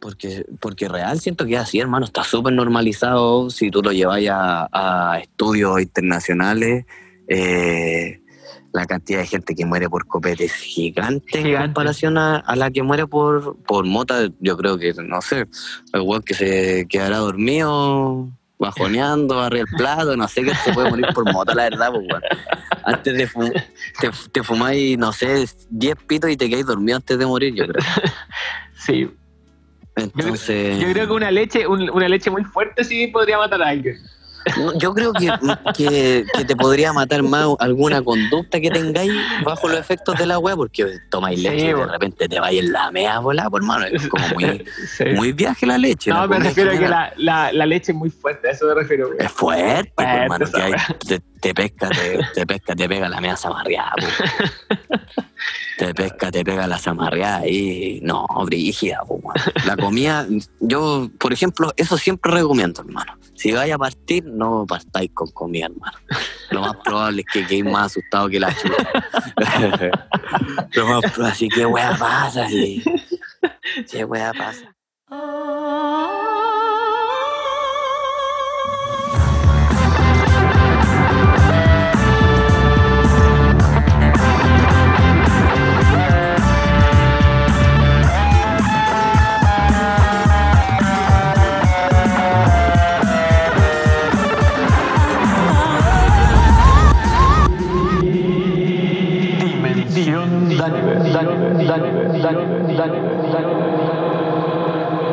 Porque, porque real siento que es así, hermano, está súper normalizado si tú lo llevas a, a estudios internacionales. Eh, la cantidad de gente que muere por copete es gigante, en comparación a, la que muere por, por mota. Yo creo que, no sé, el weón que se quedará dormido, bajoneando, barre el plato, no sé qué se puede morir por mota, la verdad, pues, Antes de fumar, te, te fumáis, no sé, 10 pitos y te quedáis dormido antes de morir, yo creo. Sí. Yo, creo que una leche, una leche muy fuerte sí podría matar a alguien. Yo creo que, que, te podría matar más alguna conducta que tengáis bajo los efectos de la weá, porque tomáis leche y de repente te vais en la mea volada, por mano. Es como muy, muy viaje la leche. No, me refiero a que la, la, la, leche es muy fuerte, a eso me refiero. Es fuerte, hermano, que hay, te, te, pesca, te, te, pesca, te pega la mea zamarreada. te pesca, te pega la zamarreada y no, brígida, La comida, yo, por ejemplo, eso siempre recomiendo, hermano. Si vais a partir, no partáis con comida, hermano. Lo más probable es que quedéis más asustado que la chuta. Lo más probable, así que weá pasa, sí. Sí, weá pasa.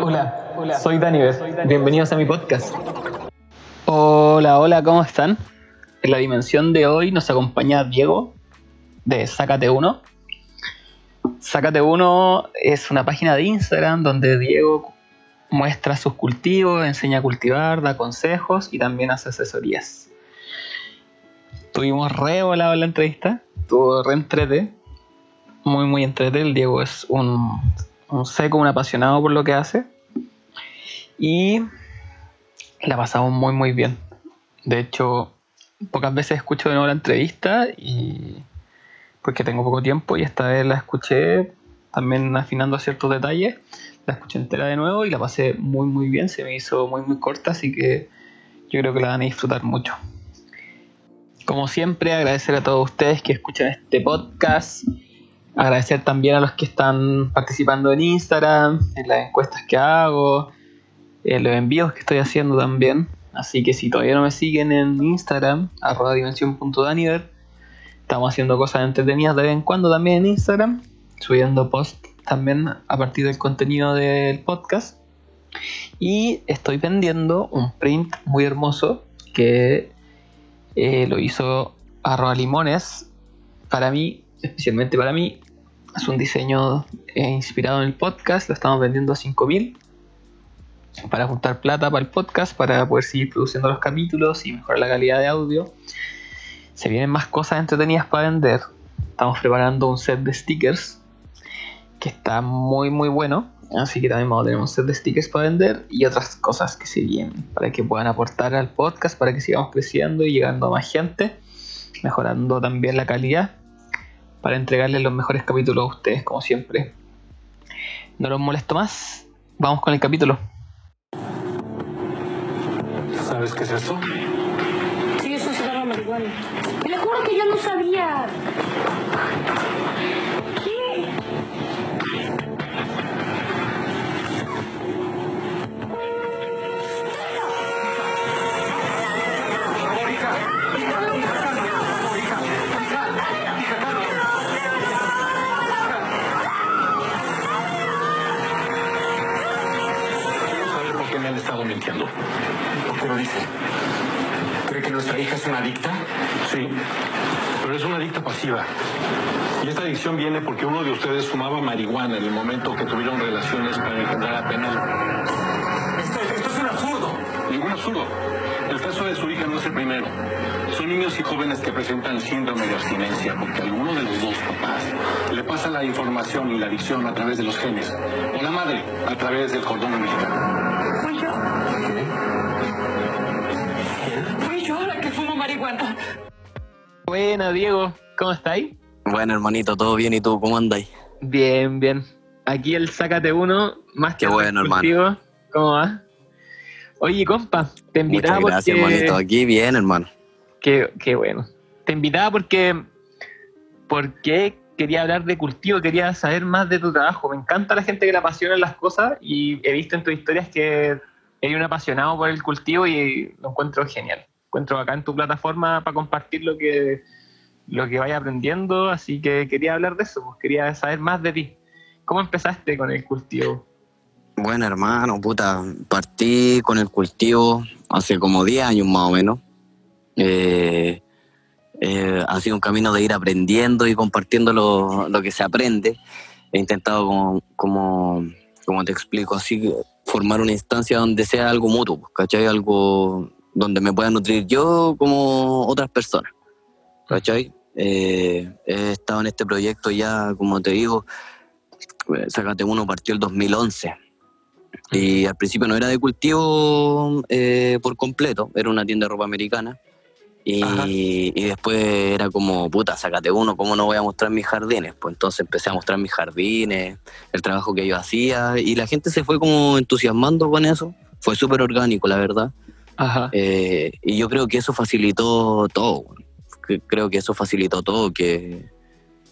Hola, hola, soy Dani Bienvenidos a mi podcast. Hola, hola, ¿cómo están? En la dimensión de hoy nos acompaña Diego de Sácate Uno. Sácate Uno es una página de Instagram donde Diego muestra sus cultivos, enseña a cultivar, da consejos y también hace asesorías. Tuvimos re volado la entrevista, tuvo re entrete muy, muy entretenido. El Diego es un, seco, un apasionado por lo que hace. Y la pasamos muy, muy bien. De hecho, pocas veces escucho de nuevo la entrevista y porque tengo poco tiempo y esta vez la escuché también afinando ciertos detalles. La escuché entera de nuevo y la pasé muy, muy bien. Se me hizo muy, muy corta, así que yo creo que la van a disfrutar mucho. Como siempre, agradecer a todos ustedes que escuchan este podcast Agradecer también a los que están participando en Instagram, en las encuestas que hago, en los envíos que estoy haciendo también. Así que si todavía no me siguen en Instagram, arroba dimensión.daniver, estamos haciendo cosas entretenidas de vez en cuando también en Instagram, subiendo posts también a partir del contenido del podcast. Y estoy vendiendo un print muy hermoso que eh, lo hizo arroba limones para mí, especialmente para mí, es un diseño eh, inspirado en el podcast, lo estamos vendiendo a 5000 para juntar plata para el podcast, para poder seguir produciendo los capítulos y mejorar la calidad de audio. Se vienen más cosas entretenidas para vender. Estamos preparando un set de stickers que está muy muy bueno. Así que también vamos a tener un set de stickers para vender y otras cosas que se vienen para que puedan aportar al podcast, para que sigamos creciendo y llegando a más gente, mejorando también la calidad para entregarles los mejores capítulos a ustedes, como siempre. No los molesto más, vamos con el capítulo. ¿Sabes qué es eso? Sí, eso se llama marihuana. Le juro que yo no sabía. Una adicta? Sí, pero es una adicta pasiva. Y esta adicción viene porque uno de ustedes fumaba marihuana en el momento que tuvieron relaciones para engendrar a penal. Esto, esto es un absurdo. Ningún absurdo. El caso de su hija no es el primero. Son niños y jóvenes que presentan síndrome de abstinencia porque alguno de los dos papás le pasa la información y la adicción a través de los genes, o la madre a través del cordón umbilical. Buena, Diego, ¿cómo estáis? Bueno, hermanito, todo bien, ¿y tú cómo andáis? Bien, bien. Aquí el Sácate Uno, más que bueno, hermano. ¿Cómo va? Oye, compa, te invitaba Muchas gracias, porque... hermanito. Aquí bien, hermano. Qué, qué bueno. Te invitaba porque, porque quería hablar de cultivo, quería saber más de tu trabajo. Me encanta la gente que le apasiona las cosas y he visto en tus historias que eres un apasionado por el cultivo y lo encuentro genial. Encuentro acá en tu plataforma para compartir lo que, lo que vaya aprendiendo, así que quería hablar de eso, pues, quería saber más de ti. ¿Cómo empezaste con el cultivo? Bueno, hermano, puta, partí con el cultivo hace como 10 años más o menos. Eh, eh, ha sido un camino de ir aprendiendo y compartiendo lo, lo que se aprende. He intentado, como, como, como te explico, así formar una instancia donde sea algo mutuo, pues, ¿cachai? Algo donde me pueda nutrir yo como otras personas, ¿cachai? Eh, he estado en este proyecto ya, como te digo, eh, Sácate Uno partió el 2011. Y al principio no era de cultivo eh, por completo, era una tienda de ropa americana. Y, y después era como, puta, sácate uno, ¿cómo no voy a mostrar mis jardines? Pues entonces empecé a mostrar mis jardines, el trabajo que yo hacía, y la gente se fue como entusiasmando con eso. Fue súper orgánico, la verdad. Ajá. Eh, y yo creo que eso facilitó todo. Creo que eso facilitó todo, que,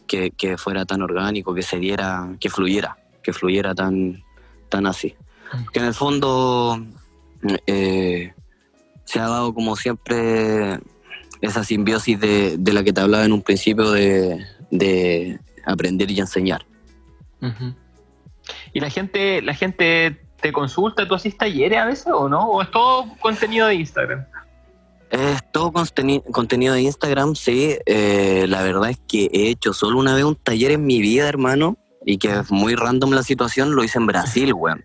que, que fuera tan orgánico, que se diera, que fluyera, que fluyera tan, tan así. Que en el fondo eh, se ha dado como siempre esa simbiosis de, de la que te hablaba en un principio de, de aprender y enseñar. ¿Y la gente, la gente te consulta? ¿Tú haces talleres a veces o no? ¿O es todo contenido de Instagram? Es todo conteni- contenido de Instagram, sí. Eh, la verdad es que he hecho solo una vez un taller en mi vida, hermano, y que es muy random la situación, lo hice en Brasil, weón.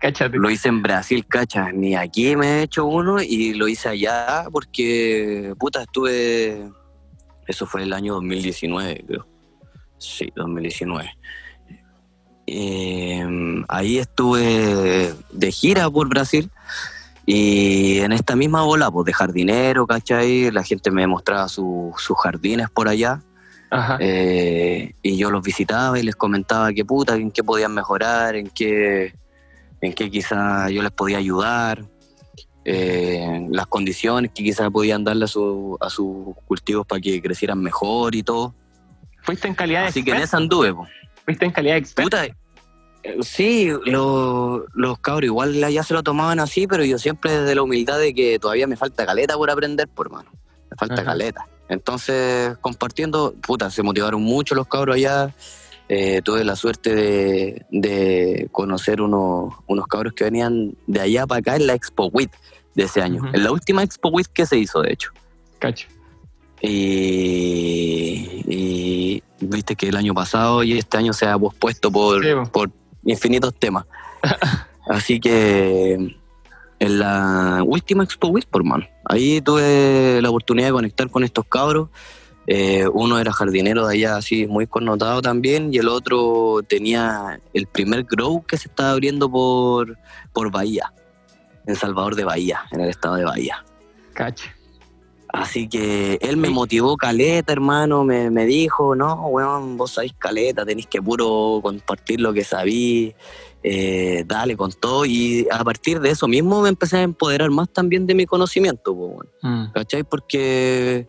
Cáchate. Lo hice en Brasil, cacha. Ni aquí me he hecho uno y lo hice allá porque, puta, estuve... Eso fue el año 2019, creo. Sí, 2019. Eh, ahí estuve de gira por Brasil y en esta misma bola, pues de jardinero, ¿cachai? La gente me mostraba su- sus jardines por allá. Ajá. Eh, y yo los visitaba y les comentaba qué puta, en qué podían mejorar, en qué, en qué quizá yo les podía ayudar, eh, las condiciones que quizás podían darle a, su- a sus cultivos para que crecieran mejor y todo. ¿Fuiste en calidad de Así que en esa anduve. po. ¿Fuiste en calidad de experto? Puta, eh, sí, lo- los cabros igual ya se lo tomaban así, pero yo siempre desde la humildad de que todavía me falta caleta por aprender, por hermano. Me falta Ajá. caleta. Entonces, compartiendo, puta, se motivaron mucho los cabros allá. Eh, tuve la suerte de, de conocer unos, unos cabros que venían de allá para acá en la Expo WIT de ese año. En la última Expo WIT que se hizo, de hecho. Cacho. Y, y viste que el año pasado y este año se ha pospuesto por, Sí, por infinitos temas. Así que en la última Expo Wii, por mano, ahí tuve la oportunidad de conectar con estos cabros. Eh, uno era jardinero de allá, así muy connotado también, y el otro tenía el primer grow que se estaba abriendo por, por Bahía, en Salvador de Bahía, en el estado de Bahía. Cacho. Así que él me motivó caleta, hermano, me, me dijo, no, weón, vos sabés caleta, tenéis que puro compartir lo que sabí, eh, dale con todo. Y a partir de eso mismo me empecé a empoderar más también de mi conocimiento, weón, Mm. ¿cachai? Porque,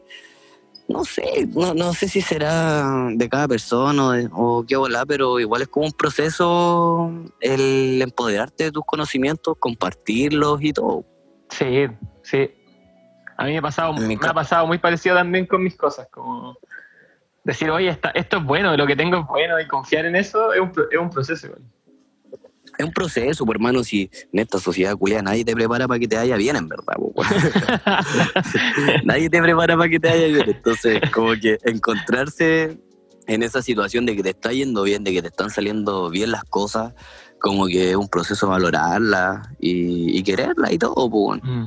no sé, no, no sé si será de cada persona o, de- o qué volá, pero igual es como un proceso el empoderarte de tus conocimientos, compartirlos y todo. Sí, sí. A mí me ha pasado, me ha pasado muy parecido también con mis cosas, como decir, oye, esta- esto es bueno, lo que tengo es bueno, y confiar en eso es un, es un proceso. Es un proceso, pues, hermano, si en esta sociedad culia nadie te prepara para que te vaya bien, en verdad. weón. nadie te prepara para que te vaya bien. Entonces, como que encontrarse en esa situación de que te está yendo bien, de que te están saliendo bien las cosas, como que es un proceso valorarla y, y quererla y todo, pues. Mm.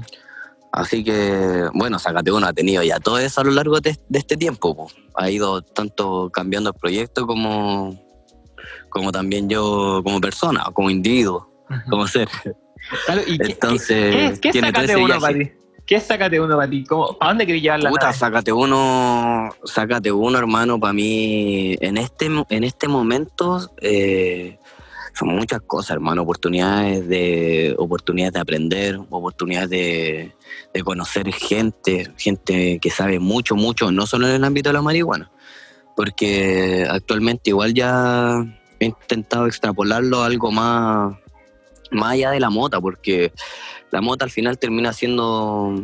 Así que, bueno, Sácate Uno ha tenido ya todo eso a lo largo de, de este tiempo. po. Ha ido tanto cambiando el proyecto como, como también yo como persona, como individuo, como ser. Claro, ¿y qué- Entonces, qué, qué, qué tiene para ti? ¿Qué es para ti? ¿Cómo, ¿Para dónde querés llevar la Puta, nave? sácate uno, sácate uno, hermano, para mí, en este, en este momento, eh, son muchas cosas, hermano, oportunidades de, oportunidades de aprender, oportunidades de, de conocer gente, gente que sabe mucho, mucho, no solo en el ámbito de la marihuana, porque actualmente igual ya he intentado extrapolarlo a algo más, más allá de la mota, porque la mota al final termina siendo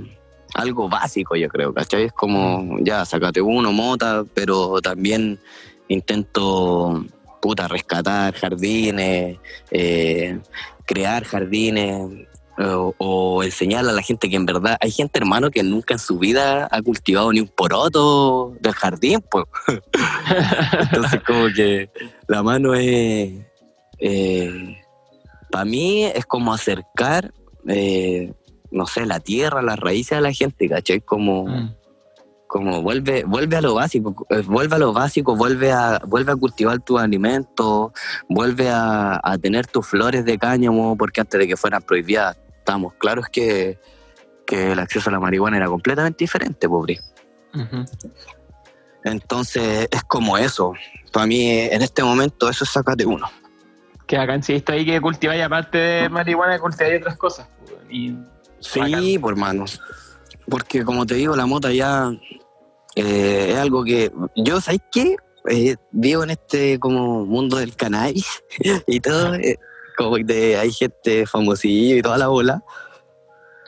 algo básico, yo creo, ¿cachai? Es como, ya, sácate uno, mota, pero también intento, puta, rescatar jardines, eh, crear jardines, o, o enseñarle a la gente que en verdad, hay gente, hermano, que nunca en su vida ha cultivado ni un poroto del jardín, pues. Entonces, como que la mano es, para mí es como acercar, eh, no sé, la tierra, las raíces a la gente, ¿cachai? Como, Mm. Como vuelve, vuelve a lo básico, eh, vuelve a lo básico, vuelve a, vuelve a cultivar tus alimentos, vuelve a, a tener tus flores de cáñamo, porque antes de que fueran prohibidas, estamos claros que, que el acceso a la marihuana era completamente diferente, pobre. Entonces es como eso. Para mí, en este momento, eso es sacate uno. Que acá está ahí que cultiváis, aparte de marihuana, cultiváis otras cosas. Y Sí, por hermanos. Porque como te digo, la mota ya eh, es algo que yo, ¿sabes qué? Eh, vivo en este como mundo del cannabis y todo. eh, como que hay gente famosilla y toda la bola.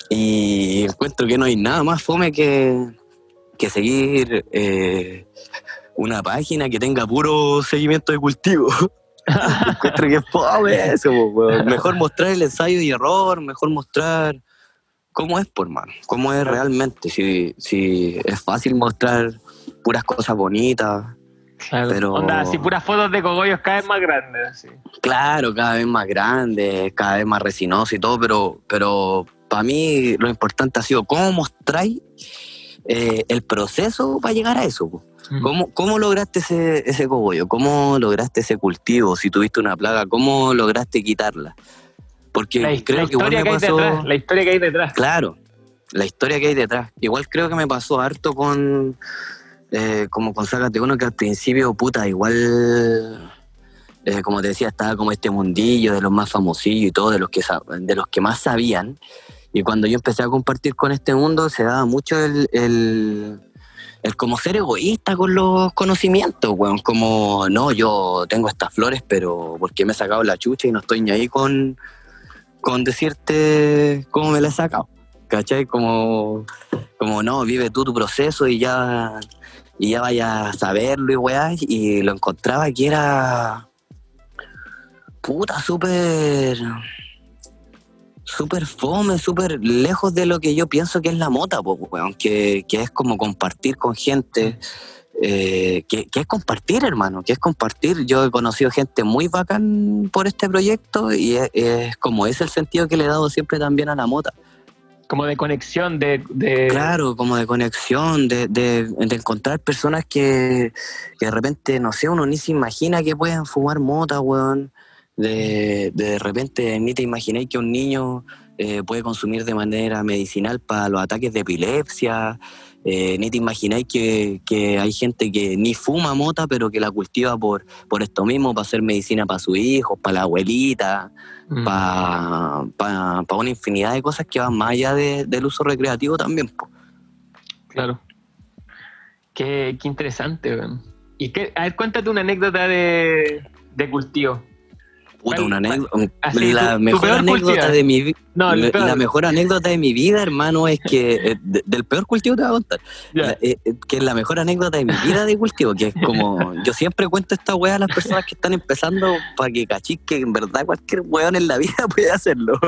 Y encuentro que no hay nada más fome que, que seguir una página que tenga puro seguimiento de cultivo. encuentro que es fome eso, weón. Mejor mostrar el ensayo y error, mejor mostrar cómo es, por mano, cómo es realmente. Si, si es fácil mostrar puras cosas bonitas, Claro. Pero- Onda, puras fotos de cogollos cada vez más grandes. así. claro, cada vez más grande, cada vez más resinoso y todo, pero, pero para mí lo importante ha sido cómo mostráis eh, el proceso para llegar a eso. po. Mm. ¿Cómo, ¿Cómo lograste ese, ese cogollo? ¿Cómo lograste ese cultivo? Si tuviste una plaga, ¿cómo lograste quitarla? Porque La, creo la que igual me que pasó... detrás. La historia que hay detrás. Claro, la historia que hay detrás. Igual creo que me pasó harto con, eh, como con Sácate Uno, que al principio, puta, igual, eh, como te decía, estaba como este mundillo de los más famosillos y todo, de los que, de los que más sabían. Y cuando yo empecé a compartir con este mundo, se daba mucho el, el, el como ser egoísta con los conocimientos, weón. Como, no, yo tengo estas flores, pero porque me he sacado la chucha y no estoy ni ahí con, con decirte cómo me la he sacado. ¿Cachai? Como, como no, vive tú tu proceso y ya, y ya vaya a saberlo y weá. Y lo encontraba que era. Puta, súper. Súper fome, súper lejos de lo que yo pienso que es la mota, po, weón. Que es como compartir con gente. Eh, que, que es compartir, hermano, que es compartir. Yo he conocido gente muy bacán por este proyecto y es, es como es el sentido que le he dado siempre también a la mota. Como de conexión, de. de- Claro, como de conexión, de, de- de encontrar personas que, que de repente, no sé, uno ni se imagina que puedan fumar mota, weón. De, de repente ni te imagináis que un niño eh, puede consumir de manera medicinal para los ataques de epilepsia. Eh, ni te imagináis que, que hay gente que ni fuma mota, pero que la cultiva por, por esto mismo, para hacer medicina para sus hijos, para la abuelita Mm. para una infinidad de cosas que van más allá de- del uso recreativo también. po. Claro. Qué, qué interesante. Y qué, a ver, cuéntate una anécdota de, de cultivo. Puta, ¿Cuál- una anécdota. así, la tu- mejor anécdota cultivo? de mi vida. No, la, mejor anécdota de mi vida, hermano, es que eh, de- del peor cultivo te voy a contar. Eh, eh, que es la mejor anécdota de mi vida de cultivo, que es como yo siempre cuento esta weá a las personas que están empezando para que cachis que en verdad cualquier weón en la vida puede hacerlo.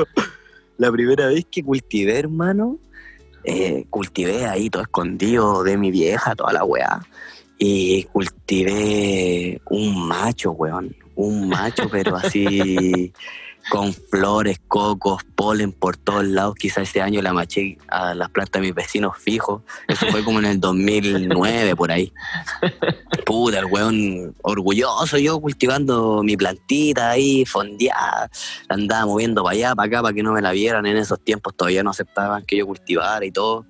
La primera vez que cultivé, hermano, eh, cultivé ahí todo escondido de mi vieja, toda la weá. Y cultivé un macho, weón. Un macho, pero así con flores, cocos, polen por todos lados. Quizás ese año la maché a las plantas de mis vecinos fijos. Eso fue como en el 2009, por ahí. Puta, el weón orgulloso, yo cultivando mi plantita ahí, fondeada. La andaba moviendo para allá, para acá, para que no me la vieran. En esos tiempos todavía no aceptaban que yo cultivara y todo.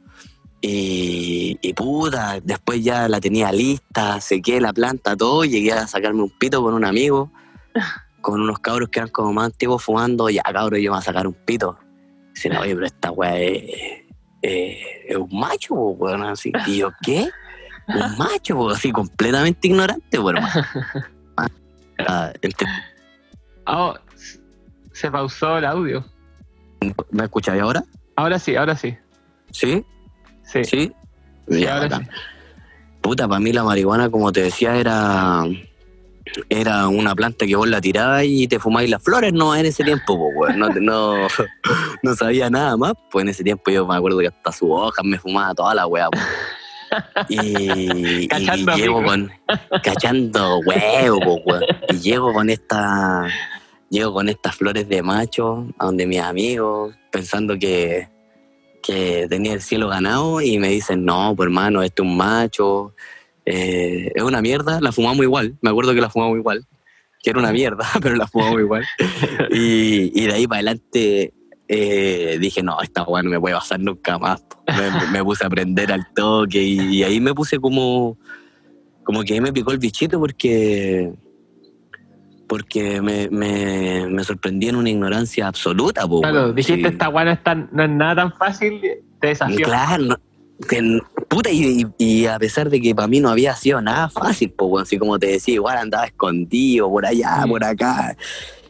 Y, y puta, después ya la tenía lista, sequé la planta, todo, llegué a sacarme un pito con un amigo con unos cabros que eran como más antiguos fumando, ya cabros, yo me voy a sacar un pito. Dicen, oye, pero esta weá es, es, es un macho, weón, así. Y yo, ¿qué? Un macho, po, así, completamente ignorante, weón. Ah, Oh, se pausó el audio. ¿Me escucháis ahora? Ahora sí, ahora sí. ¿Sí? Sí, ¿Sí? Ya, ahora bacán. sí. Puta, para mí la marihuana, como te decía, era era una planta que vos la tirabas y te fumáis las flores, no en ese tiempo, pues, weón. No, no, no sabía nada más, pues en ese tiempo yo me acuerdo que hasta sus hojas me fumaba toda la weá, pues. Y, y Cachando llego con cachando huevo, pues, weón. Y llego con esta llego con estas flores de macho a donde mis amigos, pensando que, que tenía el cielo ganado y me dicen, no, pues hermano, este es un macho, eh, es una mierda, la fumamos igual, me acuerdo que la fumamos igual, que era una mierda, pero la fumamos igual. Y, de ahí para adelante eh, dije, no, esta weá no me puede pasar nunca más. Me, puse a aprender al toque y, y ahí me puse como, como que me picó el bichito porque porque me, me, me sorprendí en una ignorancia absoluta. po, Claro, dijiste Sí. esta weá no, es tan- no es nada tan fácil, te desafió. Claro, no- que- puta, y, a pesar de que para mí no había sido nada fácil, bueno, así como te decía, igual andaba escondido por allá, Mm. por acá,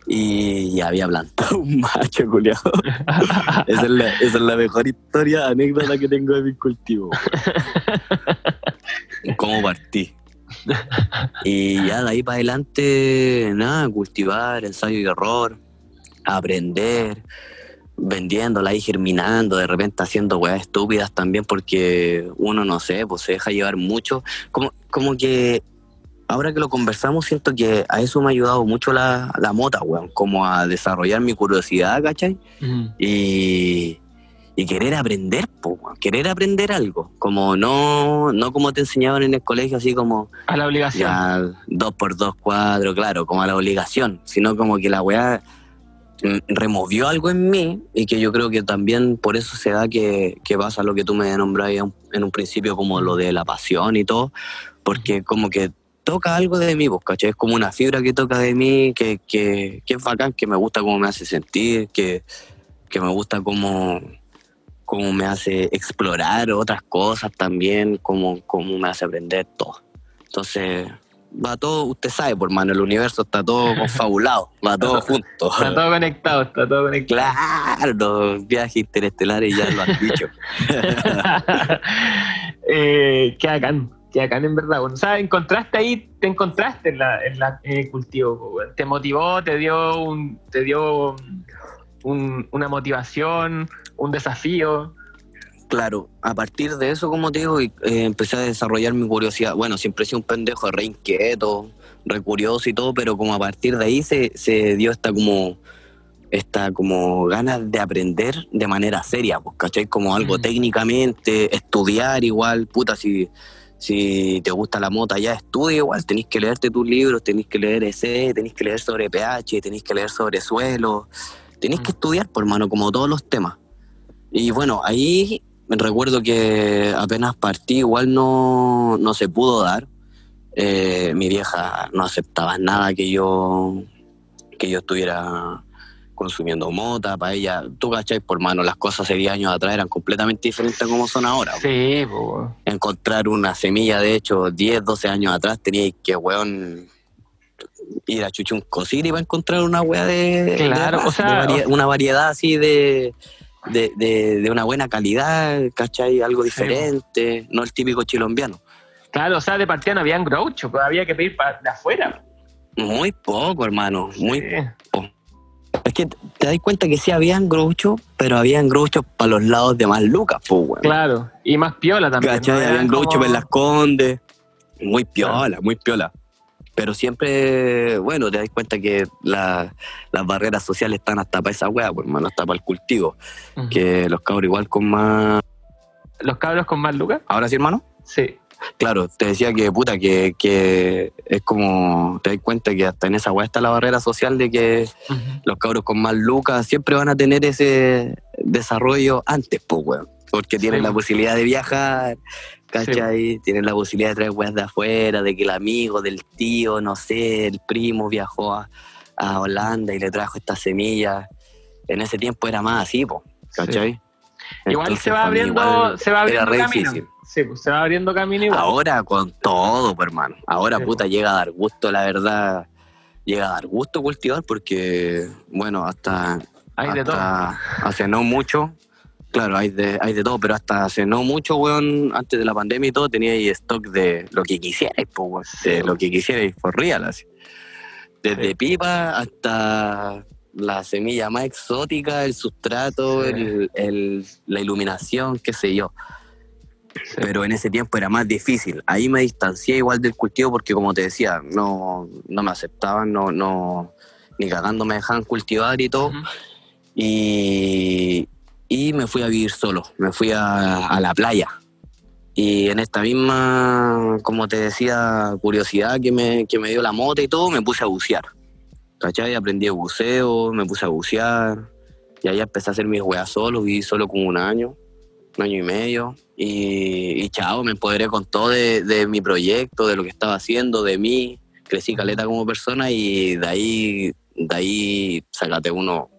y, y había plantado un macho, culiado. esa, es la, esa es la mejor historia, anécdota que tengo de mi cultivo. ¿Cómo partí? Y ya de ahí para adelante, nada, cultivar, ensayo y error, aprender, vendiéndola ahí germinando, de repente haciendo weas estúpidas también porque uno, no sé, pues se deja llevar mucho. Como, como que ahora que lo conversamos siento que a eso me ha ayudado mucho la, la mota, weón, como a desarrollar mi curiosidad, ¿cachai? Mm. y, y querer aprender, po, querer aprender algo, como no, no como te enseñaban en el colegio, así como A la obligación. ya dos por dos cuadros, claro, como a la obligación, sino como que la weá mm, removió algo en mí y que yo creo que también por eso se da que, que pasa lo que tú me nombrabas en un- en un principio como lo de la pasión y todo, porque como que toca algo de mí, pues, ¿cachai? Es como una fibra que toca de mí, que, que, que es bacán, que me gusta cómo me hace sentir, que, que me gusta cómo, cómo me hace explorar otras cosas también, cómo, cómo me hace aprender todo. Entonces, va todo, usted sabe, por mano, el universo está todo confabulado, va todo junto. Está todo conectado, está todo conectado. Claro, los viajes interestelares ya lo han dicho. eh, qué bacán, qué bacán en verdad. O sea, encontraste ahí, te encontraste en, la, en, la- en el cultivo, te motivó, te dio un, te dio un- una motivación, un desafío. Claro, a partir de eso, como te digo, eh, empecé a desarrollar mi curiosidad. Bueno, siempre he sido un pendejo re inquieto, re curioso y todo, pero como a partir de ahí se, se dio esta como esta como ganas de aprender de manera seria, pues, ¿cachai? Como algo técnicamente, estudiar igual, puta, si, si te gusta la mota ya estudia igual, tenéis que leerte tus libros, tenéis que leer ese, tenéis que leer sobre pH, tenéis que leer sobre suelo, tenéis que Mm. estudiar, por mano, como todos los temas. Y bueno, ahí recuerdo que apenas partí, igual no, no se pudo dar. Eh, mi vieja no aceptaba nada que yo, que yo estuviera consumiendo mota para ella. Tú cachai, por mano, las cosas hace 10 años atrás eran completamente diferentes a como son ahora. Sí, po. Encontrar una semilla, de hecho, 10, 12 años atrás tenía que, weón, ir a Chuchuncosir y va a encontrar una wea de, Claro, de o sea, de una variedad así de, de, de- una buena calidad, ¿cachai? Algo Sí. diferente, no el típico chilombiano. Claro, o sea, de partida no habían groucho, pues había que pedir pa- de afuera. Muy poco, hermano, muy Sí. Es que te das cuenta que sí habían grouchos, pero habían grouchos para los lados de más lucas, pues, weón. Claro, y más piola también. ¿Cachai? ¿no? Habían grouchos como- en las condes. Muy piola, muy piola. Pero siempre, bueno, te das cuenta que la- las barreras sociales están hasta para esa weá, pues, hermano, hasta para el cultivo. Que los cabros igual con más... ¿Los cabros con más lucas? ¿Ahora sí, hermano? Sí. Claro, te decía que puta, que, que es como, te das cuenta que hasta en esa weá está la barrera social de que los cabros con más lucas siempre van a tener ese desarrollo antes, pues, weón. Porque tienen Sí, la po. posibilidad de viajar, ¿cachai? Tienen la posibilidad de traer weas de afuera, de que el amigo del tío, no sé, el primo viajó a, a Holanda y le trajo estas semillas. En ese tiempo era más así, po, ¿cachai? Igual Entonces, se va abriendo, se va abriendo camino. difícil. Sí, pues se va abriendo camino igual. Ahora con todo, pues, hermano. Ahora, Sí, puta, llega a dar gusto, la verdad. Llega a dar gusto cultivar porque, bueno, hasta, todo. hasta hace no mucho, claro, hay de, hay de todo, pero hasta hace no mucho, weón, antes de la pandemia y todo, tenía ahí stock de lo que quisierais, pues, de lo que quisierais, for real, así. Desde Sí. pipa hasta la semilla más exótica, el sustrato, Sí. el- el- la iluminación, qué sé yo Sí. pero en ese tiempo era más difícil. Ahí me distancié igual del cultivo porque, como te decía, no, no me aceptaban, no, no, ni cagando me dejaban cultivar y todo. Y, y me fui a vivir solo, me fui a, a la playa. Y en esta misma, como te decía, curiosidad que me, que me dio la moto y todo, me puse a bucear. ¿Cachai? Aprendí buceo, me puse a bucear. Y ahí empecé a hacer mis weas solo, viví solo como un año, un año y medio. Y, y chao, me empoderé con todo de, de mi proyecto, de lo que estaba haciendo, de mí. Crecí caleta como persona y de ahí, de ahí, sácate uno,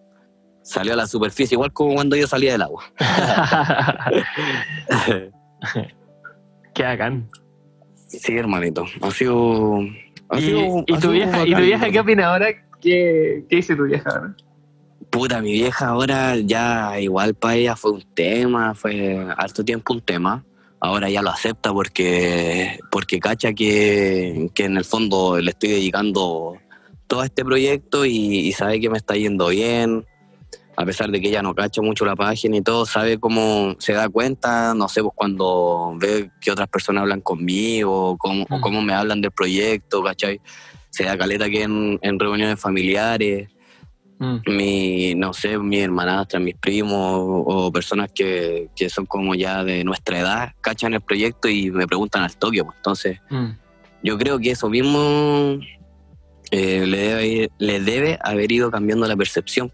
salió a la superficie, igual como cuando yo salía del agua. Qué bacán. sí, hermanito, ha sido... ha ¿Y, sido- y ha tu sido vieja, ¿Y tu vieja qué opina ahora? ¿Qué, qué dice tu vieja ahora? Puta, mi vieja ahora ya igual para ella fue un tema, fue harto tiempo un tema. Ahora ya lo acepta porque, porque cacha que, que en el fondo le estoy dedicando todo a este proyecto y, y sabe que me está yendo bien. A pesar de que ella no cacha mucho la página y todo, sabe cómo se da cuenta, no sé, pues cuando ve que otras personas hablan conmigo, cómo, o Mm. cómo me hablan del proyecto, ¿cachai? Se da caleta que en, en reuniones familiares Mm. mi, no sé, mi hermanastra, mis primos o personas que, que son como ya de nuestra edad, cachan el proyecto y me preguntan al toque. Pues. Entonces, Mm. yo creo que eso mismo eh, le, debe, ir- le debe haber ido cambiando la percepción,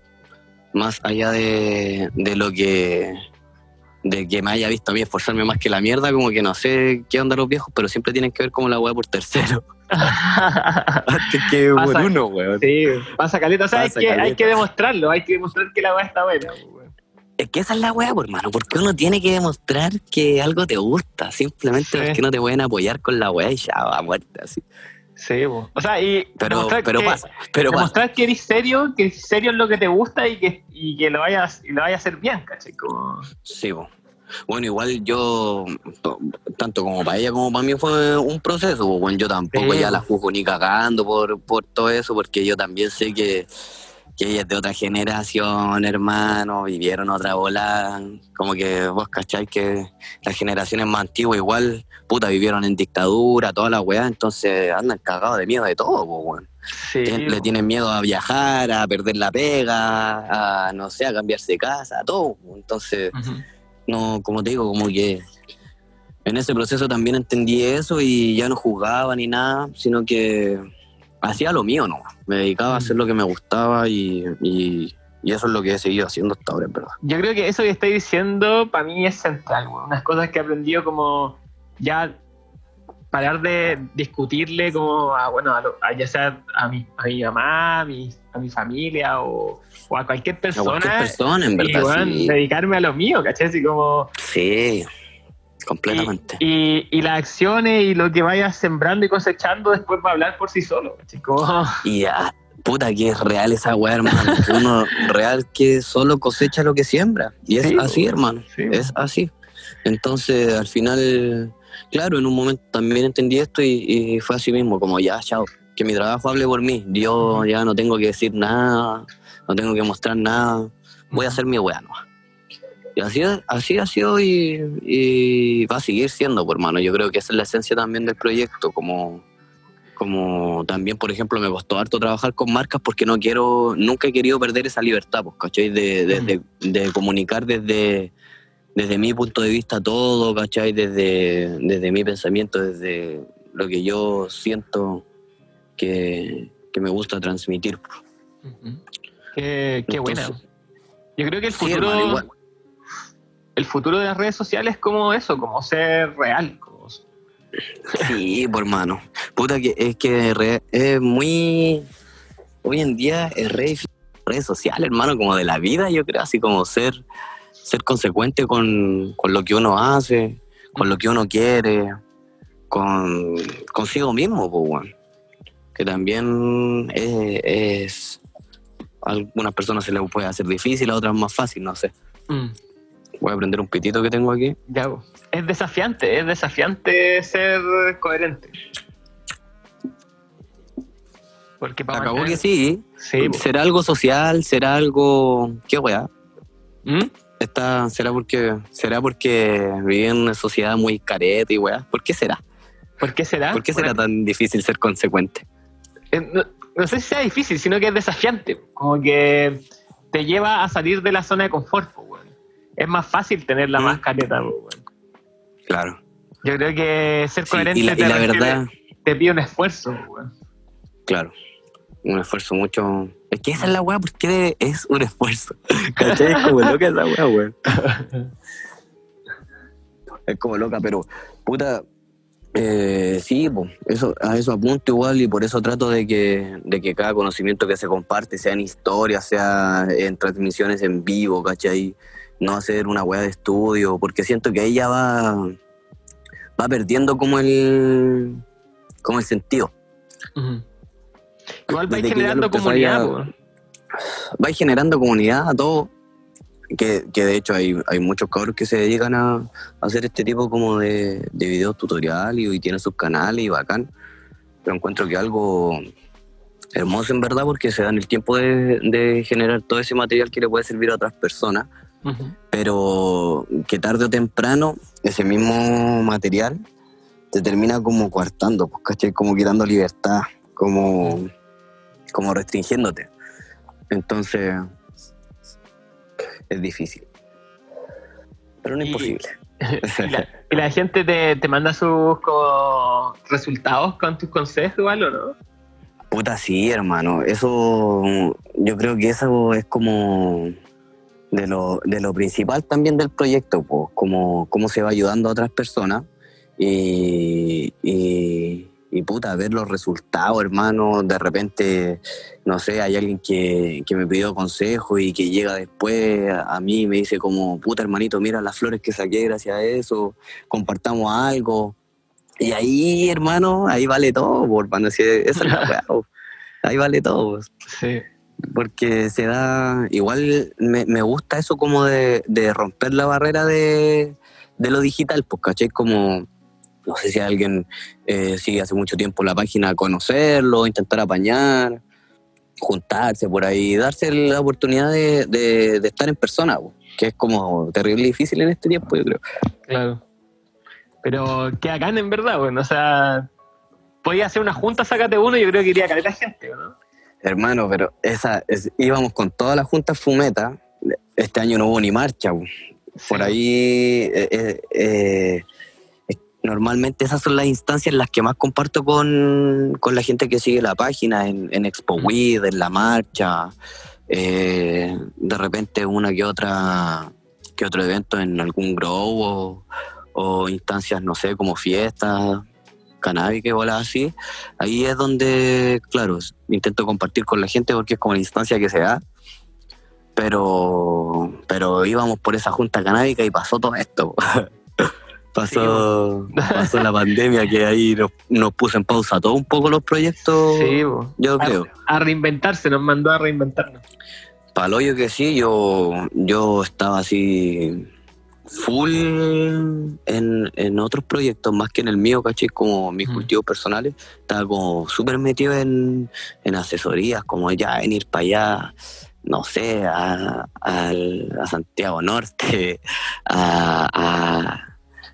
más allá de, de lo que de que me haya visto a mí esforzarme más que la mierda, como que no sé qué onda los viejos, pero siempre tienen que ver como la weá por tercero. Antes que por Pasa- uno, weón. sí, pasa caleta. O sea, Pasa hay, que, hay que demostrarlo, hay que demostrar que la weá está buena. weón. Es que esa es la weá, por hermano, porque uno tiene que demostrar que algo te gusta, simplemente Sí. porque no te pueden apoyar con la weá y ya va muerte así. Sí, po. o sea, y Pero, demostrar pero que, pasa, pero pasa. demostrar que eres serio, que eres serio en lo que te gusta y que, y que lo vayas y lo vayas a hacer bien, ¿cachai? Como... Sí, po. bueno, igual yo, to- tanto como para ella como para mí fue un proceso, bueno, yo tampoco Sí, ya la juzgo ni cagando por, por todo eso, porque yo también sé que, que ella es de otra generación, hermano, vivieron otra bola, como que vos cacháis que las generaciones más antiguas igual, puta, vivieron en dictadura, toda la weá, entonces andan cagados de miedo de todo, po, weón. Sí, le tienen miedo a viajar, a perder la pega, a, no sé, a cambiarse de casa, a todo. Entonces, no, como te digo, como que en ese proceso también entendí eso y ya no jugaba ni nada, sino que hacía lo mío, ¿no? Me dedicaba a hacer lo que me gustaba y, y- y eso es lo que he seguido haciendo hasta ahora, en verdad. Yo creo que eso que estáis diciendo para mí es central, weón. Unas cosas que he aprendido como ya parar de discutirle como a, bueno, a lo- a ya sea a mi, a mi mamá, a mi, a mi familia o, o a cualquier A persona. cualquier persona, en y, verdad, weón, sí. dedicarme a lo mío, ¿cachai? Así como... Sí, completamente. Y, y las acciones y lo que vayas sembrando y cosechando después va a hablar por sí solo, ¿cachai? Como... Y ya, puta que es real esa weá, hermano. que uno real que solo cosecha lo que siembra. Y es Sí, así, hermano. Sí, es así. Entonces, al final, claro, en un momento también entendí esto y, y fue así mismo, como ya, chao, que mi trabajo hable por mí. Yo ya no tengo que decir nada, no tengo que mostrar nada, voy a hacer mi weá nomás. Y así, así ha sido y, y va a seguir siendo, pues, hermano. Yo creo que esa es la esencia también del proyecto, como Como también, por ejemplo, me costó harto trabajar con marcas porque no quiero, nunca he querido perder esa libertad, pues, ¿cachai? De, de, de- de comunicar desde, desde mi punto de vista todo, ¿cachai? Desde, desde mi pensamiento, desde lo que yo siento que, que me gusta transmitir. Qué, qué buena. Entonces- Yo creo que el Sí, futuro, hermano, igual. El futuro de las redes sociales es como eso, como ser real. como- Sí, por hermano. Puta que es que re- es muy. Hoy en día es re difícil redes sociales, hermano, como de la vida, yo creo, así como ser, ser consecuente con, con lo que uno hace, con lo que uno quiere, con consigo mismo, pues, weón. Que también es, es- a algunas personas se les puede hacer difícil, a otras más fácil, no sé. Mm, Voy a prender un pitito que tengo aquí. ya, es desafiante, es desafiante ser coherente. Porque para Acabó mantener- que sí. ¿Será algo social? ¿Será algo... ¿Qué weá? ¿Mm? Está, será porque será porque viví en una sociedad muy careta y weá. ¿Por qué será? ¿Por qué será? ¿Por qué será Bueno, tan difícil ser consecuente? eh, no, no sé si sea difícil, sino que es desafiante. Como que te lleva a salir de la zona de confort, weón. Es más fácil tener la Mm. más careta, po, weón. Claro. Yo creo que ser Sí, coherente y la, y verdad, te pide un esfuerzo, weón. claro. Un esfuerzo mucho. Es que esa es la weá, porque es un esfuerzo. ¿Cachai? Es como loca esa weá, weón. Es como loca, pero puta. eh, sí, po, eso, a eso apunto igual y por eso trato de que, de que cada conocimiento que se comparte, sea en historia, sea en transmisiones en vivo, ¿cachai? No hacer una weá de estudio, porque siento que ahí ya va, va perdiendo como el, como el sentido. Igual vais generando comunidad, a- po, weón. va generando comunidad a todo. Que, que de hecho hay, hay muchos cabros que se dedican a, a hacer este tipo como de, de videos tutoriales y, y tienen sus canales y bacán. Pero encuentro que algo hermoso en verdad porque se dan el tiempo de, de generar todo ese material que le puede servir a otras personas. Pero que tarde o temprano ese mismo material te termina como coartando, pues, ¿cachai? Como quitando libertad, como, como restringiéndote. Entonces, es difícil. Pero no Y- imposible. y, la, y la gente te, te manda sus como, resultados con tus consejos igual o no? Puta, sí, hermano. Eso, yo creo que eso es como de lo, de lo principal también del proyecto, pues, como cómo se va ayudando a otras personas y, y, y, puta, ver los resultados, hermano. De repente, no sé, hay alguien que, que me pidió consejo y que llega después a, mí y me dice como, puta, hermanito, mira las flores que saqué gracias a eso, compartamos algo. Y ahí, hermano, ahí vale todo, por hermano. Si esa es la. Ahí vale todo. Sí. Porque se da. Igual me, me gusta eso como de, de romper la barrera de, de lo digital, pues, ¿cachai? Como. No sé si alguien eh, sigue hace mucho tiempo la página, conocerlo, intentar apañar, juntarse por ahí, darse la oportunidad de, de- de estar en persona, po, que es como terrible difícil en este tiempo, yo creo. Claro. Pero que acá en verdad, bueno, o sea, podía hacer una junta, sácate uno, y yo creo que iría a caer la gente, ¿o ¿no? Hermano, pero esa es- íbamos con toda la junta fumeta. Este año no hubo ni marcha. po. Por ahí, eh, eh, eh, normalmente esas son las instancias en las que más comparto con, con la gente que sigue la página, en, en Expo Weed, en la marcha, eh, de repente una que otra que otro evento en algún grow o, o instancias, no sé, como fiestas, canábicas o algo así. Ahí es donde, claro, intento compartir con la gente porque es como la instancia que se da. Pero, pero íbamos por esa junta canábica y pasó todo esto. pasó, pasó la pandemia que ahí nos, nos puso en pausa todo un poco los proyectos. Sí, po. Yo a, creo. a reinventarse, nos mandó a reinventarnos. Para lo hoyo que sí, yo, yo estaba así full en, en otros proyectos, más que en el mío, ¿cachai? Como mis Mm. cultivos personales. Estaba como súper metido en, en asesorías, como ya en ir para allá, no sé, a, al- a Santiago Norte, a, a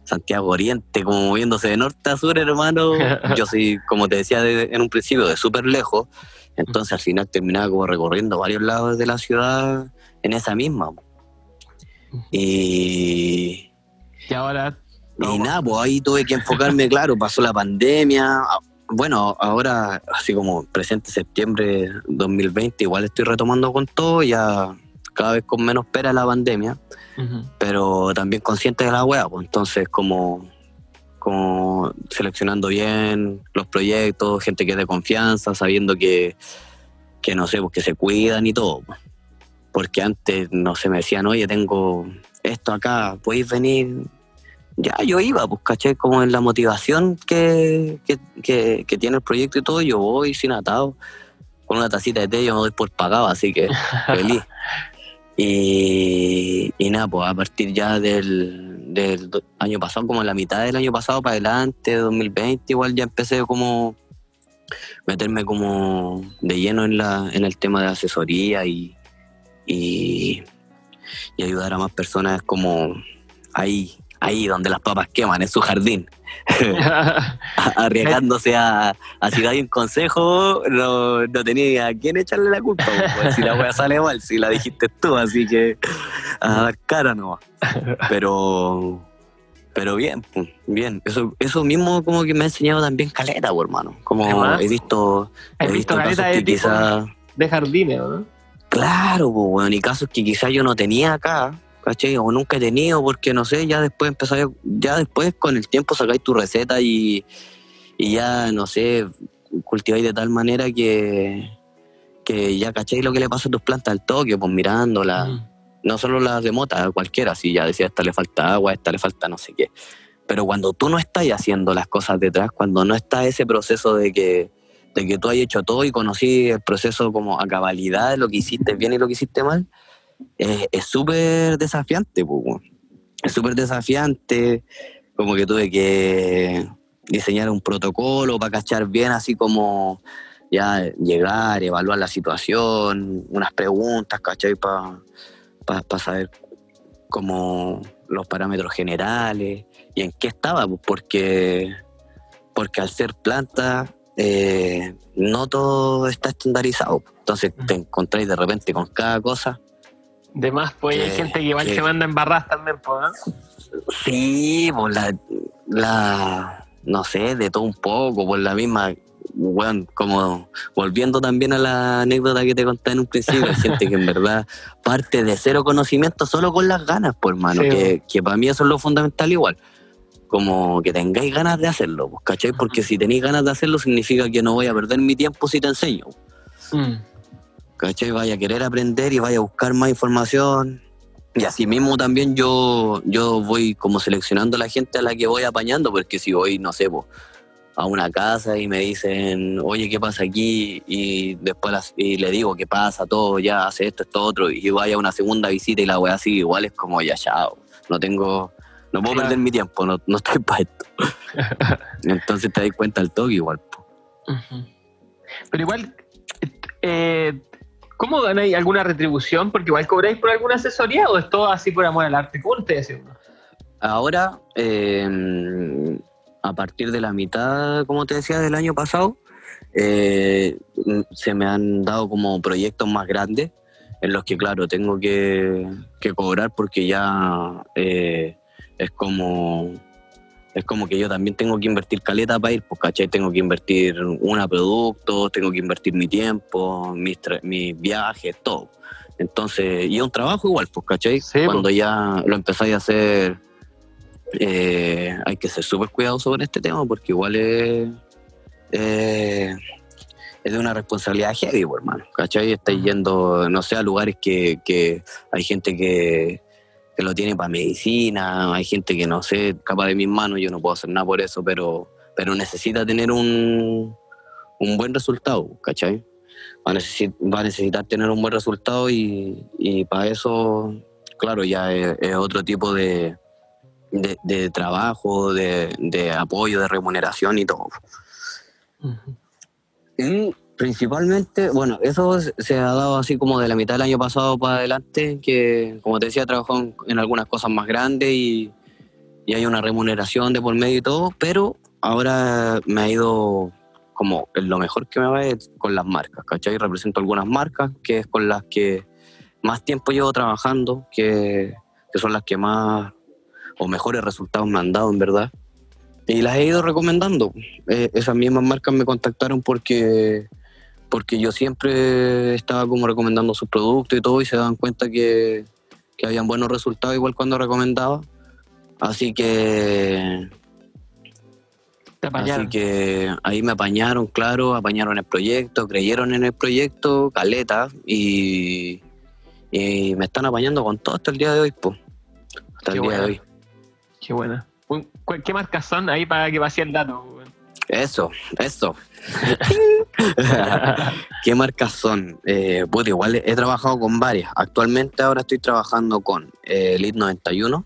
Santiago Oriente, como moviéndose de norte a sur, hermano. Yo soy, como te decía de- en un principio, de súper lejos. Entonces al final terminaba como recorriendo varios lados de la ciudad en esa misma. Y, Y ahora. y nada, pues ahí tuve que enfocarme, claro, pasó la pandemia. Ah, Bueno, ahora, así como presente septiembre 2020, igual estoy retomando con todo, ya cada vez con menos pera la pandemia, pero también consciente de la wea, pues entonces como, como seleccionando bien los proyectos, gente que es de confianza, sabiendo que, que no sé, pues que se cuidan y todo. pues. Porque antes, no sé, me decían, oye, tengo esto acá, podéis venir. Ya yo iba, pues, caché, como en la motivación que, que, que- que tiene el proyecto y todo, yo voy sin atado, con una tacita de té, yo me doy por pagado, así que feliz. Y, y nada, pues a partir ya del, del año pasado, como en la mitad del año pasado para adelante, 2020, igual ya empecé como meterme como de lleno en, la, en el tema de asesoría y, y, y ayudar a más personas como ahí, ahí donde las papas queman, en su jardín, arriesgándose a, a si un consejo, no, no tenía a quién echarle la culpa, pues, si la wea sale mal, si la dijiste tú, así que a dar cara no. Pero pero bien, bien. Eso, eso mismo como que me ha enseñado también caleta, hermano. Como he visto, ¿Has he visto visto casos de de jardines, ¿no? Claro, pues, bueno, y casos que quizás yo no tenía acá, ¿cachai? O nunca he tenido, porque no sé, ya después empezáis, ya después con el tiempo sacáis tu receta y, y ya, no sé, cultiváis de tal manera que, que ya cacháis lo que le pasa a tus plantas al toque, pues mirándolas, Mm. no solo las de mota, cualquiera, si ya decía, esta le falta agua, esta le falta no sé qué. Pero cuando tú no estás haciendo las cosas detrás, cuando no está ese proceso de que, de que tú hayas hecho todo y conocí el proceso como a cabalidad lo que hiciste bien y lo que hiciste mal, es súper desafiante, pues, es súper desafiante, como que tuve que diseñar un protocolo para cachar bien, así como ya llegar, evaluar la situación, unas preguntas, ¿cachai? Para saber como los parámetros generales y en qué estaba, pues, porque, porque al ser planta eh, no todo está estandarizado. Entonces te encontráis de repente con cada cosa. De más, pues hay gente que igual que- se manda en barras también, pues, ¿no? Sí, por la, la, no sé, de todo un poco, por la misma, bueno, como volviendo también a la anécdota que te conté en un principio, hay gente que en verdad parte de cero conocimiento solo con las ganas, por mano, Sí, que, que para mí eso es lo fundamental igual. Como que tengáis ganas de hacerlo, pues, ¿cachai? Porque si tenéis ganas de hacerlo significa que no voy a perder mi tiempo si te enseño. Mm. ¿cachai? Vaya a querer aprender y vaya a buscar más información. Y así mismo también yo, yo voy como seleccionando a la gente a la que voy apañando, porque si voy, no sé, po, a una casa y me dicen, oye, ¿qué pasa aquí? Y después las- y le digo, ¿qué pasa? Todo, ya, hace esto, esto, otro. Y vaya a una segunda visita y la weá sigue igual, es como, ya, chao. No tengo, no puedo Claro. perder mi tiempo, no, no estoy para esto. Entonces te das cuenta al toque igual. Pero igual, eh, ¿cómo ganáis alguna retribución? Porque igual cobráis por alguna asesoría o es todo así por amor al arte. ¿Cómo estáis haciendo? Ahora, eh, a partir de la mitad, como te decía, del año pasado, eh, se me han dado como proyectos más grandes en los que, claro, tengo que, que cobrar porque ya eh, es como es como que yo también tengo que invertir caleta para ir, pues, ¿cachai? Tengo que invertir una producto, tengo que invertir mi tiempo, mis, mis viajes, todo. Entonces, y es un trabajo igual, pues, ¿cachai? Sí, Cuando ya lo empezáis a hacer, eh, hay que ser súper cuidadoso con este tema porque igual es, eh, es de una responsabilidad heavy, pues, hermano, ¿cachai? Estáis yendo, no sé, a lugares que, que hay gente que, que lo tiene para medicina, hay gente que no sé, capaz de mis manos, yo no puedo hacer nada por eso, pero, pero necesita tener un, un buen resultado, ¿cachai? Va a, necesi- va a necesitar tener un buen resultado y, y para eso, claro, ya es, es otro tipo de, de, de trabajo, de, de apoyo, de remuneración y todo. Principalmente, bueno, eso se- ha dado así como de la mitad del año pasado para adelante, que como te decía, en, en algunas cosas más grandes y, y hay una remuneración de por medio y todo, pero ahora me ha ido como lo mejor que me va es con las marcas, ¿cachai? Represento algunas marcas que es con las que más tiempo llevo trabajando, que, que son las que más o mejores resultados me han dado, en verdad. Y las he ido recomendando. Eh, esas mismas marcas me contactaron porque, porque yo siempre estaba como recomendando sus productos y todo y se daban cuenta que, que habían buenos resultados igual cuando recomendaba. Así que Te Así que ahí me apañaron, claro, apañaron el proyecto, creyeron en el proyecto, caleta, y, y me están apañando con todo hasta el día de hoy, pues. Hasta Qué el día de hoy. Qué buena. ¿Qué marcas son ahí para que vacíe el dato? Eso, eso. ¿Qué marcas son? Eh, pues igual he trabajado con varias. Actualmente ahora estoy trabajando con eh, Elite 91,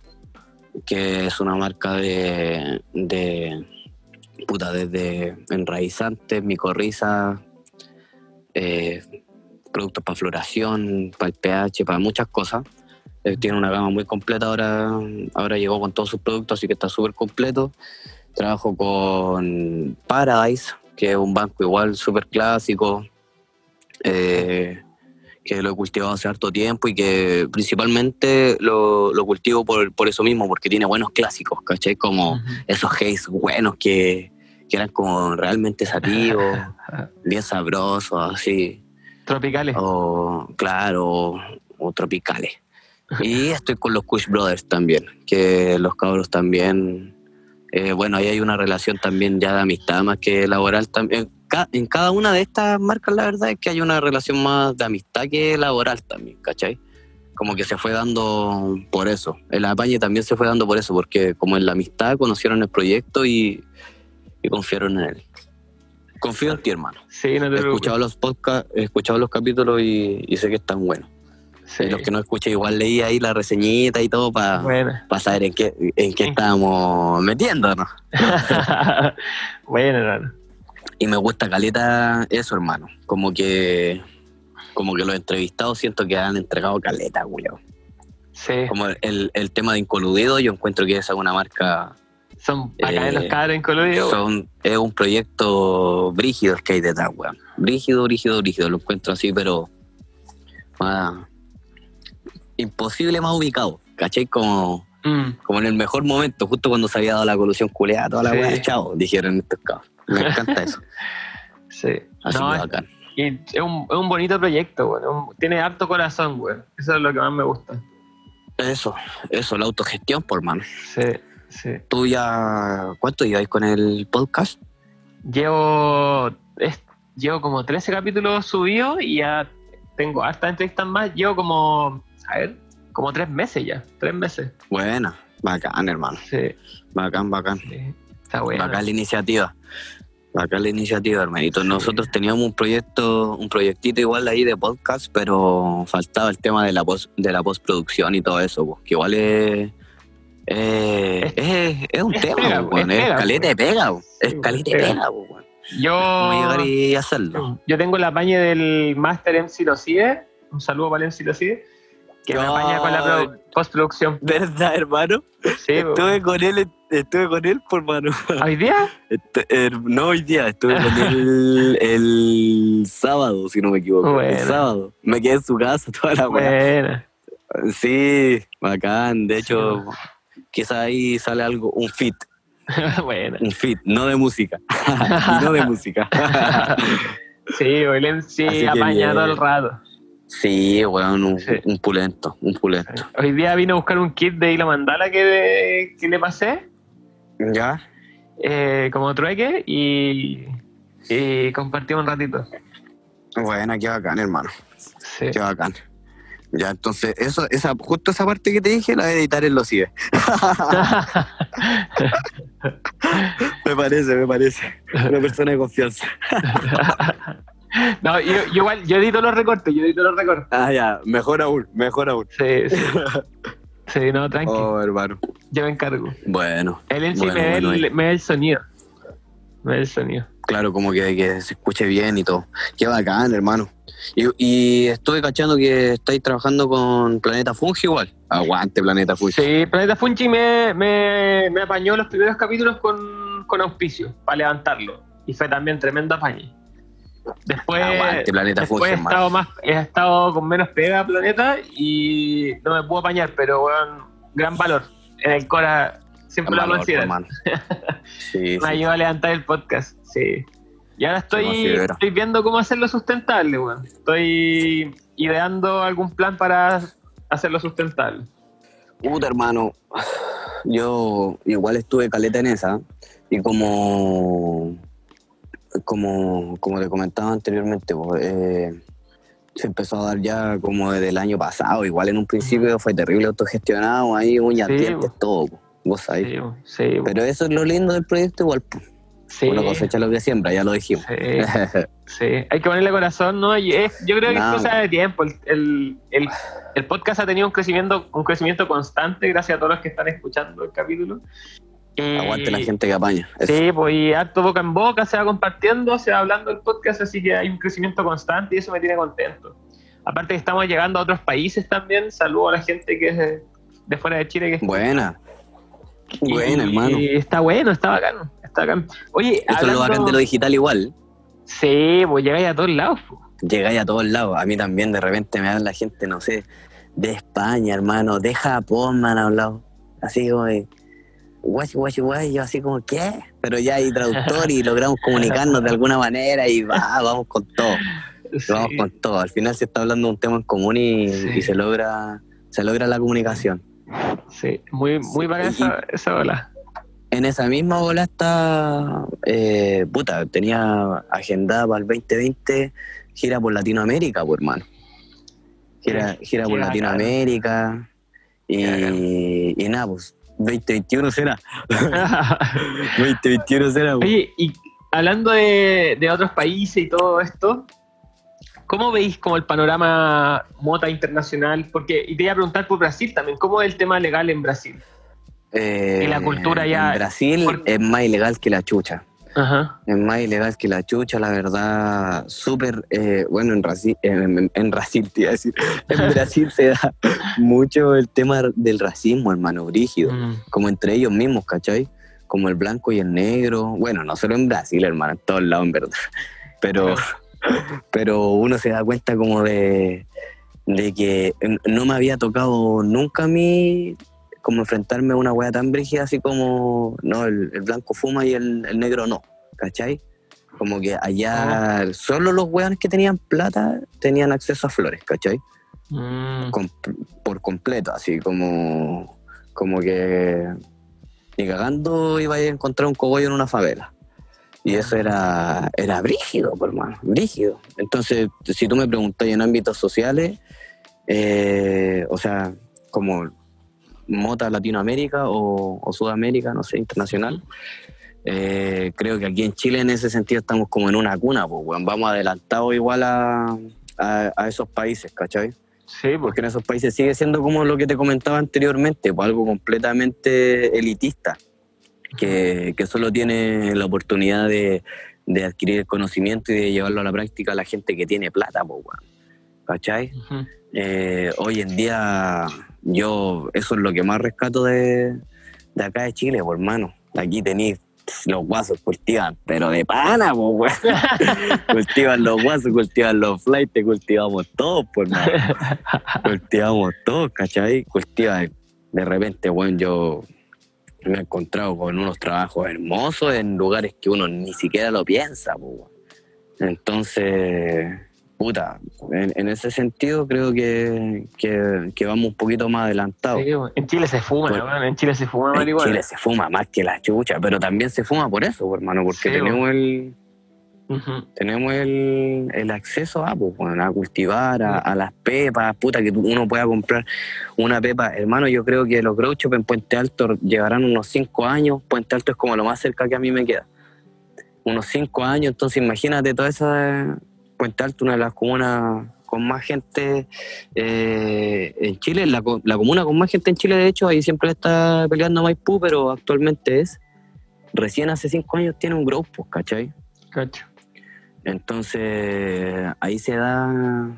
que es una marca de, de puta, desde enraizantes, micorrizas, eh, productos para floración, para el pH, para muchas cosas. Eh, tiene una gama muy completa ahora, ahora llegó con todos sus productos, así que está súper completo. Trabajo con Paradise, que es un banco igual súper clásico, eh, que lo he cultivado hace harto tiempo y que principalmente lo, lo cultivo por, por eso mismo, porque tiene buenos clásicos, ¿cachai? Como esos haze buenos que, que eran como realmente sativos, bien sabrosos, así. Tropicales. O, claro, o, o tropicales. Y estoy con los Kush Brothers también, que los cabros también. Eh, bueno, ahí hay una relación también ya de amistad más que laboral también. En cada una de estas marcas, la verdad es que hay una relación más de amistad que laboral también, ¿cachai? Como que se fue dando por eso. El apañe también se fue dando por eso, porque como en la amistad conocieron el proyecto y, y confiaron en él. Confío en ti, hermano. Sí, no te He escuchado los podcasts, he escuchado los capítulos y, y sé que están buenos. Sí. Y los que no escuché, igual leí ahí la reseñita y todo para Buena. saber en qué, en qué estábamos metiéndonos. Buena, hermano. Y me gusta caleta eso, hermano. Como que como que los entrevistados siento que han entregado caleta, Julio. Sí. Como el, el tema de Incoludido, yo encuentro que esa es una marca, Son acá Eh, los cabros en colorido. son, es un proyecto brígido el que hay detrás, weón. Brígido, brígido, brígido. Lo encuentro así, pero imposible más ubicado, ¿cachai? Como, Mm. como en el mejor momento, justo cuando se había dado la colusión culeada, toda la Sí. weá, chao, dijeron estos cabros. Me encanta eso. Sí. Así No, que bacán. y es un, es un bonito proyecto, güey. Un- Tiene harto corazón, güey. Eso es lo que más me gusta. Eso, eso, la autogestión, por mano. Sí, sí. ¿Tú ya cuánto lleváis con el podcast? Llevo, es- llevo como 13 capítulos subidos y ya tengo hartas entrevistas más. Llevo como, a ver, como tres meses ya. Tres meses. Buena, bacán, hermano. Sí, Bacán, bacán. sí. Está bueno. Bacán la iniciativa. Bacán la iniciativa, hermanito. Sí. Nosotros teníamos un proyecto, un proyectito igual ahí de podcast, pero faltaba el tema de la post, de la postproducción y todo eso, pues, que igual es. eh, es, es un es tema, pega, pues, es pega, caleta de pues. pega, pues, es Sí, caleta de pega. pues. Yo, llegar y hacerlo. yo tengo la paña del Master MC Locide. Un saludo para el MC Locide. Que me apaña con la pro- postproducción. ¿Verdad, hermano? Sí, Estuve con él, estuve con él por mano. ¿Hoy día? Este, eh, no hoy día, estuve con él el sábado, si no me equivoco. Buena. El sábado. Me quedé en su casa toda la weá. Buena. Sí, bacán. De hecho, quizá ahí sale algo, un fit, Buena. un fit, no de música. y no de música. Sí, Así que apaña todo el rato. Sí, weón, un, Sí. un pulento, un pulento. Hoy día vine a buscar un kit de Hilo Mandala que, que le pasé, ¿Ya? eh, como trueque, y, y compartimos un ratito. Bueno, qué bacán, hermano. Sí. Qué bacán. Ya, entonces, eso, esa, justo esa parte que te dije la voy a editar en los CIE. Me parece, me parece. Una persona de confianza. no, yo, yo igual, yo edito los recortes, yo edito los recortes. Ah, ya, mejor aún, mejor aún. Sí, sí. Sí, no, tranqui, Oh, hermano. yo me encargo. Bueno. El MC Bueno, me, bueno, el, me da el sonido. Me da el sonido. claro, como que, que se escuche bien y todo. Qué bacán, hermano. Y, y estuve cachando que estáis trabajando con Planeta Fungi igual. Aguante, Planeta Fungi. Sí, Planeta Fungi me, me, me apañó los primeros capítulos con, con auspicio para levantarlo. Y fue también tremendo apañe. Después, Aguante, Planeta después he, estado más, he estado con menos pega Planeta y no me puedo apañar, pero weón, gran valor. En el Cora siempre lo Valor, considero. hermano. Sí, Me sí. ayudó a levantar el podcast, sí. Y ahora estoy, estoy viendo cómo hacerlo sustentable, weón. Estoy ideando algún plan para hacerlo sustentable. Puta, hermano. Yo igual estuve caleta en esa. Y como. Como, como te comentaba anteriormente, pues, eh, se empezó a dar ya como desde el año pasado. Igual en un principio fue terrible autogestionado, ahí uñas, Sí, dientes, pues. todo. pues, Vos sabés. Sí, sí, Pero eso es lo lindo del proyecto, igual. sí, Uno cosecha lo que siembra, ya lo dijimos. sí, sí. Hay que ponerle corazón, ¿no? Y es- yo creo que No. es cosa de tiempo. El, el, el- el podcast ha tenido un crecimiento, un crecimiento constante gracias a todos los que están escuchando el capítulo. Aguante la gente que apaña. Eso. Sí, pues y harto boca en boca, se va compartiendo, se va hablando el podcast, así que hay un crecimiento constante y eso me tiene contento. Aparte que estamos llegando a otros países también, saludo a la gente que es de, de fuera de Chile. Que Buena. y- Buena, hermano. Y está bueno, está bacano. Está bacán. Oye, Eso es lo hablando- bacán de lo digital igual. Sí, pues llegáis a todos lados. pues. Llegáis a todos lados. A mí también de repente me habla gente, no sé, de España, hermano, de Japón me han hablado. Así como de guachi, guachi, guachi, yo así como, ¿qué? Pero ya hay traductor y logramos comunicarnos de alguna manera y va, vamos con todo. Sí, Vamos con todo. Al final se está hablando de un tema en común y, Sí. y se logra se logra la comunicación. sí, muy, muy Sí, esa, esa ola. En esa misma bola está, eh, puta, tenía agendada para el 2020 gira por Latinoamérica, pues hermano. Gira, gira por. Latinoamérica y, y nada, pues 2021 será. 2021 será. Oye, y hablando de, de otros países y todo esto, ¿cómo veis como el panorama mota internacional? Porque, y te iba a preguntar por Brasil también, ¿cómo es el tema legal en Brasil? Eh, y la cultura ya- En Brasil es más ilegal que la chucha. Ajá. Es más ilegal que la chucha, la verdad. Súper, eh, bueno, en Brasil, en, en- en Brasil, te iba a decir. En Brasil se da mucho el tema del racismo, hermano, brígido. Mm. Como entre ellos mismos, ¿cachai? Como el blanco y el negro. Bueno, no solo en Brasil, hermano, en todos lados, en verdad. Pero, pero uno se da cuenta como de, de que no me había tocado nunca a mí como enfrentarme a una wea tan brígida así como, no, el, el blanco fuma y el, el negro no, ¿cachai? Como que allá solo los weones que tenían plata tenían acceso a flores, ¿cachai? Mm. Com- por completo, así como, como que ni cagando iba a encontrar un cogollo en una favela. Y eso era, era brígido, por hermano, brígido. Entonces, si tú me preguntas en ámbitos sociales, eh, o sea, como mota Latinoamérica o, o Sudamérica, no sé, internacional, eh, creo que aquí en Chile en ese sentido estamos como en una cuna, pues, weón. vamos adelantados igual a, a, a esos países, ¿cachai? Sí, pues. Porque en esos países sigue siendo como lo que te comentaba anteriormente, pues algo completamente elitista, que, que solo tiene la oportunidad de, de adquirir el conocimiento y de llevarlo a la práctica a la gente que tiene plata, pues, weón. ¿cachai? Eh, hoy en día yo eso es lo que más rescato de, de acá de Chile, pues, hermano. Aquí tenéis los guasos cultivan, pero de pana, pues, cultivan los guasos, cultivan los flights, cultivamos todos, pues, hermano. cultivamos todos, ¿cachai? Cultivan. De repente, bueno, yo me he encontrado con unos trabajos hermosos en lugares que uno ni siquiera lo piensa, pues. Entonces, puta, en, en ese sentido creo que, que, que vamos un poquito más adelantados. Sí. En Chile se fuma, Bueno, weón, en Chile se fuma En marihuana. Chile se fuma más que la chucha, pero también se fuma por eso, hermano, porque Sí, tenemos el tenemos el, el acceso a, pues, bueno, a cultivar, a, a las pepas, puta, que uno pueda comprar una pepa. Hermano, yo creo que los grouchos en Puente Alto llevarán unos 5 años. Puente Alto es como lo más cerca que a mí me queda. Unos 5 años, entonces imagínate toda esa... Puente Alto, una de las comunas con más gente eh, en Chile, la, la comuna con más gente en Chile, de hecho, ahí siempre está peleando Maipú, pero actualmente es, recién hace 5 años tiene un grow, pues, ¿cachai? Cacho. Entonces, ahí se da,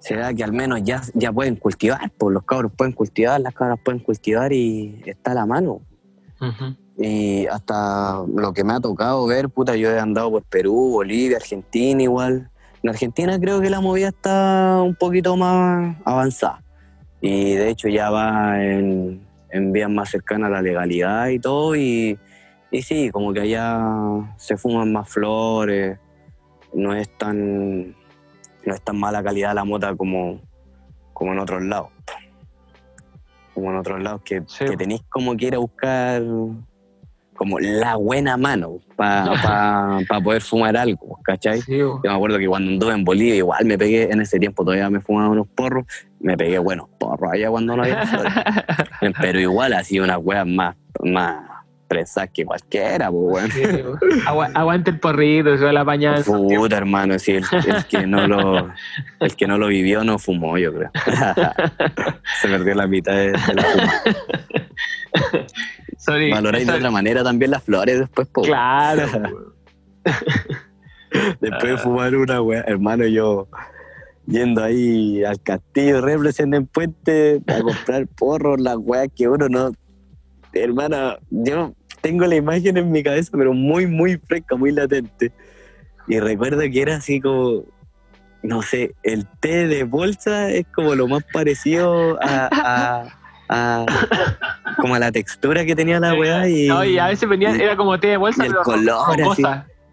se da que al menos ya, ya pueden cultivar, pues los cabros pueden cultivar, las cabras pueden cultivar y está a la mano. Y hasta lo que me ha tocado ver, puta, yo he andado por Perú, Bolivia, Argentina igual. En Argentina creo que la movida está un poquito más avanzada. Y de hecho ya va en, en vías más cercanas a la legalidad y todo. Y, y sí, como que allá se fuman más flores, no es tan, no es tan mala calidad la mota como, como en otros lados. Como en otros lados que, Sí. que tenéis como que ir a buscar como la buena mano para poder fumar algo, ¿cachai? Sí. Yo me acuerdo que cuando anduve en Bolivia, igual me pegué, en ese tiempo todavía me fumaba unos porros, me pegué buenos porros allá cuando no había flores. Pero igual ha sido unas weas más, más presas que cualquiera, pues weón. Sí, bo. Agua- aguante el porrito, se la Santiago. Puta hermano, sí, el, el que no lo, el que no lo vivió no fumó, yo creo. Se perdió la mitad de, de la fuma. Sorry, Valoráis de otra manera también las flores después, po. Claro. Después de fumar una wea, hermano, yo yendo ahí al castillo represent en Puente a comprar porros, las weas que uno no. Hermano, yo tengo la imagen en mi cabeza, pero muy, muy fresca, muy latente. Y recuerdo que era así como, no sé, el té de bolsa es como lo más parecido a. a- a- como a la textura que tenía la weá y, No, y a veces venía, y- era como té de bolsa, el pero color.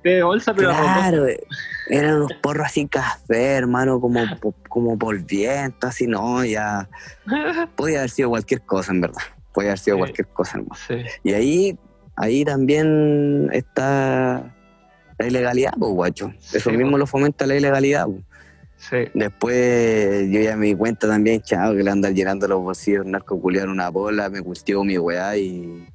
Té de bolsa, pero. Claro, eran unos porros así café, hermano, como, como polviento, así, no, ya. Podía haber sido cualquier cosa, en verdad. Podía haber sido Sí. cualquier cosa, hermano. Sí. Y ahí, ahí también está la ilegalidad, pues, guacho. Eso Sí, mismo po. lo fomenta la ilegalidad, po. Después yo ya me di cuenta también, chao, que le andan llenando los bolsillos narco culiar una bola, me cultivo mi weá y.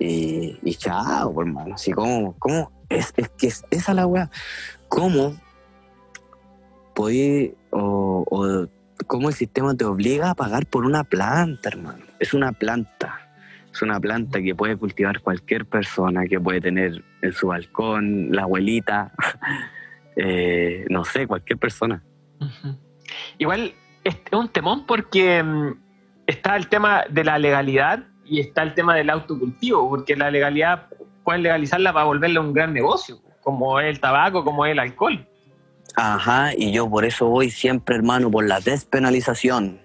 Y, chao, hermano. Así como, ¿cómo? Es, es que es esa la weá. ¿Cómo podí o, o cómo el sistema te obliga a pagar por una planta, hermano? Es una planta. Es una planta que puede cultivar cualquier persona, que puede tener en su balcón, la abuelita, eh, no sé, cualquier persona. Igual es un temón porque mm, está el tema de la legalidad y está el tema del autocultivo, porque la legalidad pueden legalizarla para volverla un gran negocio, como es el tabaco, como es el alcohol. Ajá, y yo por eso voy siempre, hermano, por la despenalización.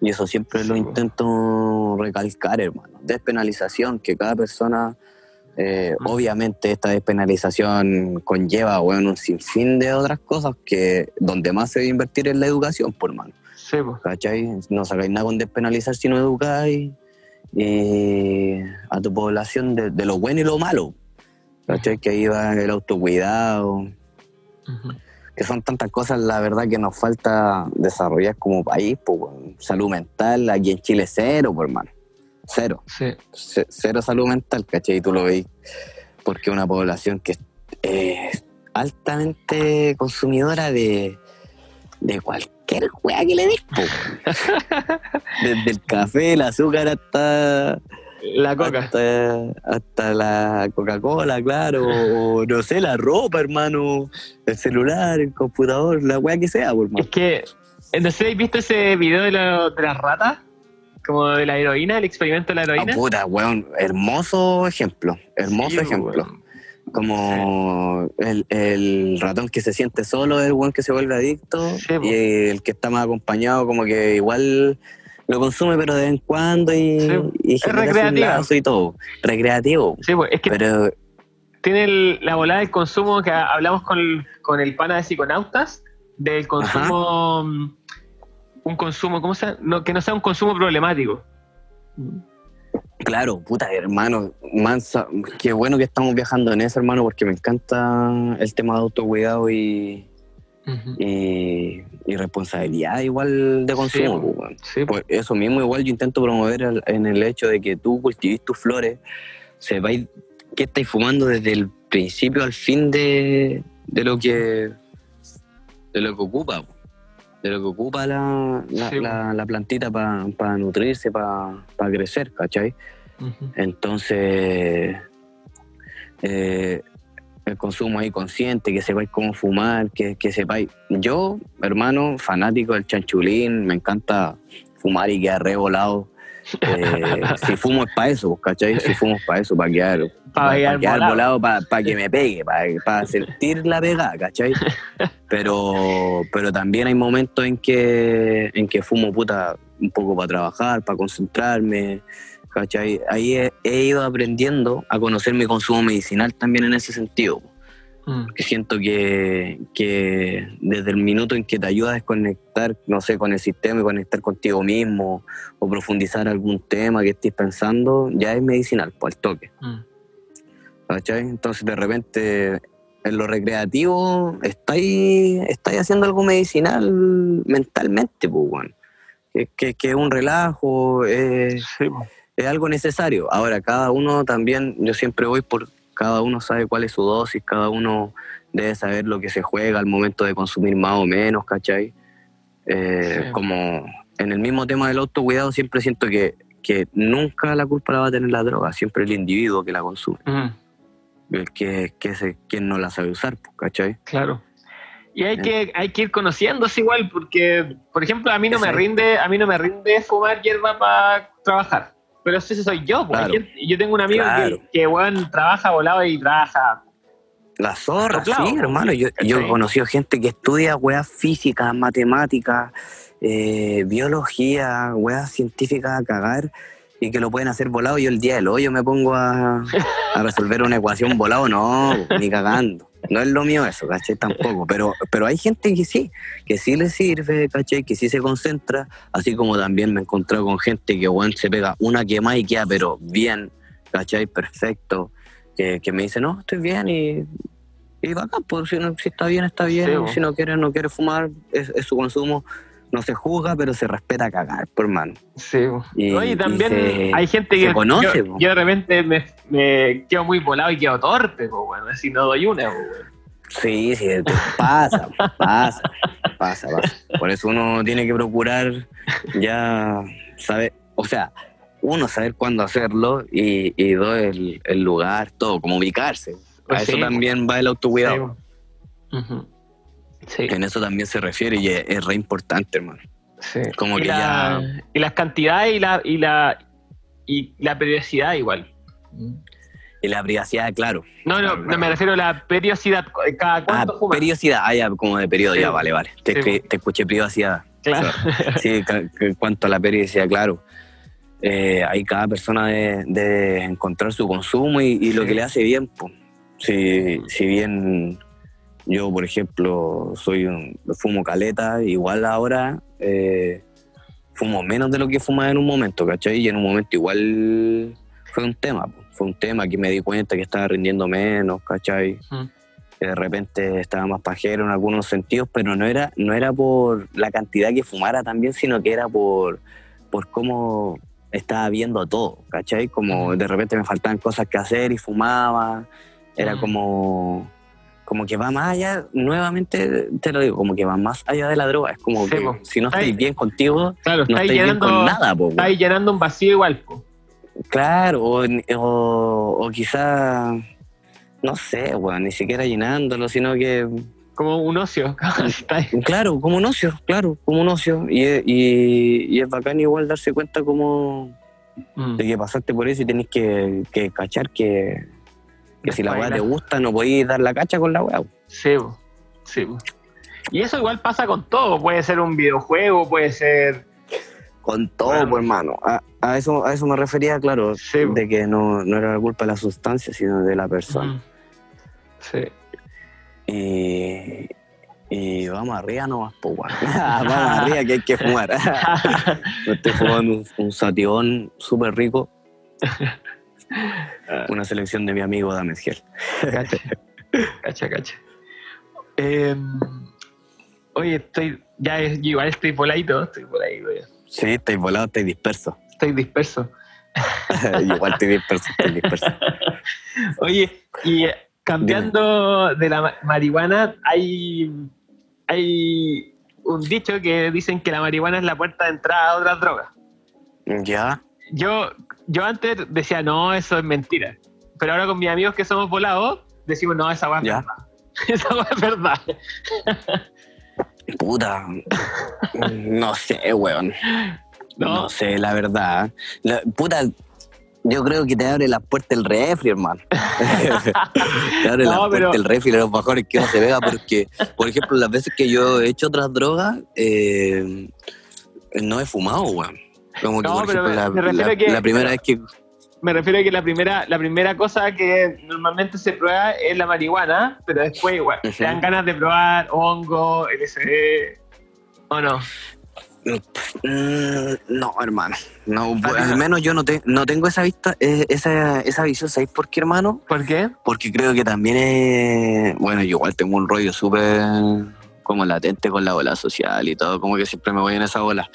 Y eso siempre lo intento recalcar, hermano. Despenalización, que cada persona, eh, obviamente esta despenalización conlleva, bueno, un sinfín de otras cosas que donde más se debe invertir en la educación, por. Sí, po. ¿Cachai? No sacáis nada con despenalizar si no educáis eh, a tu población de, de lo bueno y lo malo. ¿Cachai? Que ahí va el autocuidado que son tantas cosas, la verdad, que nos falta desarrollar como país. Pues, salud mental, aquí en Chile, cero, pues, hermano. Cero. Sí, Cero salud mental, ¿cachai? Y tú lo veis. Porque una población que es altamente consumidora de, de cualquier weá que le des. Desde el café, el azúcar hasta la coca. hasta, hasta la Coca-Cola, claro, o no sé, la ropa, hermano, el celular, el computador, la weá que sea, por Es hermano. que, no sé, ¿has visto ese video de, la- de las ratas? Como de la heroína, el experimento de la heroína. puta, weón, hermoso ejemplo, hermoso Sí, ejemplo. weón. Como el, el ratón que se siente solo, el weón que se vuelve adicto, Sí, y el que está más acompañado, como que igual lo consume, pero de vez en cuando, y, Sí, y su recreativo. y todo. Recreativo. Sí, pues, es que Pero tiene el- la volada del consumo que ha- hablamos con el, con el pana de psiconautas, del consumo, mm, un consumo, ¿cómo se llama? No, que no sea un consumo problemático. Claro, puta, hermano, mansa, qué bueno que estamos viajando en eso, hermano, porque me encanta el tema de autocuidado y, y, y responsabilidad igual de consumo. Sí, pues. Sí, Por eso mismo igual yo intento promover en el hecho de que tú cultives tus flores, sepáis qué estáis fumando desde el principio al fin de, de lo que de lo que ocupa. De lo que ocupa la, la, Sí, la- la plantita para nutrirse, para crecer, ¿cachai? Entonces, eh, el consumo ahí consciente, que sepáis cómo fumar, que, que sepáis. Yo, hermano, fanático del chanchulín, me encanta fumar y quedar re volado. Eh, si fumo es para eso, ¿cachai? Si fumo es para eso, para quedar, Pa' pa- quedar pa' quedar volado. volado, para que me pegue, para sentir la pegada, ¿cachai? Pero, pero también hay momentos en que, en que fumo puta un poco para trabajar, para concentrarme, ¿cachai? Ahí he, he ido aprendiendo a conocer mi consumo medicinal también en ese sentido. Mm. Que siento que, que desde el minuto en que te ayuda a desconectar, no sé, con el sistema y conectar contigo mismo o profundizar algún tema que estés pensando, ya es medicinal, por el toque. Mm. ¿cachai? Entonces de repente en lo recreativo estáis, estáis haciendo algo medicinal mentalmente, pues, weón. Que, que, que es un relajo, es, Sí, es algo necesario. Ahora, cada uno también, yo siempre voy por, cada uno sabe cuál es su dosis, cada uno debe saber lo que se juega al momento de consumir más o menos, ¿cachai? Eh, Sí. Como en el mismo tema del autocuidado, siempre siento que, que nunca la culpa la va a tener la droga, siempre el individuo que la consume, el que, que se, quien no la sabe usar, pues, ¿cachai? Claro. Y hay que, hay que ir conociéndose igual, porque, por ejemplo, a mí no me rinde, a mí no me rinde fumar hierba para trabajar. Pero ese soy yo, pues. Claro. gente- yo tengo un amigo Claro. que, que weón, trabaja volado y trabaja. La zorra, sí, hermano. Yo, yo he conocido gente que estudia weas físicas, matemáticas, eh, biología, weas científicas a cagar y que lo pueden hacer volado. Yo el día del hoyo me pongo a, a resolver una ecuación volado, no, ni cagando. No es lo mío eso, ¿cachai? Tampoco. Pero, pero hay gente que sí, que sí le sirve, ¿cachai? Que sí se concentra. Así como también me he encontrado con gente que, weón, se pega una quema y queda, pero bien, ¿cachai? Perfecto. Que, que me dice, no, estoy bien y, y bacán, pues si, no- si está bien, está bien. Sí, si no quiere, no quiere fumar, es, es su consumo. No se juzga, pero se respeta a cagar, por hermano. Sí. Y- también se- hay gente se que conoce, yo, yo de repente me, me quedo muy volado y quedo torpe, pues bueno, así no doy una, po, weón. Sí, sí, pasa, pasa, pasa, pasa. Por eso uno tiene que procurar ya saber, o sea, uno saber cuándo hacerlo y, y dos, el, el lugar, todo, como ubicarse. A Pues eso sí, también va el autocuidado. Sí. Sí, En eso también se refiere y es, es re importante, hermano. sí. como y que la- Y las cantidades y la, y la, y la periodicidad igual. Y la privacidad, claro. No, no, no me refiero a la periodicidad. ¿Cada Ah, cuánto fumas? periodicidad, ah, ya, como de periodo, Sí. ya, vale, vale. Te, Sí. escuché privacidad. Claro. Sí, ca- que en cuanto a la periodicidad, claro. Eh, hay cada persona de, de encontrar su consumo y, y lo Sí. que le hace bien. po. Si, si bien yo, por ejemplo, soy un, fumo caleta, igual ahora eh, fumo menos de lo que fumaba en un momento, ¿cachai? Y en un momento igual fue un tema, fue un tema que me di cuenta que estaba rindiendo menos, ¿cachai? Mm. que de repente estaba más pajero en algunos sentidos, pero no era, no era por la cantidad que fumara también, sino que era por, por cómo estaba viendo todo, ¿cachai? Como de repente me faltaban cosas que hacer y fumaba, era Mm. como, como que va más allá, nuevamente te lo digo, como que va más allá de la droga, es como Sí, que po. si no estáis bien contigo, Claro, no estáis bien con nada, po, estáis llenando un vacío igual. po. Claro, o, o, o quizá, no sé, weón, ni siquiera llenándolo, sino que Como un ocio. Claro, como un ocio, claro, como un ocio. Y, es- y, y es bacán igual darse cuenta como Mm. de que pasaste por eso y tenés que, que cachar que, que si la weá te gusta no podéis dar la cacha con la weá. Sí, sí. Y eso igual pasa con todo. Puede ser un videojuego, puede ser. Con todo, Bueno. pues, hermano. A, a eso, a eso me refería, claro, Sí, de que no, no era la culpa de la sustancia, sino de la persona. Mm. Sí. Y, y vamos arriba nomás, pues, vamos arriba que hay que fumar. Me estoy fumando un, un sativón súper rico. Una selección de mi amigo Damed Gel. Cacha, cacha, cacha. Em, oye, estoy. Ya igual estoy voladito, estoy voladito ya. Sí, estoy volado, estoy disperso. Estoy disperso. Igual estoy disperso, estoy disperso. Oye, y eh, cambiando de la ma- marihuana, hay, hay un dicho que dicen que la marihuana es la puerta de entrada a otras drogas. Ya, Yo, yo antes decía, no, eso es mentira. Pero ahora con mis amigos que somos volados, decimos, no, esa weá es verdad. Esa weá es verdad. Puta. No sé, weón. No. No, sé, la verdad. La- puta, yo creo que te abre la puerta el refri, hermano. te abre la No, puerta pero- el refri de los bajones que uno se pega porque, por ejemplo, las veces que yo he hecho otras drogas, eh, no he fumado, weón. Como que, No, por pero ejemplo, me- la, me refiero la- a que- la primera vez que... Me refiero a que la primera, la primera cosa que normalmente se prueba es la marihuana, pero después igual, Ujú. te dan ganas de probar hongo, LSD, ¿o no? Mm, no, hermano. No, Ah, al menos yo no, te- no tengo esa vista, eh, esa, esa visión. ¿Sabéis por qué, hermano? ¿Por qué? Porque creo que también es. Bueno, yo igual tengo un rollo súper como latente con la ola social y todo, como que siempre me voy en esa ola.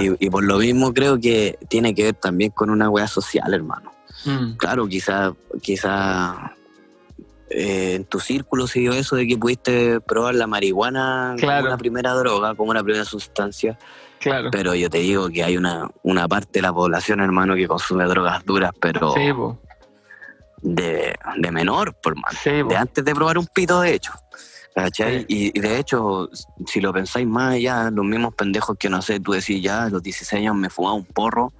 Y, y por lo mismo creo que tiene que ver también con una weá social, hermano. Mm. Claro, quizá, quizá eh, en tu círculo se dio eso de que pudiste probar la marihuana Claro. como una primera droga, como una primera sustancia. Claro. Pero yo te digo que hay una, una parte de la población, hermano, que consume drogas duras, pero Sí, de, de menor, por mano. Sí. De antes de probar un pito, de hecho. ¿Cachai? Sí. Y, y de hecho, si lo pensáis más allá, los mismos pendejos que no sé, tú decís ya, a los 16 años me fumaba un porro.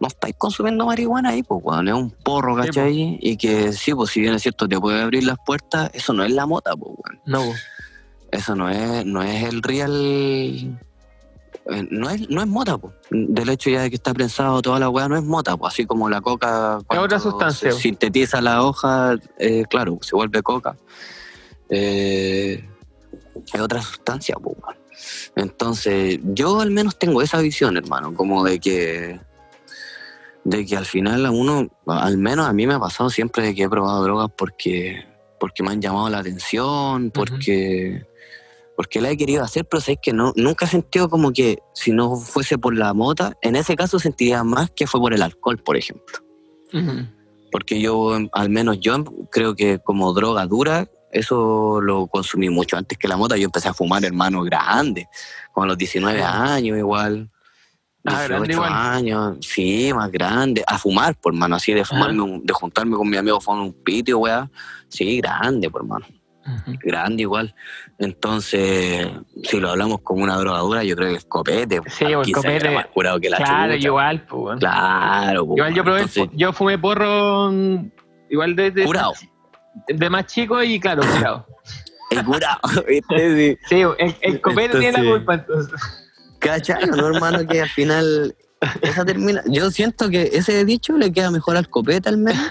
No estáis consumiendo marihuana ahí, pues, weón. Es un porro, Sí, ¿cachai? Y que sí, pues, si bien es cierto, te puede abrir las puertas, eso no es la mota, pues, weón. No, po. Eso no es, no es el real. eh, No es, no es mota, po. Del hecho ya de que está prensado toda la weá, no es mota, po. Así como la coca. cuando otra sustancia, po. Sintetiza la hoja, eh, claro, se vuelve coca. Eh, es otra sustancia, weón. Entonces, yo al menos tengo esa visión, hermano, como de que. De que al final a uno, al menos a mí me ha pasado siempre de que he probado drogas porque, porque me han llamado la atención, porque porque la he querido hacer, pero sabes que no, nunca he sentido como que si no fuese por la mota, en ese caso sentiría más que fue por el alcohol, por ejemplo. Porque yo, al menos yo, creo que como droga dura, eso lo consumí mucho antes que la mota. Yo empecé a fumar, hermano, grande, como a los 19 años igual. Ah, grande 18 igual. años, sí, más grande. A fumar, por mano, así de fumarme, un- de juntarme con mi amigo, fumar un pito, weá. Sí, grande, por mano grande igual. Entonces, si lo hablamos como una drogadura, yo creo que el copete. Sí, el copete. más curado que la Claro, chucha. igual, weón. Claro, po, Igual yo probé, entonces, yo fumé porro mm, igual desde Curado. De más chico y claro, curado. el curado, ¿viste? Sí. El, el copete tiene la culpa entonces. ¿Cachai? No, hermano, que al final esa termina. Yo siento que ese dicho le queda mejor al copete al menos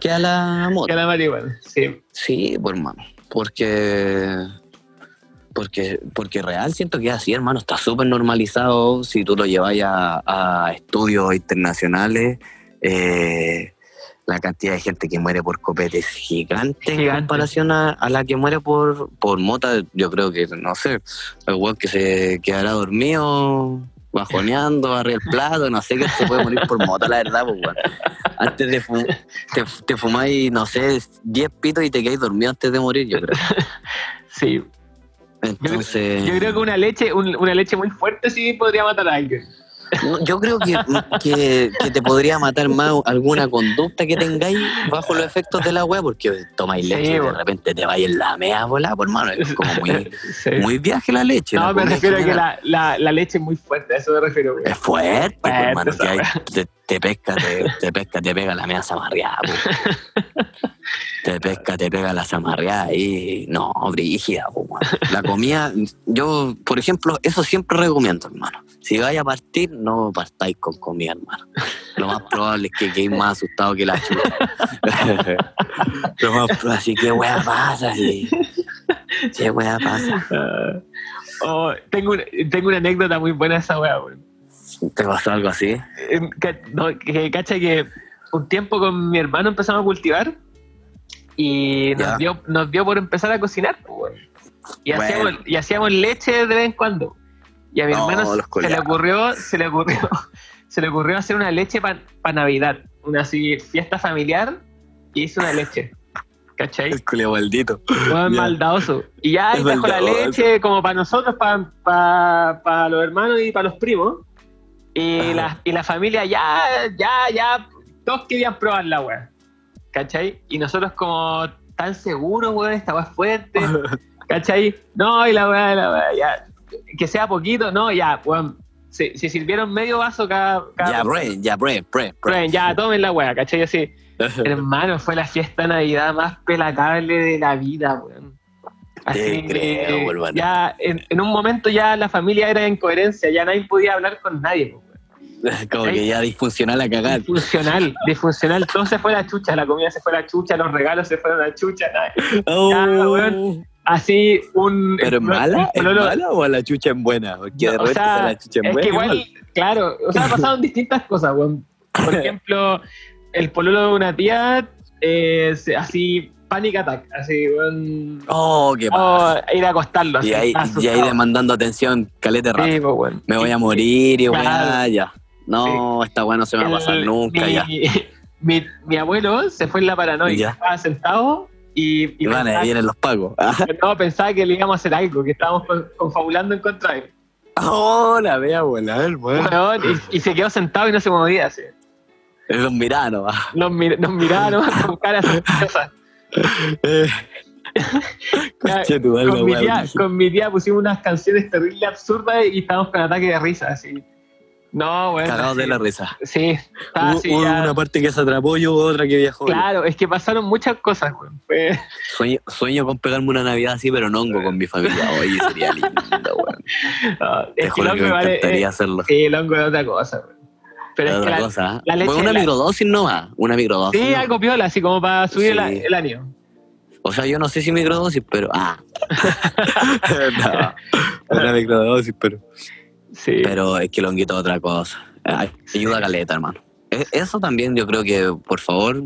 que a la Que moto. la marihuana. Sí. Sí, pues hermano. Porque. Porque, porque real siento que es así, hermano, está súper normalizado. Si tú lo llevas a, a estudios internacionales, eh, la cantidad de gente que muere por copete es gigante, en comparación a, a la que muere por, por mota. Yo creo que, no sé, el weón que se quedará dormido, bajoneando, arriba el plato, no sé qué se puede morir por mota, la verdad, pues, weón. Antes de fumar, te, te fumáis, no sé, 10 pitos y te quedáis dormido antes de morir, yo creo. Sí. Entonces, Yo creo que una leche, un- una leche muy fuerte sí podría matar a alguien. Yo creo que, que, que te podría matar más alguna conducta que tengáis bajo los efectos de la weá, porque tomáis Sí, leche y de repente te vais en la mea volada, por mano. Es como muy, Sí. muy viaje la leche. no, me refiero a que la, la, la leche es muy fuerte, a eso me refiero. güey. Es fuerte, pues, Fuerte hermano, que hay- te, te pesca, te, te pesca, te pega la mea zamarreada. Te pesca, te pega la zamarreada y no, brígida, po, weón. La comida, yo, por ejemplo, eso siempre recomiendo, hermano. Si vais a partir, no partáis con comida, hermano. Lo más probable es que quedéis más asustado que la chucha. Lo más probable, así que weá pasa, sí. ¿Qué weá pasa? Ah. Oh, tengo, una, tengo una anécdota muy buena esa weá, güey. ¿Te pasó algo así? Eh, ca- no, que cacha que un tiempo con mi hermano empezamos a cultivar y nos dio, nos dio por empezar a cocinar. Y, Bueno. hacíamos, y hacíamos leche de vez en cuando. Y a mi No, hermano se le ocurrió, se le ocurrió, se le ocurrió hacer una leche para Navidad, una así fiesta familiar, y hizo una leche. ¿Cachai? El culio maldito. Weón, Ya. maldadoso. Y ya Es dejó la leche como para nosotros, para los hermanos y para los primos. Y la, y la familia ya, ya, ya, todos querían probar la weá. ¿Cachai? Y nosotros como tan seguro, weón, esta weá es fuerte. ¿Cachai? No, y la weá, la weá, ya. Que sea poquito, no, ya, weón. Se, se sirvieron medio vaso cada. cada Ya, bre, ya, bre, bre, bre. Prueben, ya, tomen la weá, ¿cachai? Así. Hermano, fue la fiesta de Navidad más pelacable de la vida, weón. Te creo, hermano. Ya, en, en un momento ya la familia era en coherencia, ya nadie podía hablar con nadie, Como que ya disfuncional a cagar. Disfuncional, disfuncional, todo se fue a la chucha, la comida se fue a la chucha, los regalos se fueron a la chucha, nada. Oh. Así un... ¿Pero es un- mala? ¿Es un pololo- mala o la chucha en buena? Porque de No, o repente sea, la chucha en es buena. que igual, claro, o sea, pasaron distintas cosas, weón. Por ejemplo, el pololo de una tía, eh, así, panic attack, así, weón. Oh, qué. Oh, ir a acostarlo, así. y ahí, y ahí demandando atención, calete. Sí, pues. Me voy a morir y Claro. ya. No, esta weá no se me va a pasar El- nunca, mi, ya. Mi, mi abuelo se fue en la paranoia, Ya. estaba sentado y, y van, pensaba- vienen los pagos. no, pensaba que le íbamos a hacer algo, que estábamos con- confabulando en contra de él. Oh, la vea volar, weón. Weón, y, y se quedó sentado y no se movía así. Los miranos, va. Nos, mir- nos miraba nomás con cara tu alma, con, mi tía, con mi tía pusimos unas canciones terribles absurdas y estábamos con ataque de risa, así. No, bueno. Cagados de la risa. Sí, estaba Hubo, así hubo ya. una parte que se atrapó y hubo otra que viajó. Claro, es que pasaron muchas cosas, weón. Fue- Sueño, sueño con pegarme una Navidad así, pero no hongo con mi familia. Oye, sería lindo, no, Te es juro que me vale. encantaría eh, hacerlo. sí, el hongo es otra cosa, weón. Pero Es es que otra la- cosa. la leche Bueno, una la- microdosis no va. Una microdosis. Sí, no. algo piola, así como para subir Sí. el año. O sea, yo no sé si microdosis, pero. Ah. no, una microdosis, pero. Sí. Pero es que el honguito es otra cosa. Ay, ayuda a caleta, hermano. E- Eso también yo creo que, por favor,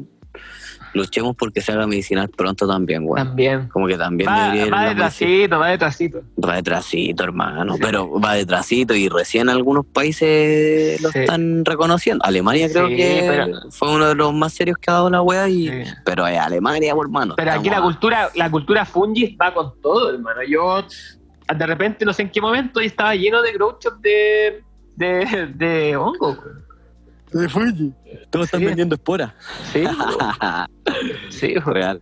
luchemos porque se haga medicinal pronto también, weón. También. Como que también Va, debería ir va la detrásito, va detrásito. Va detrásito, hermano. Sí. Pero va detrásito y recién algunos países lo Sí. están reconociendo. Alemania creo Sí, que pero- fue uno de los más serios que ha dado la wea. Y. Pero es Alemania, pues, hermano. Pero aquí la cultura, la cultura fungis va con todo, hermano. Yo de repente no sé en qué momento y estaba lleno de grow shop de, de, de hongo. De fungi. Todos están Sí. vendiendo esporas. Sí, sí. Real.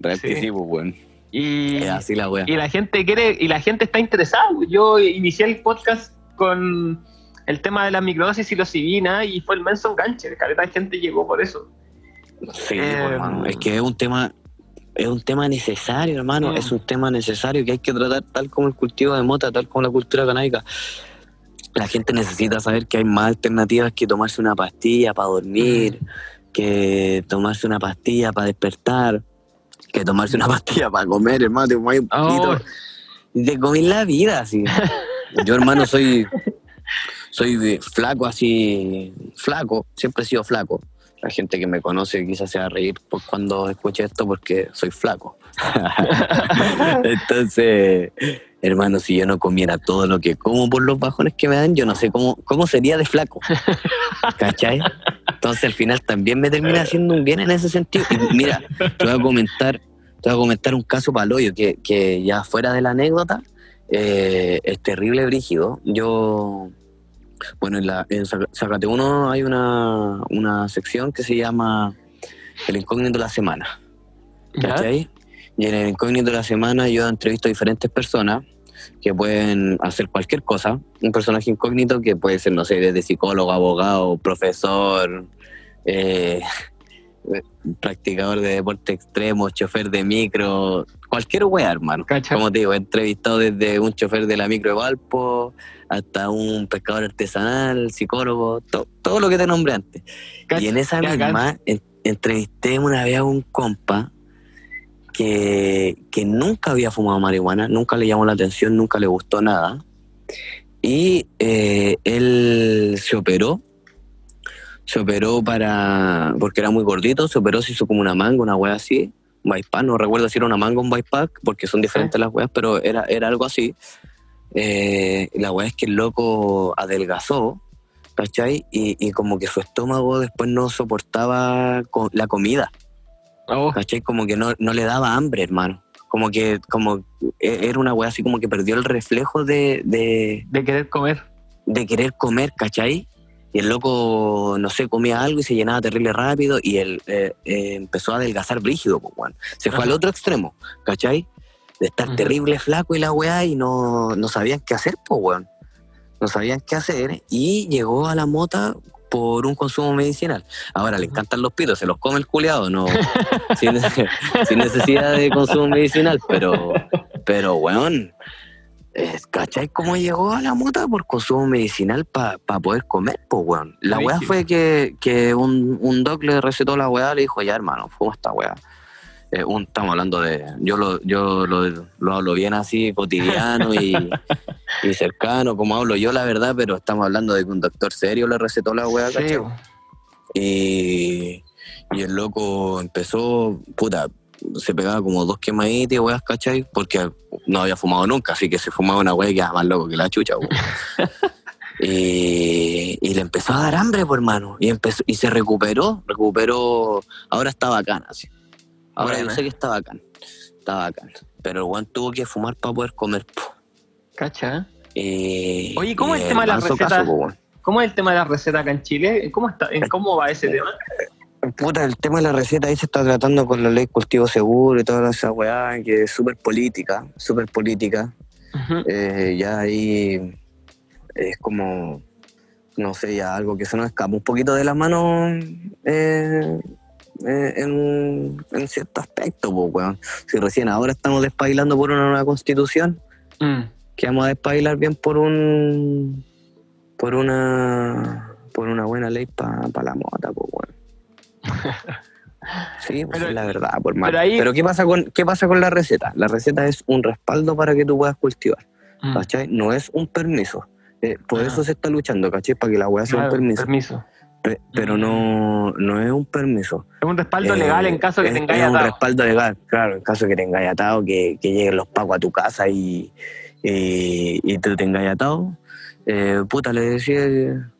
Real Sí. que sí, pues, weón. Y, así la wea. y la gente quiere, y la gente está interesada. Yo inicié el podcast con el tema de la microdosis y psilocibina y fue el menso enganche. Caleta de gente llegó por eso. Sí, Eh, pues, hermano. Es que es un tema. Es un tema necesario, hermano. Mm. Es un tema necesario que hay que tratar tal como el cultivo de mota, tal como la cultura canábica. La gente necesita saber que hay más alternativas que tomarse una pastilla para dormir, que tomarse una pastilla para despertar, que tomarse una pastilla para comer, hermano. Te comes un Oh. poquito y te comís la vida, así. Yo, hermano, soy, soy flaco, así, flaco, siempre he sido flaco. La gente que me conoce quizás se va a reír por cuando escuche esto porque soy flaco. Entonces, hermano, si yo no comiera todo lo que como por los bajones que me dan, yo no sé cómo, cómo sería de flaco. ¿Cachai? Entonces al final también me termina haciendo un bien en ese sentido. Y mira, te voy a comentar, te voy a comentar un caso paloyo que, que ya fuera de la anécdota, eh, es terrible brígido. Yo, bueno, en, la, en Zaca- Zacate 1 hay una, una sección que se llama El incógnito de la semana. ¿Cachai? Y en el incógnito de la semana yo entrevisto a diferentes personas que pueden hacer cualquier cosa. Un personaje incógnito que puede ser, no sé, desde psicólogo, abogado, profesor, eh, practicador de deporte extremo, chofer de micro, cualquier wea, hermano. Como te digo, he entrevistado desde un chofer de la micro de Valpo hasta un pescador artesanal, psicólogo, to- todo lo que te nombré antes. Y en esa misma en- entrevisté una vez a un compa que, que nunca había fumado marihuana, nunca le llamó la atención, nunca le gustó nada. Y eh, él se operó. Se operó para. porque era muy gordito, se operó, se hizo como una manga, una wea así. Un bypass, no recuerdo si era una manga o un bypass, porque son diferentes las weas, pero era, era algo así. Eh, la wea es que el loco adelgazó, ¿cachai? Y, y como que su estómago después no soportaba co- la comida. Oh, ¿cachai? Como que no, no le daba hambre, hermano. Como que como e- era una weá así como que perdió el reflejo de, de, de querer comer. de querer comer, ¿cachai? y el loco, no sé, comía algo y se llenaba terrible rápido y él eh, eh, empezó a adelgazar brígido, pues, weón. Se fue al Ajá. otro extremo, ¿cachai? De estar terrible flaco y la weá y no, no sabían qué hacer, pues, weón. No sabían qué hacer y llegó a la mota por un consumo medicinal. Ahora le encantan los pitos, se los come el culeado, no, sin, nece- sin necesidad de consumo medicinal, pero, pero weón, eh, ¿cachai cómo llegó a la mota por consumo medicinal para poder comer, pues weón? La weá fue que, que un, un doc le recetó la weá, le dijo, ya hermano, fuma esta weá. Eh, un- estamos hablando de, yo lo, yo lo, lo hablo bien así, cotidiano y, y cercano, como hablo yo la verdad, pero estamos hablando de que un doctor serio le recetó la weá, Sí. Y, y el loco empezó, puta, se pegaba como dos quemaditas weas, ¿cachai? Porque no había fumado nunca, así que se fumaba una wea que era más loco que la chucha, weón. y, y le empezó a dar hambre, por hermano. Y empezó, y se recuperó, recuperó, ahora está bacán, así. Ahora yo sé que está bacán, está bacán. Pero el weón tuvo que fumar para poder comer. po. Cacha. Y, Oye, ¿cómo es el tema de las recetas? caso, po, weón. ¿Cómo es el tema de la receta acá en Chile? ¿Cómo, está, en ¿Cómo va ese tema? Puta, el tema de la receta ahí se está tratando con la ley cultivo seguro y toda esa weá que es súper política, súper política. Eh, ya ahí es como, no sé, ya algo que se nos escapa un poquito de las manos eh, eh, en, en cierto aspecto, pues, weón. Si recién ahora estamos despailando por una nueva constitución, Mm. que vamos a despailar bien por un por una por una buena ley para la mota, pues, weón. Sí, pues Pero- es la verdad, por mal. pero ahí- Pero ¿qué pasa con qué pasa con la receta? La receta es un respaldo para que tú puedas cultivar, Mm. No es un permiso. Eh, por Ah. eso se está luchando, ¿cachai? Para que la weá sea Claro, un permiso. permiso. Pe- pero no, no es un permiso. Es un respaldo Eh, legal en caso que es, tengáis es un respaldo legal, claro, en caso que tengáis atado, que, que lleguen los pagos a tu casa y, y, y te tengáis atado. Eh, puta, le decía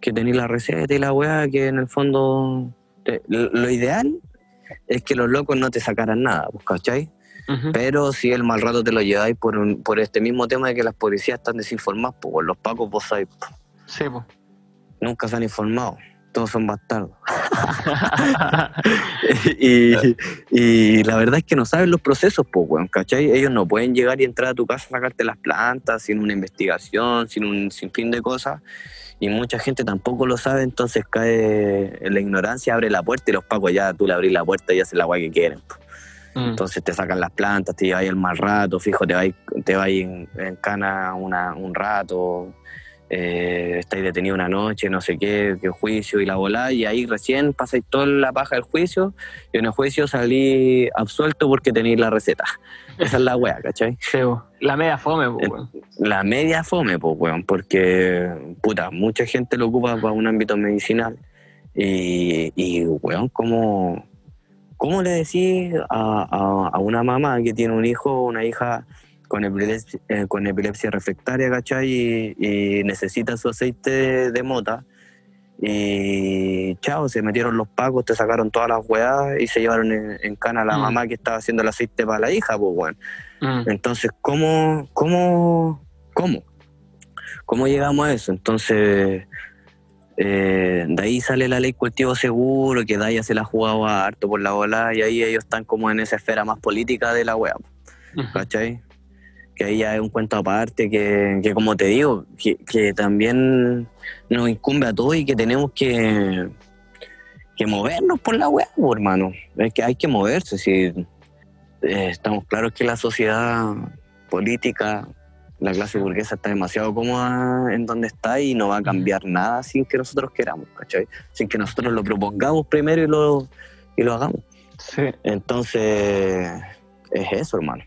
que tenéis la receta y la weá, que en el fondo te- lo, ideal es que los locos no te sacaran nada, pues, ¿cachai? Pero si el mal rato te lo lleváis por, un- por este mismo tema de que las policías están desinformadas, pues los pacos vos sabés, pues, Sí, po. Nunca se han informado, todos son bastardos. y, y la verdad es que no saben los procesos, pues, weón, ¿cachai? Ellos no pueden llegar y entrar a tu casa a sacarte las plantas sin una investigación, sin un sinfín de cosas. Y mucha gente tampoco lo sabe, entonces cae en la ignorancia, abre la puerta y los pacos ya, tú le abrís la puerta y hacen la guay que quieren. Mm. Entonces te sacan las plantas, te lleváis el mal rato, fijo, te vais, te vais en, en cana una, un rato, eh, estáis detenido una noche, no sé qué, qué juicio y la volá, y ahí recién pasáis toda la paja del juicio, y en el juicio salí absuelto porque tenéis la receta. Esa es la wea, ¿cachai? Sí. La media fome, po, Eh, weón. La media fome, pues, weón, porque, puta, mucha gente lo ocupa para un ámbito medicinal. Y, y weón, ¿cómo, cómo le decís a, a- a una mamá que tiene un hijo o una hija con epilepsia, eh, con epilepsia refractaria, ¿cachai? Y, y necesita su aceite de mota. Y chao, se metieron los pacos, te sacaron todas las weas y se llevaron en, en cana a la Mm. mamá que estaba haciendo el aceite para la hija, pues, weón. Mm. Entonces, ¿cómo, cómo, cómo? ¿Cómo llegamos a eso? Entonces, eh, de ahí sale la ley cultivo seguro, que Daya se la ha jugado harto por la bola, y ahí ellos están como en esa esfera más política de la web, Ujú. ¿cachai? Que ahí ya es un cuento aparte, que, que como te digo, que, que también nos incumbe a todos y que tenemos que, que movernos por la web, hermano. Es que hay que moverse, si eh, estamos claros que la sociedad política, la clase burguesa está demasiado cómoda en donde está y no va a cambiar nada sin que nosotros queramos, ¿cachai? Sin que nosotros lo propongamos primero y lo, y lo hagamos. Sí. Entonces, es eso, hermano.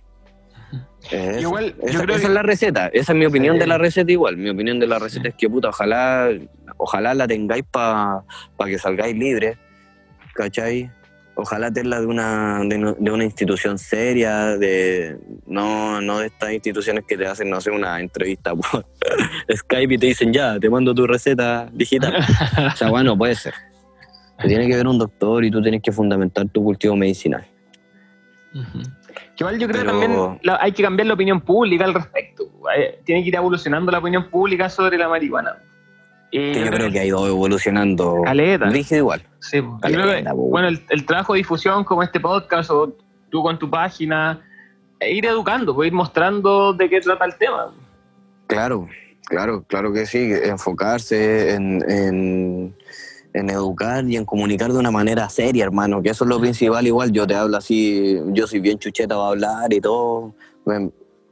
Es. Igual, yo esa, creo esa que- es la receta, esa es mi opinión Sí. de la receta igual. Mi opinión de la receta es que, puta, ojalá, ojalá la tengáis para que salgáis libres, ¿cachai? Ojalá tenla de una, de, de una institución seria, de no, no de estas instituciones que te hacen, no sé, una entrevista por Skype y te dicen, ya, te mando tu receta digital. o sea, bueno, puede ser. Te tiene que ver un doctor y tú tienes que fundamentar tu cultivo medicinal. Ujú. Que Igual yo creo Pero- que también la- hay que cambiar la opinión pública al respecto. Eh, Tiene que ir evolucionando la opinión pública sobre la marihuana. Que yo creo que ha ido evolucionando. Caleta. Rígido igual. Sí, Caleta, que, po. bueno, el, el trabajo de difusión como este podcast o tú con tu página, e ir educando, pues ir mostrando de qué trata el tema. Claro, claro, claro que sí. Enfocarse en, en, en educar y en comunicar de una manera seria, hermano. Que eso es lo principal. Igual yo te hablo así, yo soy bien chucheta para hablar y todo.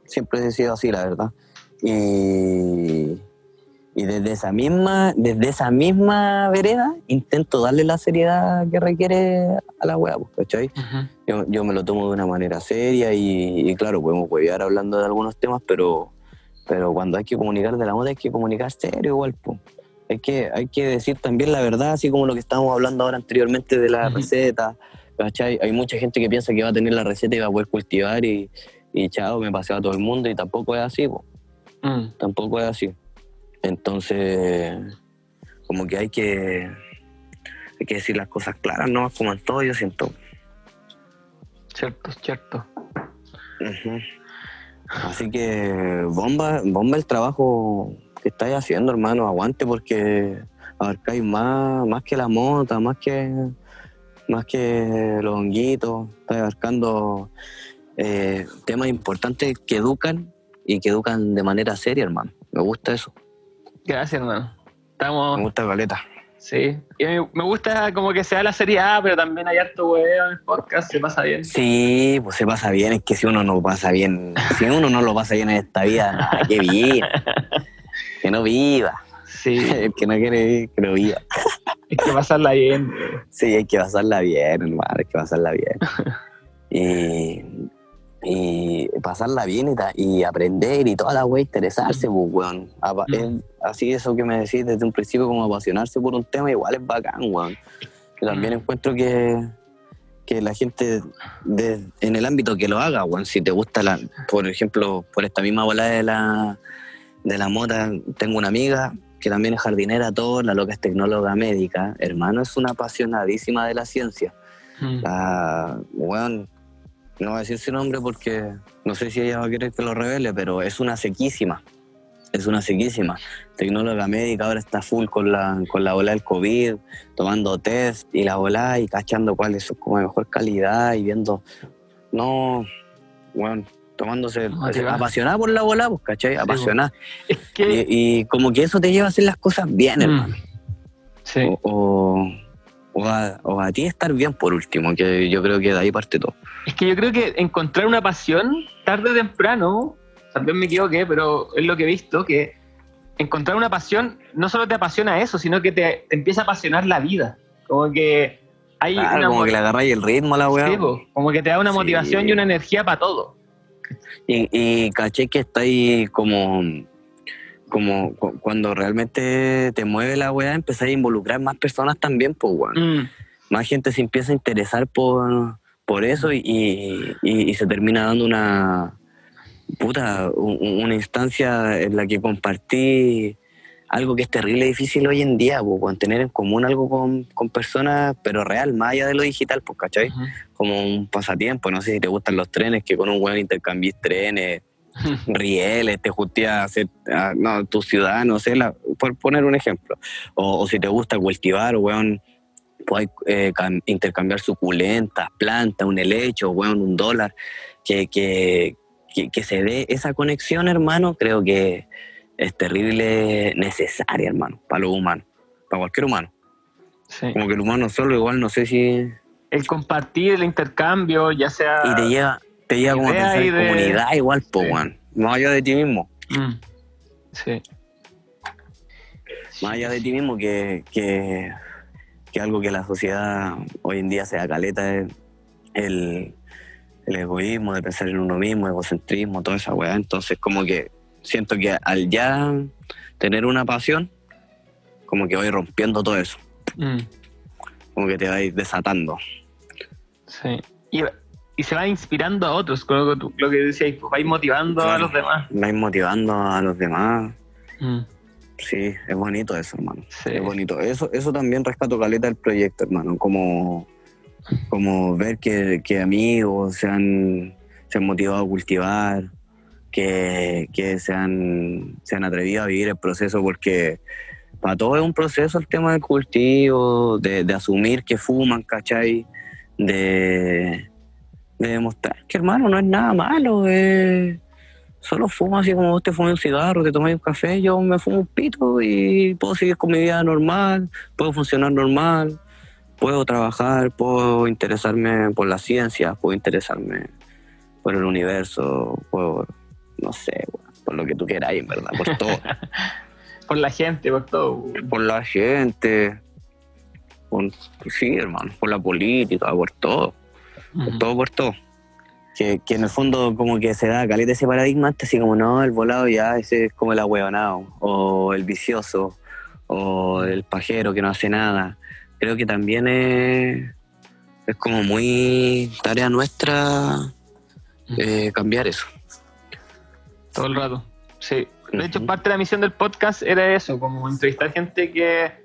Siempre he sido así, la verdad. Y, y desde esa misma, desde esa misma vereda intento darle la seriedad que requiere a la wea, pues, ¿cachai? yo, yo me lo tomo de una manera seria y, y claro, podemos huevear hablando de algunos temas, pero, pero cuando hay que comunicar de la moda hay que comunicar serio igual. po. Hay, que, hay que decir también la verdad, así como lo que estábamos hablando ahora anteriormente de la receta. ¿cachai? Hay mucha gente que piensa que va a tener la receta y va a poder cultivar y, y chao, me paseo a todo el mundo y tampoco es así, po. Mm. tampoco es así. Entonces, como que hay que, hay que decir las cosas claras, ¿no? Como en todo, yo siento. Cierto, cierto. Así que bomba, bomba el trabajo que estáis haciendo, hermano. Aguante porque abarcáis más, más que la mota, más que más que los honguitos. Estáis abarcando eh, temas importantes que educan y que educan de manera seria, hermano. Me gusta eso. Gracias, hermano. Me Estamos, gusta Caleta. sí. Y me gusta como que sea la serie A, pero también hay harto huevo en el podcast, se pasa bien. Sí, pues se pasa bien. Es que si uno no pasa bien, si uno no lo pasa bien en esta vida, nada, que viva. Que no viva. Sí, El que no quiere vivir, que no viva. hay que pasarla bien. Sí, hay que pasarla bien, hermano, hay que pasarla bien. Y, y pasarla bien y, aprender y toda la wea, interesarse, pues, weón. Mm. es- así eso que me decís desde un principio, como apasionarse por un tema, igual es bacán, weón. También Mm. encuentro que, que la gente de- en el ámbito que lo haga, weón, si te gusta, la, por ejemplo, por esta misma bola de la, de la mota, tengo una amiga que también es jardinera, todo, la loca es tecnóloga médica, hermano, es una apasionadísima de la ciencia. Mm. La, weón, no voy a decir su nombre porque no sé si ella va a querer que lo revele, pero es una sequísima. Es una sequísima. Tecnóloga médica ahora está full con la, con la ola del COVID, tomando test y la ola y cachando cuáles son como de mejor calidad y viendo. No, bueno, tomándose. Motivada. apasionada por la ola, pues, ¿cachai? Apasionada. Es que. Y, y como que eso te lleva a hacer las cosas bien, Mm. hermano. Sí. O, o, o a, o a ti estar bien por último, que yo creo que de ahí parte todo. Es que yo creo que encontrar una pasión tarde o temprano, también me equivoqué, pero es lo que he visto, que encontrar una pasión no solo te apasiona eso, sino que te, te empieza a apasionar la vida. Como que hay Claro, una como mo- que le agarráis el ritmo a la weá. Sí, como que te da una Sí. motivación y una energía para todo. Y, y caché que está ahí como, como cu- cuando realmente te mueve la weá, empezás a involucrar más personas también, pues weón. Mm, Más gente se empieza a interesar por, por eso y, y- y- se termina dando una puta, un- un- una instancia en la que compartí algo que es terrible difícil hoy en día, pues, tener en común algo con, con personas, pero real, más allá de lo digital, pues, ¿cachai? como un pasatiempo. No sé si te gustan los trenes, que con un weón intercambies trenes, rieles, te justías a hacer, a- no, tu ciudad, no sé, la- por poner un ejemplo. O, o si te gusta cultivar, weón, puedes eh, cam- intercambiar suculentas, plantas, un helecho, weón, un dólar. Que, que, que, que se dé esa conexión, hermano, creo que es terrible necesaria, hermano, para los humanos, para cualquier humano. Sí. Como que el humano solo, igual, no sé si El compartir, el intercambio, ya sea... y te lleva, te lleva como a pensar en de- comunidad igual, po, Sí. weón. Más allá de ti mismo. Mm, Sí. Más allá de ti mismo que, que, que algo que la sociedad hoy en día se da caleta es el, el egoísmo de pensar en uno mismo, egocentrismo, toda esa weá. Entonces como que siento que al ya tener una pasión, como que voy rompiendo todo eso. Mm, Como que te vais desatando. sí. Y, y se va inspirando a otros, con lo que, tú- lo que decías, pues vais motivando a los demás. Vais motivando a los demás. Mm, Sí, es bonito eso, hermano. sí. Es bonito. Eso, eso también rescato caleta del proyecto, hermano. Como, como ver que, que amigos se han, se han motivado a cultivar, que, se, han, se han atrevido a vivir el proceso porque, para todo es un proceso el tema del cultivo, de, asumir que fuman, ¿cachai? De, de demostrar que, hermano, no es nada malo. eh, solo fumo así como vos te fumas un cigarro, te tomas un café, yo me fumo un pito y puedo seguir con mi vida normal, puedo funcionar normal, puedo trabajar, puedo interesarme por la ciencia, puedo interesarme por el universo, por, no sé, por lo que tú quieras, en verdad, por todo. Por la gente, por todo. por la gente, por, sí, hermano, por la política, por todo, por todo, por todo. Que, que en el fondo como que se da caleta ese paradigma así como, no, el volado ya, ese es como el ahueonado, o el vicioso, o el pajero que no hace nada. Creo que también es, es como muy tarea nuestra eh, cambiar eso. Todo el rato. Sí. De hecho, parte de la misión del podcast era eso, como entrevistar gente que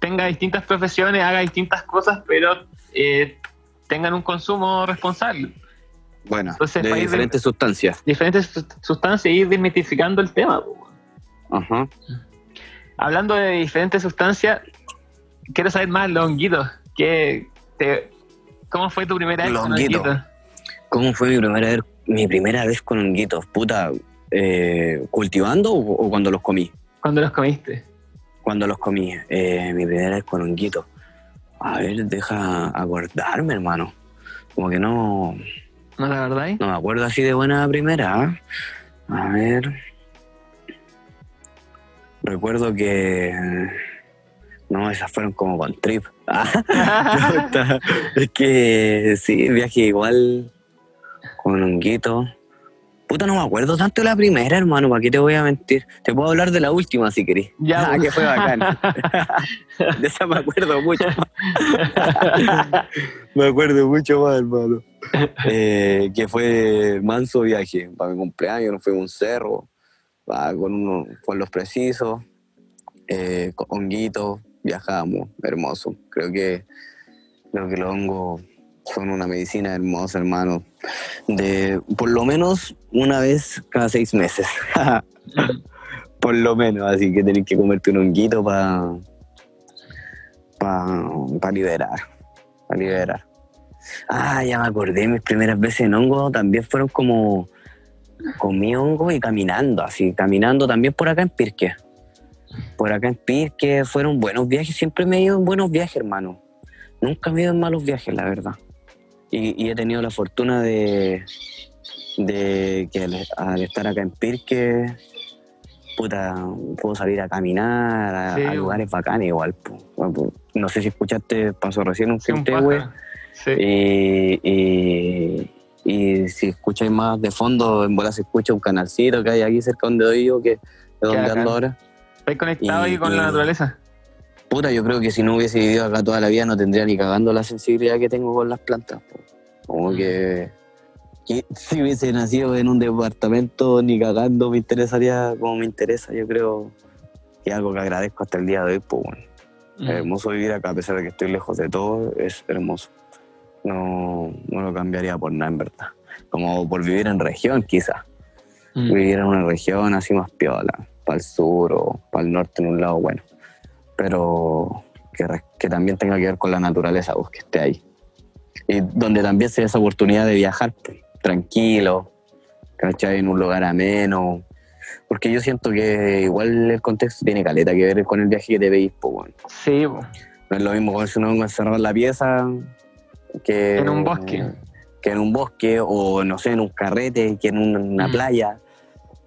tenga distintas profesiones, haga distintas cosas, pero eh, tengan un consumo responsable. Bueno, Entonces, de ir- diferentes sustancias. Diferentes sus- sustancias y ir desmitificando el tema. Hablando de diferentes sustancias, quiero saber más, los honguitos. ¿Qué te- ¿Cómo fue tu primera vez Los con honguitos? ¿Cómo fue mi primera vez, mi primera vez con honguitos? Puta, eh, ¿cultivando o, o cuando los comí? ¿Cuándo los comiste? Cuando los comí, eh, mi primera vez con honguitos. A ver, deja acordarme, hermano. Como que no, ¿No la verdad? no me acuerdo así de buena primera. ¿ah? A ver. Recuerdo que... No, esas fueron como con trip. Ah, es que sí, viaje igual con honguito. Puta, no me acuerdo tanto de la primera, hermano, ¿para qué te voy a mentir? Te puedo hablar de la última si querés. Ya, ah, que fue bacán. de esa me acuerdo mucho más. me acuerdo mucho más, hermano. Eh, que fue manso viaje. Para mi cumpleaños nos fuimos a un cerro, con, uno, con los precisos, eh, con honguitos, viajamos, hermoso. Creo que, creo que los hongos son una medicina hermosa, hermano. De por lo menos una vez cada seis meses. por lo menos, así que tenés que comerte un honguito para para liberar, para liberar. Ah, ya me acordé, mis primeras veces en hongo también fueron como comí hongo y caminando, así, caminando también por acá en Pirque. Por acá en Pirque fueron buenos viajes, siempre me he ido en buenos viajes, hermano. Nunca me he ido en malos viajes, la verdad. Y, y he tenido la fortuna de, de que al, al estar acá en Pirque, puta, puedo salir a caminar a, Sí, a bueno. lugares bacanes igual. po. No sé si escuchaste, pasó recién un Sí, Quintehue. pájaro. Sí. Y, y, y si escucháis más de fondo, en bola se escucha un canalcito que hay aquí cerca donde doy yo, que es donde ando ahora. ¿Estás conectado y- ahí con la naturaleza? Puta, yo creo que si no hubiese vivido acá toda la vida no tendría ni cagando la sensibilidad que tengo con las plantas. po. Como Mm. que, que si hubiese nacido en un departamento ni cagando me interesaría como me interesa. Yo creo que es algo que agradezco hasta el día de hoy. Pues, bueno. Mm. Es hermoso vivir acá, a pesar de que estoy lejos de todo, es hermoso. No, no lo cambiaría por nada, en verdad. Como por vivir en región, quizás. Mm. Vivir en una región así más piola, para el sur o para el norte en un lado, bueno. Pero que, también tenga que ver con la naturaleza, pues, que esté ahí. Y donde también se dé esa oportunidad de viajar pues, tranquilo, ¿cachai? En un lugar ameno. Porque yo siento que igual el contexto tiene caleta que ver con el viaje que te veis, pues, bueno. Sí, po. No es lo mismo comerse un hongo encerrado en la pieza que En un bosque. Que en un bosque o no sé, en un carrete, que en un- una Mm. playa.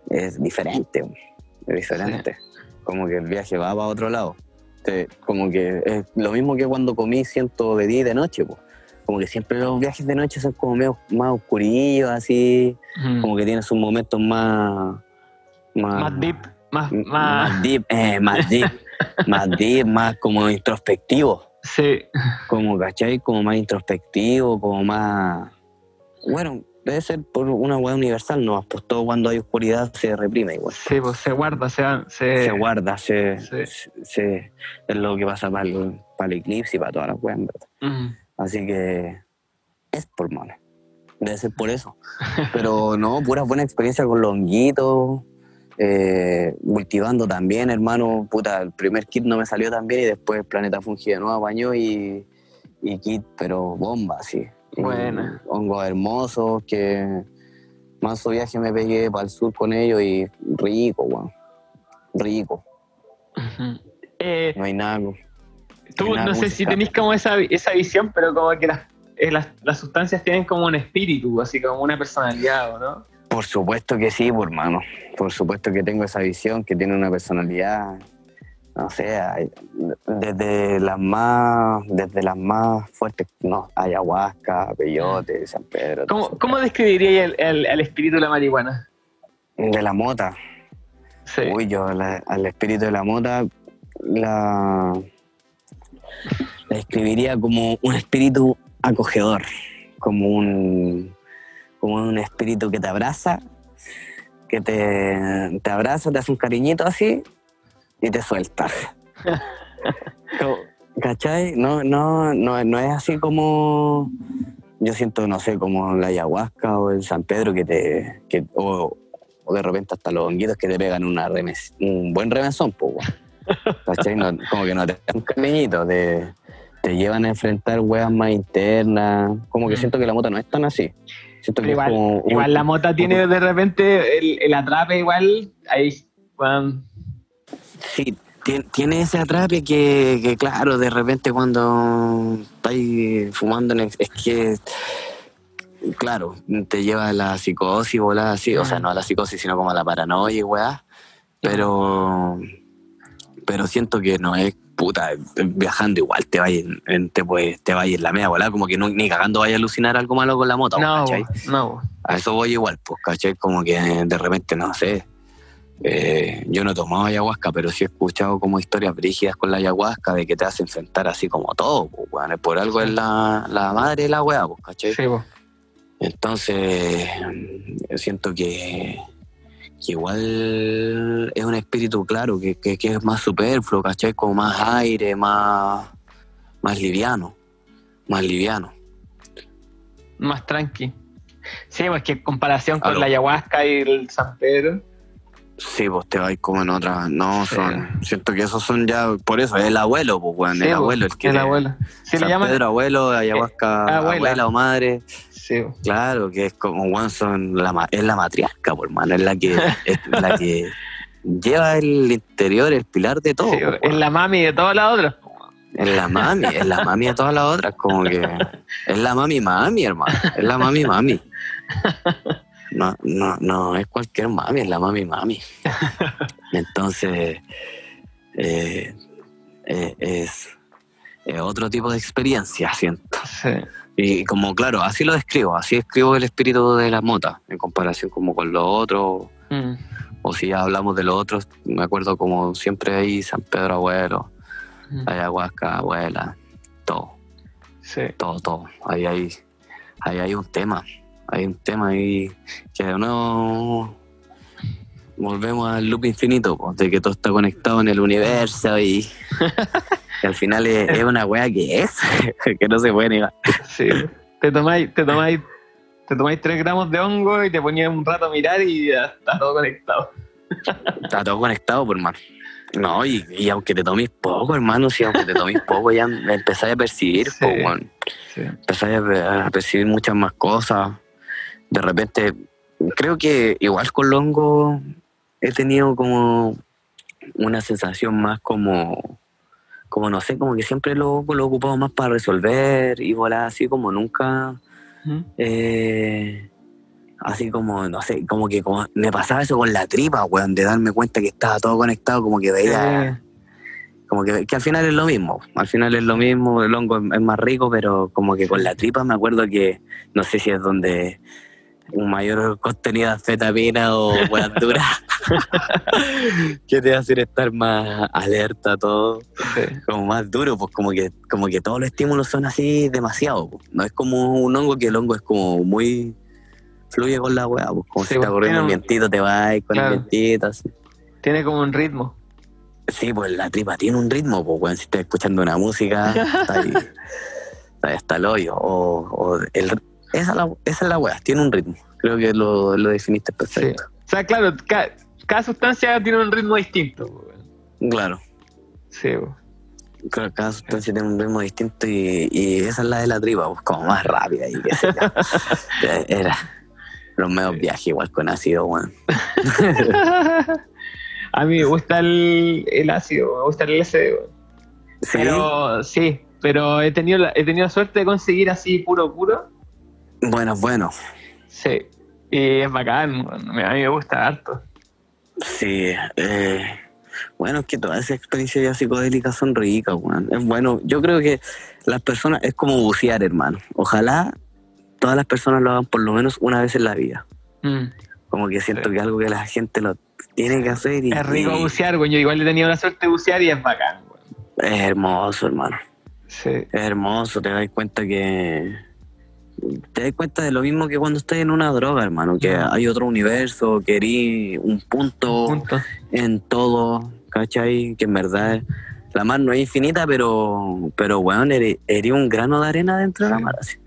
Es diferente, es diferente. Como que el viaje va para otro lado. Como que es lo mismo que cuando comí siento de día y de noche, pues. Como que siempre los viajes de noche son como medio más oscurillos, así, Mm. como que tienen sus momentos más... Más, Más deep, más, más, más deep, eh, más deep, más deep, más como introspectivo sí, como, ¿cachai? Como más introspectivo, como más... Bueno, debe ser por una weá universal, ¿no? Pues todo cuando hay oscuridad se reprime igual. sí, pues se guarda, se, se, Se guarda, se, sí. se- se- es lo que pasa para el, para el eclipse y para todas las weas, en verdad. Mm. Así que es por mono. Debe ser por eso. Pero no, pura buena experiencia con los honguitos. Eh, cultivando también, hermano, puta, el primer kit no me salió tan bien y después Planeta Fungi de nuevo apañó y, y kit, pero bomba, sí. Buena. Hongos hermosos que más su viaje me pegué para el sur con ellos y rico, weón. Rico. Eh, No hay nada. Tú no sé si tenéis como esa, esa visión, pero como que las, eh, las, las sustancias tienen como un espíritu, así como una personalidad, ¿o ¿no? Por supuesto que sí, por hermano. Por supuesto que tengo esa visión, que tiene una personalidad. No sé, desde las más, desde las más fuertes, no, ayahuasca, peyote, San Pedro. ¿Cómo, eso. cómo describirías el, el- el espíritu de la marihuana? De la mota. Sí. Uy, yo la- al espíritu de la mota la, la describiría como un espíritu acogedor, como un, como un espíritu que te abraza, que te, te abraza, te hace un cariñito así y te suelta. Como, ¿Cachai? No, no, no, no es así como yo siento, no sé, como la ayahuasca o el San Pedro que te, que, o, o de repente hasta los honguitos que te pegan una remes- un buen remesón, pues. ¿Cachai? No- como que no te dan un cariñito, te, te llevan a enfrentar weas más internas. Como que Mm. siento que la mota no es tan así. Siento que Pero es igual, como. igual la mota tiene de repente el, el atrape igual, ahí, bueno, Sí, tien- tiene ese atrape que, que, claro, de repente cuando estáis fumando, es que, claro, te lleva a la psicosis, volada así, o sea, Mm. no a la psicosis, sino como a la paranoia y weá, pero, pero siento que no es, puta, viajando igual te vayas en, te, puedes- te vayas en la media volada, como que no, ni cagando vaya a alucinar algo malo con la moto, no, ¿cachai? no, A eso voy igual, pues, ¿cachai? Como que de repente, no sé. eh, yo no he tomado ayahuasca, pero sí he escuchado como historias brígidas con la ayahuasca de que te hace enfrentar así como todo, pues, weón. Por algo es la, la madre de la weá, pues, ¿cachai? sí, po. Entonces, siento que, que igual es un espíritu, claro, que, que, que es más superfluo, ¿cachai? Como más aire, más, más liviano, más liviano. más tranqui. Sí, pues que en comparación con la ayahuasca y el San Pedro, Sí, pues te vais como en otra. No, Sí. son. Siento que esos son ya. Por eso, es el abuelo, pues, weón. Sí, el po, abuelo, el que. el abuelo. Sí, San le llaman. Pedro, abuelo, ayahuasca, Eh, abuela. abuela. o madre. Sí. Claro, que es como, weón, son la, ma- es la matriarca, por hermano. Es la que. es la que lleva el interior, el pilar de todo. Sí, es la mami de todas las otras. Es la mami, es la mami de todas las otras. Como que. Es la mami mami, hermano. Es la mami mami. No, no, no es cualquier mami, es la mami mami. Entonces, eh, eh, es, es otro tipo de experiencia, siento. Sí. Y como, claro, así lo describo, así describo el espíritu de la mota, en comparación como con los otros, Mm. o si ya hablamos de los otros, me acuerdo como siempre ahí, San Pedro Abuelo, Mm. ayahuasca, abuela, todo, Sí. todo, todo. Ahí hay, ahí hay un tema, hay un tema ahí que de nuevo volvemos al loop infinito, pues, de que todo está conectado en el universo y, al final es, es una wea que es, que no se puede negar. Sí. Te tomáis, te tomáis, te tomáis 3 gramos de hongo y te ponías un rato a mirar y ya está todo conectado. Está todo conectado, por hermano. No, y, y aunque te tomes poco, hermano, si aunque te tomes poco, ya empezáis a percibir, Sí. po, weón. Sí. empezáis a, pe- a percibir muchas más cosas. De repente, creo que igual con Longo he tenido como una sensación más como, como no sé, como que siempre lo, lo he ocupado más para resolver y volar así como nunca, Mm. eh, así como, no sé, como que como me pasaba eso con la tripa, weón, de darme cuenta que estaba todo conectado, como que veía, como que, que al final es lo mismo, al final es lo mismo, el hongo es, es más rico, pero como que con la tripa me acuerdo que, no sé si es donde un mayor contenido de anfetamina o buenas duras, que te hacen estar más alerta a todo, como más duro, pues como que, como que todos los estímulos son así demasiado, pues. no es como un hongo que el hongo es como muy fluye con la weá, pues como Sí, si está pues, corriendo un vientito, te vas con Claro. el vientito, así. Tiene como un ritmo. Sí, pues la tripa tiene un ritmo, pues, weón. Si estás escuchando una música, está ahí, está ahí hasta el hoyo. O, o el, esa, es la, esa es la weá, tiene un ritmo. Creo que lo, lo definiste Sí. perfecto. O sea, claro, ca- cada sustancia tiene un ritmo distinto. Claro. Sí, po. Claro, Cada sustancia tiene un ritmo distinto y, y esa es la de la tripa, pues como más rápida y qué sé yo. Era los medios viajes igual con ácido, weón. A mí me gusta el, el ácido, me gusta el LSD, weón. Sí, Pero sí, pero he tenido, la, he tenido la suerte de conseguir así puro, puro. Bueno, bueno. Sí. Y es bacán, a mí me gusta harto. Sí, eh, bueno, es que todas esas experiencias ya psicodélicas son ricas, weón. Es bueno, yo creo que las personas, es como bucear, hermano. Ojalá todas las personas lo hagan por lo menos una vez en la vida. Mm. Como que siento Sí. que es algo que la gente lo tiene que hacer y Es rico y bucear, weón. Yo igual he tenido la suerte de bucear y es bacán, weón. es hermoso, hermano. Sí. Es hermoso, te das cuenta que. Te das cuenta de lo mismo que cuando estás en una droga, hermano, que hay otro universo, que eres un punto Punto. en todo, ¿cachai? Que en verdad la mar no es infinita, pero, pero weón, eres, eres un grano de arena dentro de la mar. así.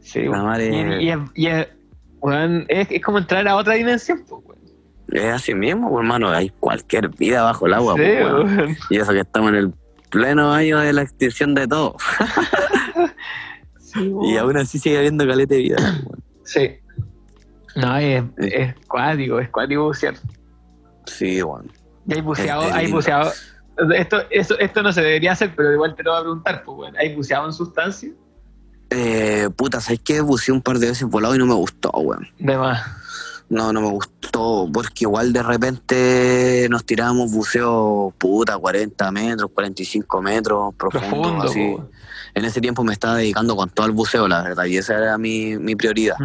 Sí, La Y, y es, y weón, es, es como entrar a otra dimensión, pues, weón. Es así mismo, pues, hermano, hay cualquier vida bajo el agua. Sí, pues, weón. weón. Y eso que estamos en el pleno año de la extinción de todo. Sí, Y aún así sigue habiendo caleta de vida. weón. Sí. No, es, es cuático, es cuático bucear. Sí. Y hay buceado, hay buceado. Esto, eso, esto no se debería hacer, pero igual te lo voy a preguntar, pues, weón. ¿Hay buceado en sustancias? Eh, puta, ¿sabes qué? Buceé un par de veces volado y no me gustó, weón. De más. No, no me gustó, porque igual de repente nos tirábamos buceo, puta, 40 metros, 45 metros, profundo, Profundo, así. En ese tiempo me estaba dedicando con todo el buceo, la verdad, y esa era mi, mi prioridad.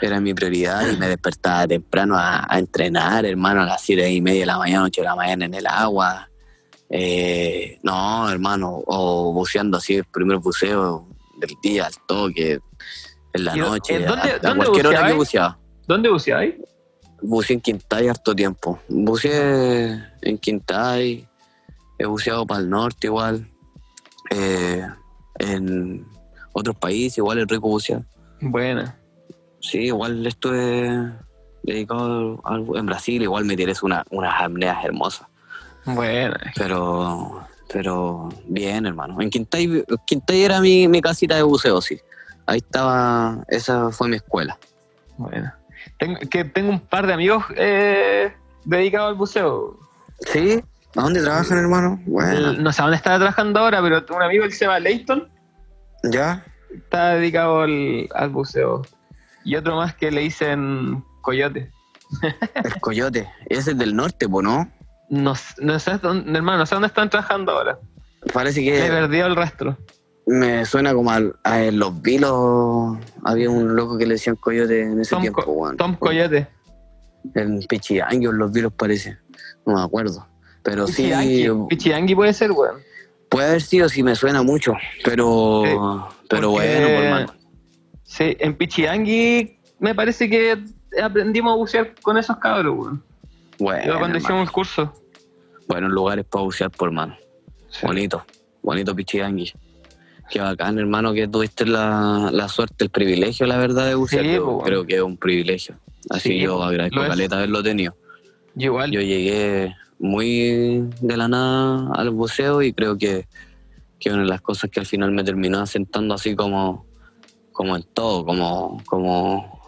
Era mi prioridad y me despertaba temprano a, a entrenar, hermano, a las 7 y media de la mañana, 8 de la mañana en el agua. Eh, no, hermano, o buceando así, el primer buceo del día, al toque, en la ¿Y dó- noche, eh, dónde- a, a dónde cualquier hora que buceaba. ¿Dónde buceáis? Buceé en Quintay harto tiempo. Buceé en Quintay, he buceado para el norte igual, eh, en otros países igual rico bucear. Buena. Sí, igual estuve dedicado al, en Brasil, igual me tienes una, unas apneas hermosas. Buena. Pero, pero bien, hermano. En Quintay, Quintay era mi, mi casita de buceo, sí. Ahí estaba, esa fue mi escuela. Buena. Tengo, que tengo un par de amigos eh, dedicados al buceo. ¿Sí? ¿A dónde trabajan, hermano? Bueno, no sé a dónde está trabajando ahora, pero un amigo que se llama Leighton, ¿ya? está dedicado al, al buceo. Y otro más que le dicen Coyote. El coyote. Ese es del norte, ¿no? No, no sé dónde, hermano, no sé dónde están trabajando ahora. Parece Le que perdió el rastro. me suena como al- a, los vilos. Había un loco que le decían coyote en ese Tom, tiempo, Co- weón. Tom Coyote. En en los vilos parece. No me acuerdo. Pero sí, Pichidangui. Pichidangui puede ser, weón. puede haber sido si me suena mucho. Pero, pero bueno, por hermano. Sí, en Pichidangui me parece que aprendimos a bucear con esos cabros, weón. Bueno, Yo cuando hermano. hicimos el curso. Buenos lugares para bucear por mano. Sí. Bonito, bonito Pichidangui. Qué bacán, hermano, que tuviste la, la suerte, el privilegio, la verdad, de bucear. Sí, Yo po, bueno. creo que es un privilegio. Así Sí, yo po, agradezco es. caleta haberlo tenido. Yo igual. Yo llegué muy de la nada al buceo y creo que, que una de las cosas que al final me terminó asentando así como, como en todo, como, como,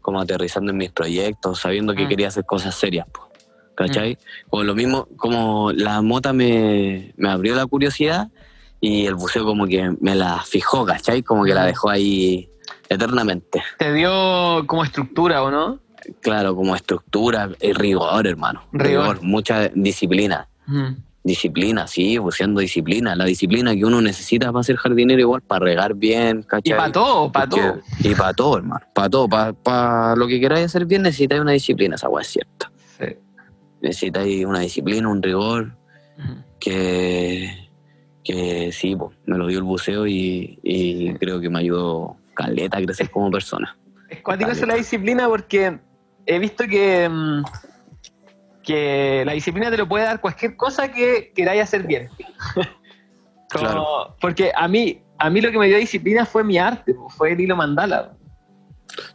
como aterrizando en mis proyectos, sabiendo que Mm. quería hacer cosas serias. po, ¿Cachai? Como lo mismo, como la mota me, me abrió la curiosidad y el buceo como que me la fijó, ¿cachai? Como que la Mm. dejó ahí eternamente. Te dio como estructura, ¿o no? Claro, como estructura y rigor, hermano. Rigor. mucha disciplina. Mm. Disciplina, sí, buceando disciplina. La disciplina que uno necesita para ser jardinero igual, para regar bien, Y ¿cachai? para todo, para todo. Y para todo, hermano. Para todo. Para lo que queráis hacer bien necesitáis una disciplina, esa weá es cierta. Sí. Necesitáis una disciplina, un rigor Ujú. que, que sí, po, me lo dio el buceo y, y creo que me ayudó caleta a crecer como persona. Es cuático la disciplina porque he visto que, mm, que la disciplina te lo puede dar cualquier cosa que queráis hacer bien. Como- Claro. Porque a mí, a mí lo que me dio disciplina fue mi arte, fue el hilo mandala.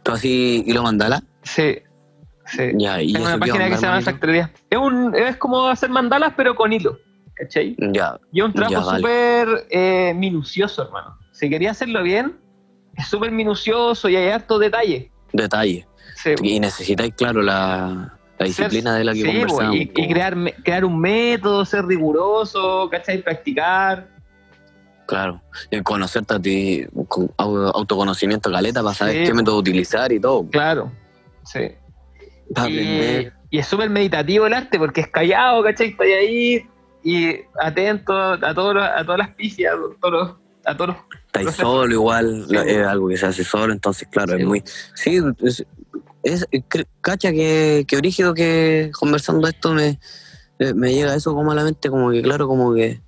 ¿Tú así hilo mandala? Sí, Sí. Ya, y eso una página que se llama? Factoría. Es, un, es como hacer mandalas, pero con hilo. ¿Cachai? Ya, Y es un trabajo vale. súper eh, minucioso, hermano. Si quería hacerlo bien, es súper minucioso y hay harto detalle. detalle. Y necesitáis, claro, la, la disciplina de la que sí, conversamos. y, y crear, crear un método, ser riguroso, ¿cachai? Practicar. Claro, y conocerte a ti, con au- autoconocimiento caleta para saber Sí, qué método utilizar y todo. Claro. Sí. Y, y es súper meditativo el arte porque es callado, ¿cachai? Está ahí y atento a, todos los- a todas las pifias, a todos los- a todos Estáis solo igual, Sí, es algo que se hace solo, entonces claro, Sí, es muy... Sí, es, es- cre- cacha que, que brígido que conversando esto me, eh, me llega eso como a la mente, como que claro, como que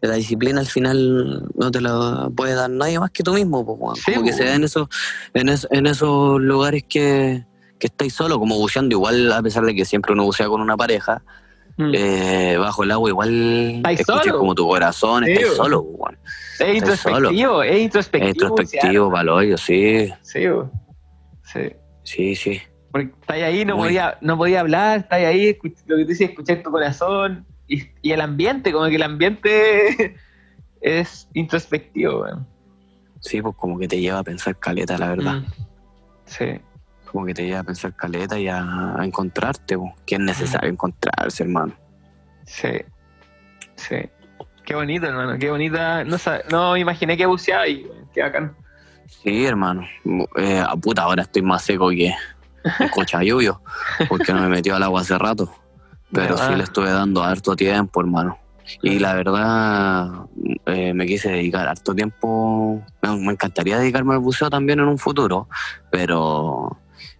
la disciplina al final no te la puede dar nadie más que tú mismo, po, weón. Sí, como que se da en esos, en, es- en esos lugares que, que estáis solo, como buceando, igual a pesar de que siempre uno bucea con una pareja, Mm. eh, bajo el agua igual escuchas solo. como tu corazón, Sí, po. solo, po, es introspectivo, es Es introspectivo. introspectivo, palo hoyo, sí, Sí, sí. Sí, sí. Porque estáis ahí, no Muy. podía, no podía hablar, estáis ahí, escuch- lo que tú dices, escuchar tu corazón. Y, y el ambiente, como que el ambiente es introspectivo, weón. Sí, pues como que te lleva a pensar caleta, la verdad. Mm. Sí. Como que te lleva a pensar caleta y a, a encontrarte, pues, que es necesario encontrarse, hermano. Sí, sí. Qué bonito, hermano, qué bonita. No, no me imaginé que buceaba y qué bacán. Sí, hermano. Eh, a puta, ahora estoy más seco que un cochayuyo, porque no me metió al agua hace rato. Pero sí Ah. le estuve dando harto tiempo, hermano. Y la verdad, eh, me quise dedicar harto tiempo. Me, me encantaría dedicarme al buceo también en un futuro, pero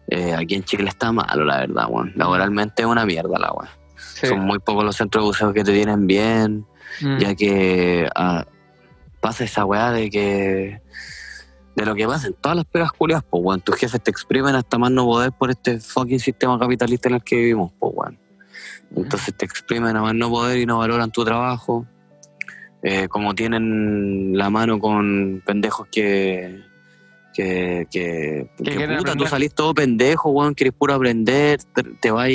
eh, aquí en Chile está malo, la verdad, weón. Laboralmente es una mierda la weón. Sí. Son muy pocos los centros de buceo que te tienen bien, Mm. ya que ah, pasa esa weá de que. De lo que pasa en todas las pegas culiadas, pues, weón. Tus jefes te exprimen hasta más no poder por este fucking sistema capitalista en el que vivimos, pues, weón. Entonces te exprimen a más no poder y no valoran tu trabajo. Eh, como tienen la mano con pendejos que. que. que, que puta, tú salís todo pendejo, weón, quieres puro aprender, te, te vas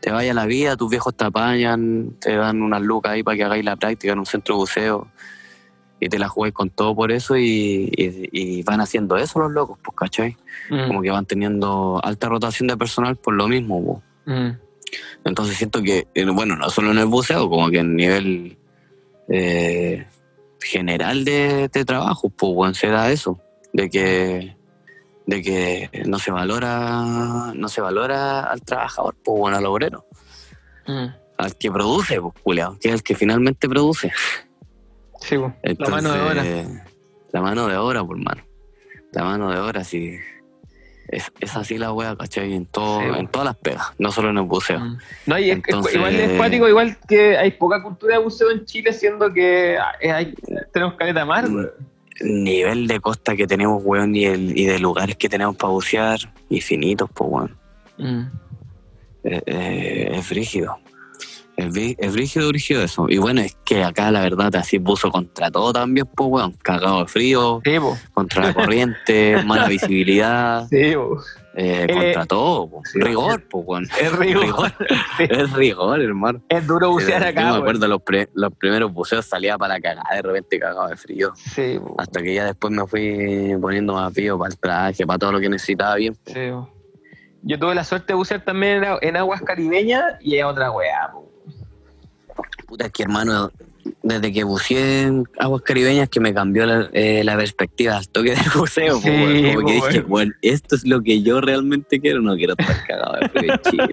te vayas a la vida, tus viejos te apañan, te dan unas lucas ahí para que hagáis la práctica en un centro de buceo y te la jugáis con todo por eso y, y- y van haciendo eso los locos, pues, ¿cachai? Mm. Como que van teniendo alta rotación de personal por lo mismo, pues. Mm. Entonces siento que, eh, bueno, no solo en el buceo, como que en nivel eh, general de, de trabajo, pues, bueno, se da eso, de que de que no se valora no se valora al trabajador, pues, bueno, al obrero, Mm. al que produce, pues, culiao, que es el que finalmente produce. Sí, la mano de obra. La mano de obra, por mano. La mano de obra, sí. Es, es así la wea, ¿cachai? En, todo, Sí, en todas las pegas, no solo en el buceo. Mm. No, y es- es- Entonces- igual es cuático, igual que hay poca cultura de buceo en Chile, siendo que eh, hay- tenemos caleta mar, Mm. nivel de costa que tenemos, weón, y, el, y de lugares que tenemos para bucear, infinitos, pues, weón. Mm. Eh, eh, es frígido. Es, es brígido, brígido eso. Y bueno, es que acá la verdad te así buzo contra todo también, pues, weón. Cagado de frío, Sí, contra la corriente, mala visibilidad, Sí, eh, Eh, contra todo, po. sí. rigor, pues, weón. Es rigor. Sí. Es rigor, hermano. Es duro bucear Yo acá, me weón. acuerdo los, pre- los primeros buceos salía para la cagada, de repente cagado de frío. Sí, bo. Hasta que ya después me fui poniendo más frío para el traje, para todo lo que necesitaba bien. Sí, bo. Yo tuve la suerte de bucear también en, aguas caribeñas y es otra weá, bo. Puta, es que hermano, desde que buceé en aguas caribeñas que me cambió la, eh, la perspectiva al toque del buceo. Sí, como que dije, bueno, esto es lo que yo realmente quiero, no quiero estar cagado de Chile.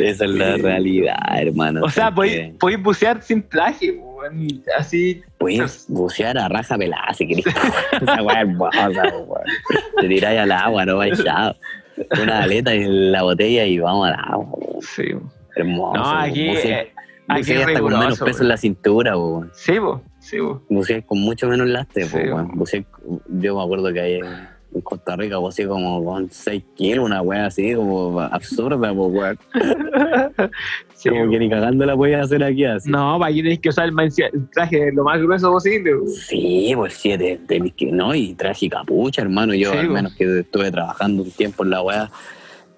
Esa es la realidad, hermano. O sea, podéis podéis bucear sin traje, bo, weón. Así. Puedes bucear a raja pelada si querés. Esa weá hermosa. Te tiráis al agua, no vais. Una aleta en la botella y vamos al agua. Sí. Hermoso. No, aquí. Buceáis- eh, aquí es hasta con menos peso en la cintura, weón. Sí, bo. Sí, bo. Buceé con mucho menos lastre, Sí, pues, weón. Buceé- yo me acuerdo que ahí en Costa Rica, así como con 6 kilos, una wea así, como absurda, pues weón. Sí, como que ni cagando la puedes hacer aquí así. No, para aquí tenés que usar el, traje lo más grueso posible. Sí, pues sí, de, de- que no, y traje capucha, hermano. Yo, Sí, al menos que estuve trabajando un tiempo en la weá,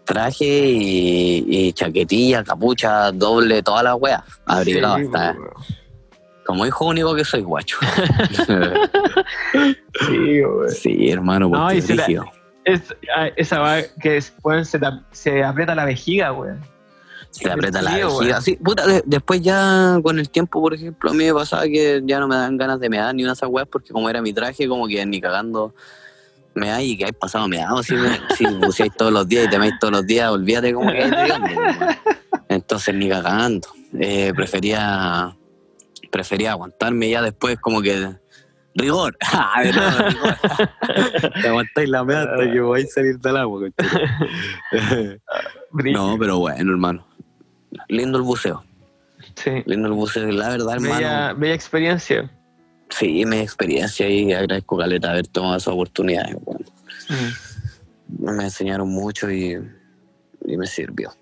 traje y, y chaquetilla, capucha, doble, todas las weas. Abrigado Sí, hasta. weón. Como hijo único que soy, guacho. Sí, weón. sí, hermano, No, porque y la-. Es, ah, esa va que después se, te- se aprieta la vejiga, weón. Se aprieta la vejiga. Sí, puta, de- después ya con el tiempo, por ejemplo, a mí me pasaba que ya no me dan ganas de mear ni una de esas weas porque como era mi traje, como que ni cagando me da y que hay pasado meado. Si, me, si buceáis todos los días y te meáis todos los días, olvídate como que weón. Entonces ni cagando. Eh, prefería, prefería aguantarme ya después como que... Rigor. Ah, nuevo, rigor. Te aguantáis la meada hasta que vais a salir del agua. no, pero bueno, hermano. Lindo el buceo. Sí. Lindo el buceo, la verdad, hermano. Bella, bella experiencia. Sí, mi experiencia y agradezco Caleta haber tomado esa oportunidad. Bueno, me enseñaron mucho y, y me sirvió.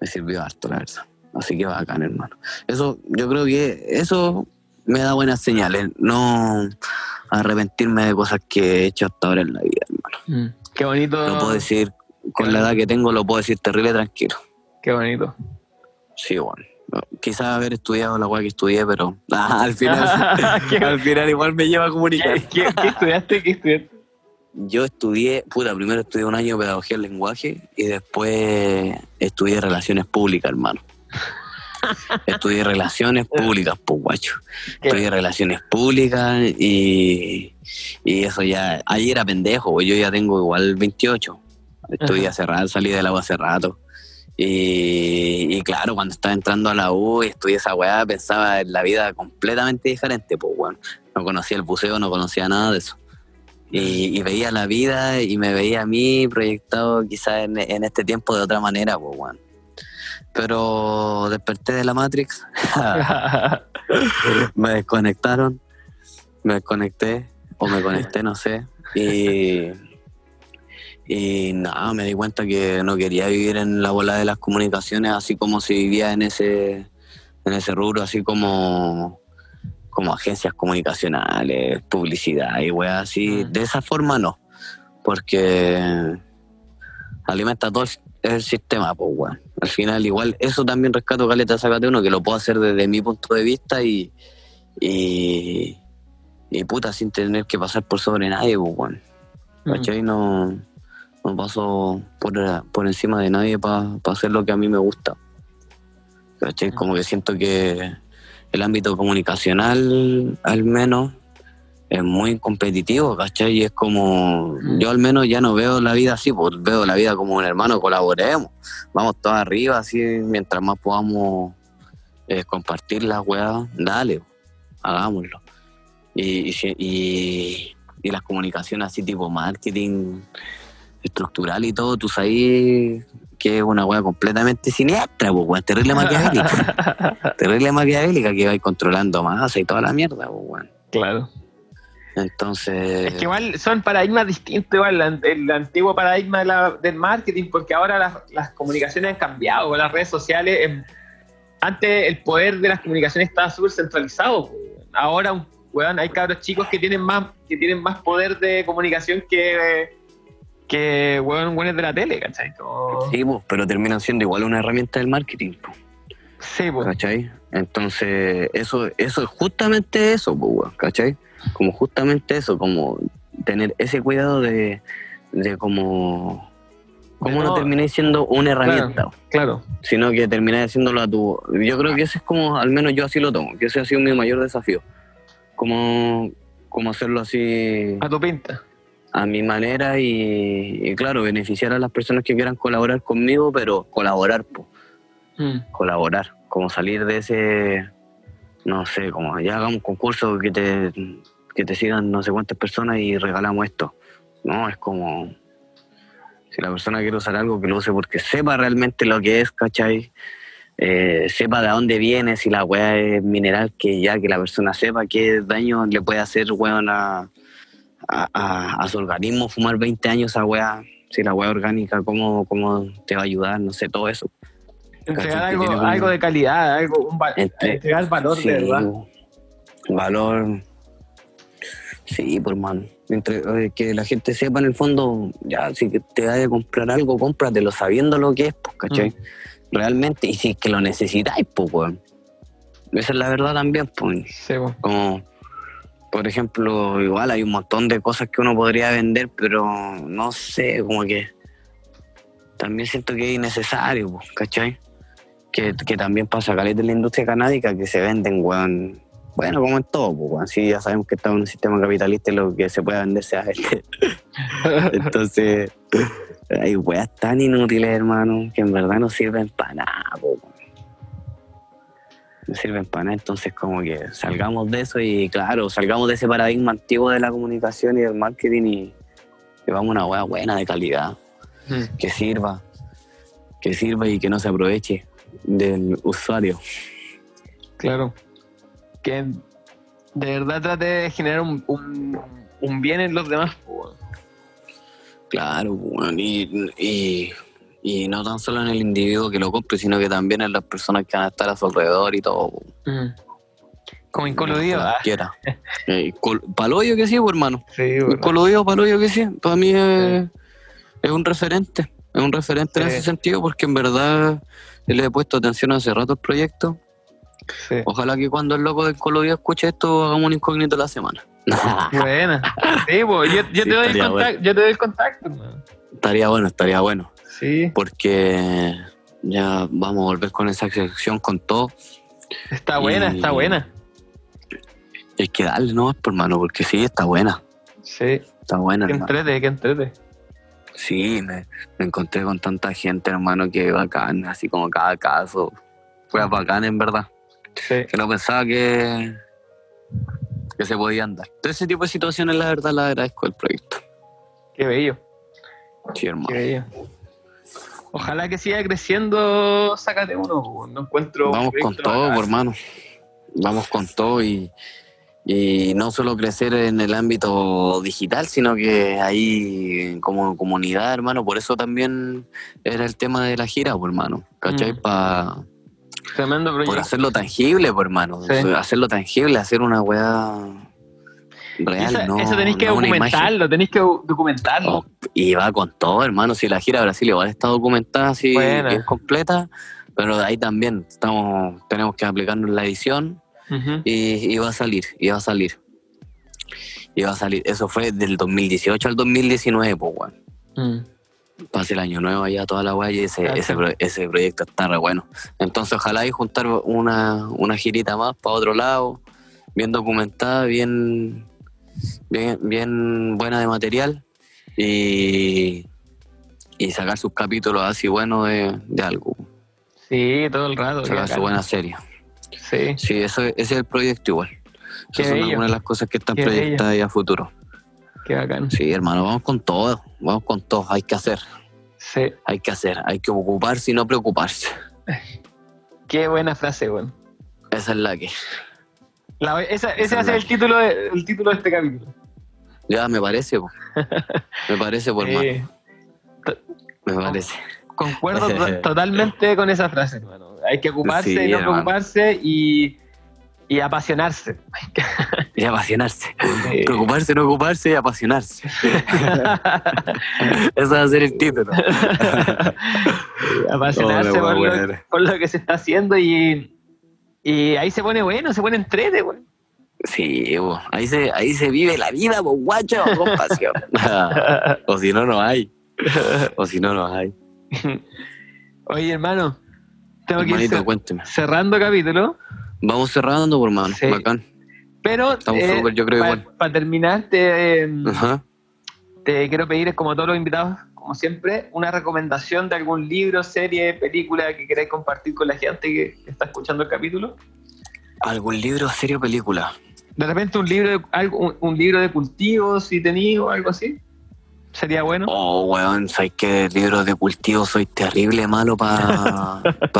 Me sirvió harto, la verdad. Así que bacán, hermano. Eso, yo creo que eso me da buenas señales. No arrepentirme de cosas que he hecho hasta ahora en la vida, hermano. Mm. Qué bonito. Lo puedo decir, con la edad que tengo, lo puedo decir terrible tranquilo. Qué bonito. Sí, bueno. Quizás haber estudiado la weá que estudié, pero ah, al final ¿Qué, al final igual me lleva a comunicar. qué, qué- qué estudiaste? ¿Qué estudiaste? Yo estudié, puta, primero estudié un año de pedagogía del lenguaje y después estudié relaciones públicas, hermano. estudié relaciones públicas, pues guacho. ¿Qué? Estudié relaciones públicas y, y eso ya, ahí era pendejo, pues yo ya tengo igual 28. Estudié hace rato, salí del agua hace rato. Y, y claro, cuando estaba entrando a la U y estudié esa weá, pensaba en la vida completamente diferente, pues bueno. No conocía el buceo, no conocía nada de eso. Y, y veía la vida y me veía a mí proyectado quizás en, en este tiempo de otra manera, pues bueno. Pero desperté de la Matrix, me desconectaron, me desconecté o me conecté, no sé. Y, y nada, me di cuenta que no quería vivir en la bola de las comunicaciones así como se vivía en ese, en ese rubro, así como, como agencias comunicacionales, publicidad y weas así. Mm. De esa forma no, porque alimenta todo el, el sistema, pues weón. Al final igual eso también rescato Caleta Sácate uno, que lo puedo hacer desde mi punto de vista y, y, y puta, sin tener que pasar por sobre nadie, pues weón. ¿Cachai? No, no paso por, por encima de nadie para hacer lo que a mí me gusta. ¿Cachai? Como que siento que el ámbito comunicacional, al menos, es muy competitivo, ¿cachai? Y es como, Mm. yo al menos ya no veo la vida así, pues veo la vida como un hermano, colaboremos, vamos todos arriba, así, mientras más podamos eh, compartir las weas, dale, hagámoslo. Y, y las comunicaciones así tipo marketing estructural y todo, tú sabes que es una wea completamente siniestra, pues, weón, terrible maquiavélica. terrible maquiavélica que va controlando masa y toda la mierda, pues, weón. Claro. Entonces, Es que igual son paradigmas distintos, igual el, antiguo paradigma de la- del marketing, porque ahora las, las comunicaciones han cambiado, las redes sociales. em, antes el poder de las comunicaciones estaba súper centralizado. po. Ahora, weón, hay cabros chicos que tienen más, que tienen más poder de comunicación que, que weón, weones de la tele, ¿cachai? Como- sí, pues, pero terminan siendo igual una herramienta del marketing, pues. Sí, po. ¿cachai? Entonces, eso, eso es justamente eso, pues, weón, ¿cachai? Como justamente eso, como tener ese cuidado de, de como, como no no- termináis siendo una herramienta, Claro. sino que termináis haciéndolo a tu... Yo creo que ese es como, al menos yo así lo tomo, que ese ha sido mi mayor desafío, como, como hacerlo así A tu pinta. A mi manera y, y, claro, beneficiar a las personas que quieran colaborar conmigo, pero colaborar, pues Mm. colaborar, como salir de ese, no sé, como ya hagamos un concurso que te, que te sigan no sé cuántas personas y regalamos esto. No, es como, si la persona quiere usar algo, que lo use porque sepa realmente lo que es, ¿cachai? Eh, sepa de dónde viene, si la weá es mineral, que ya que la persona sepa qué daño le puede hacer, weón, a, a, a- a su organismo fumar 20 años esa weá. Si la weá orgánica, ¿cómo, ¿cómo te va a ayudar? No sé, todo eso. Entregar algo, algo de calidad, algo, un va- Entre- entregar valor Sí, de verdad. Valor. Sí, por mano. Entre, eh, que la gente sepa en el fondo, ya, si te vaya a comprar algo, cómpratelo sabiendo lo que es, pues, ¿cachai? Realmente, y si es que lo necesitáis, pues, weón. Esa es la verdad también, pues. Sí, po. Como, por ejemplo, igual hay un montón de cosas que uno podría vender, pero no sé, como que también siento que es innecesario, ¿cachai? Que, que también pasa caleta en la industria canábica que se venden, weón. Bueno, como en todo, pues, weón. Sí, ya sabemos que estamos en un sistema capitalista y lo que se puede vender se va a vender. Entonces, hay weas tan inútiles, hermano, que en verdad no sirven para nada, po. No sirven para nada, entonces como que salgamos de eso y claro, salgamos de ese paradigma antiguo de la comunicación y del marketing y, y vamos a una wea buena de calidad, Mm. que sirva, que sirva y que no se aproveche del usuario. Claro. Que de verdad trate de generar un, un, un bien en los demás. Claro, y, y, y no tan solo en el individuo que lo compre, sino que también en las personas que van a estar a su alrededor y todo. weón. Como incoludido. ah. Cualquiera. Eh, paloyo que sí, hermano. Sí. Incoludido, paloyo que sí. Para mí es, es un referente. Es un referente en ese sentido porque en verdad le he puesto atención hace rato al proyecto. Sí. Ojalá que cuando el loco del Incoludido escuche esto hagamos un incógnito a la semana. Buena. Sí, po, yo, yo Sí, te doy contacto, yo te doy el contacto, estaría bueno, estaría bueno. Sí, Porque ya vamos a volver con esa sección con todo. está buena, Y- está buena. Hay que darle, ¿no? Por hermano, porque sí, está buena. Sí, Está buena, que entrete, que entrete. Sí, me, me encontré con tanta gente, hermano, que bacán, así como cada caso. Fue bacán, en verdad. Sí, Que no pensaba que, que se podían dar. Todo ese tipo de situaciones, la verdad, la agradezco el proyecto. qué bello, Sí, hermano. qué bello. Ojalá que siga creciendo, sácate uno, no encuentro. Vamos con todo, por hermano. Vamos con todo y, y no solo crecer en el ámbito digital, sino que ahí como comunidad, hermano. Por eso también era el tema de la gira, por hermano. ¿Cachai? Mm. Pa- Tremendo por proyecto. hacerlo tangible, por hermano. Sí. Hacerlo tangible, hacer una weá real, esa- no, eso tenéis que no documentarlo, tenéis que documentarlo. Oh, y va con todo, hermano. Si la gira a Brasil igual está documentada así bien completa, pero de ahí también estamos, tenemos que aplicarnos la edición y, y va a salir, y va a salir. Y va a salir. Eso fue del 2018 al 2019, pues, weón. Mm. Pase el año nuevo allá, toda la weá, y ese, ese, ese proyecto está re bueno. Entonces, ojalá y juntar una, una girita más para otro lado, bien documentada, bien, bien, bien buena de material y, y sacar sus capítulos así buenos de, de algo. Sí, todo el rato. Sacar su buena serie. Sí, Sí, eso, ese es el proyecto igual. Esas son bello. algunas de las cosas que están Qué bello. proyectadas a futuro. qué bacán. Sí, hermano, vamos con todo, vamos con todo, hay que hacer, Sí, hay que hacer, hay que ocuparse y no preocuparse. qué buena frase, weón. Esa es la que. La- esa- ese va a ser el título, de, el título de este capítulo. Ya me parece, po. me parece por más, Eh, me parece. concuerdo to- totalmente con esa frase, hermano. Hay que ocuparse Sí, y no hermano. preocuparse y, y apasionarse. Y apasionarse. Sí. Preocuparse, no ocuparse y apasionarse. Ese va a ser el título. apasionarse Oh, lo, por lo que se está haciendo y, y ahí se pone bueno, se pone entrete, weón. Sí, ahí se, ahí se vive la vida, po, guacho, con pasión. o si no, no hay. O si no, no hay. Oye, hermano, tengo que ir Hermanito, cer- cuénteme. cerrando capítulo, Vamos cerrando, por mano. Sí. Bacán. pero Estamos súper, yo creo igual. para terminar te, eh, Ajá. te quiero pedir, como todos los invitados, como siempre, una recomendación de algún libro, serie, película que queráis compartir con la gente que, está escuchando el capítulo. ¿Algún libro, serio, película? De repente un libro de, algo, un, libro de cultivos, si tenéis o algo así. Sería bueno. Oh, weón, sabes que libros de cultivo soy terrible malo para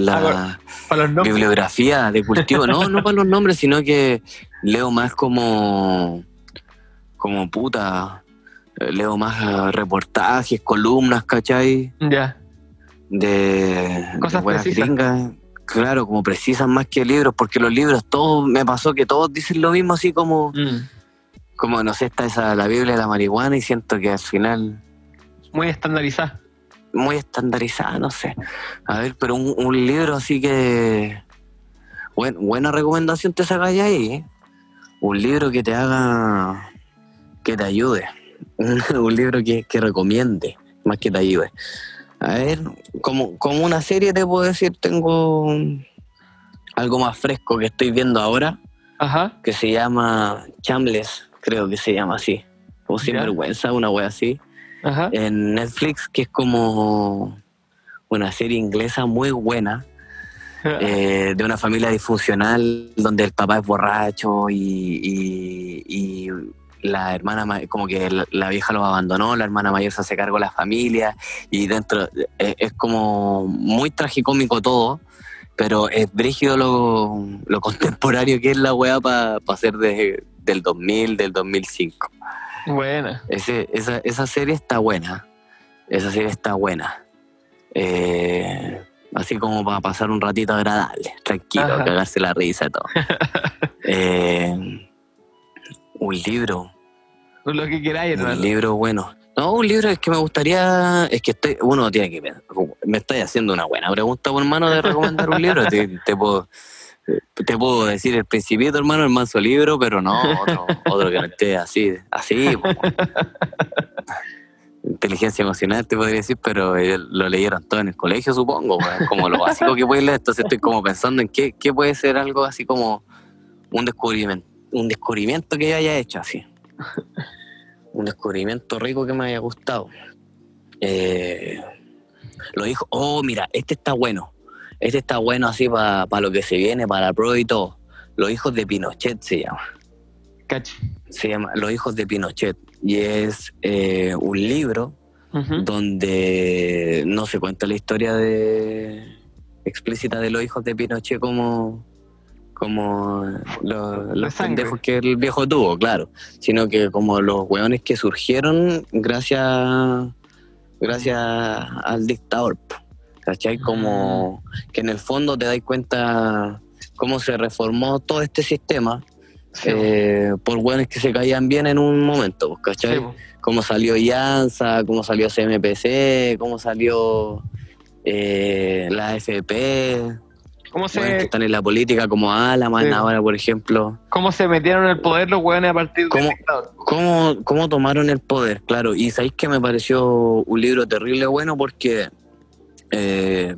la Para los nombres. bibliografía de cultivo. No, no para los nombres, sino que leo más como como puta, leo más eh, reportajes, columnas, ¿cachai? Ya. De, Cosas de gringas. Claro, como precisan más que libros, porque los libros, todos, me pasó que todos dicen lo mismo, así como, Mm. como no sé, está esa, la Biblia de la marihuana, y siento que al final Muy estandarizada. muy estandarizada, no sé. A ver, pero un, un libro así que. Buen- buena recomendación te sacáis ahí. ¿eh? Un libro que te haga. que te ayude. Un, libro que, que recomiende, más que te ayude. A ver, como, como una serie te puedo decir, tengo algo más fresco que estoy viendo ahora, Ajá. que se llama Chambles, creo que se llama así. O Ya. Sinvergüenza, una wea así Ajá. en Netflix, que es como una serie inglesa muy buena, eh, de una familia disfuncional donde el papá es borracho y, y- y la hermana, ma- como que la, la vieja lo abandonó, la hermana mayor se hace cargo de la familia y dentro eh, es como muy tragicómico todo. Pero es brígido lo, lo contemporáneo que es la weá para ser de, del 2000, del 2005. Buena. Ese, esa, esa serie está buena. Esa serie está buena. Eh, así como para pasar un ratito agradable, tranquilo, Ajá. cagarse la risa y todo. Eh, un libro, Lo que queráis, un hermano. libro bueno. No, un libro es que me gustaría, es que estoy, uno tiene que me estoy haciendo una buena pregunta, hermano, de recomendar un libro. Te, te puedo, te puedo decir el principito, hermano, el manso libro, pero no, otro, otro que no esté así, así. Inteligencia emocional te podría decir, pero eh, lo leyeron todo en el colegio, supongo, weón, como lo básico que puedes leer. Entonces estoy como pensando en qué, qué puede ser algo así como un descubrimiento, un descubrimiento que yo haya hecho así. Un descubrimiento rico que me haya gustado. Eh, lo dijo, oh, mira, este está bueno. Este está bueno así para lo que se viene, para la prueba y todo. Los hijos de Pinochet se llama. Cacho. Se llama Los hijos de Pinochet. Y es eh, un libro donde no se cuenta la historia de explícita de los hijos de Pinochet como como los, pendejos que el viejo tuvo, claro, sino que como los hueones que surgieron gracias gracias al dictador, ¿cachai? Como que en el fondo te das cuenta cómo se reformó todo este sistema Sí, eh, por hueones que se caían bien en un momento, ¿cachai? sí, cómo salió IANSA, cómo salió CMPC, cómo salió eh, la AFP, ¿Cómo hueones que se, están en la política como Alaman Sí. ahora, por ejemplo. ¿Cómo se metieron en el poder los hueones a partir ¿Cómo? del dictador? ¿Cómo, ¿Cómo tomaron el poder? Claro, y sabéis que me pareció un libro terrible bueno porque eh,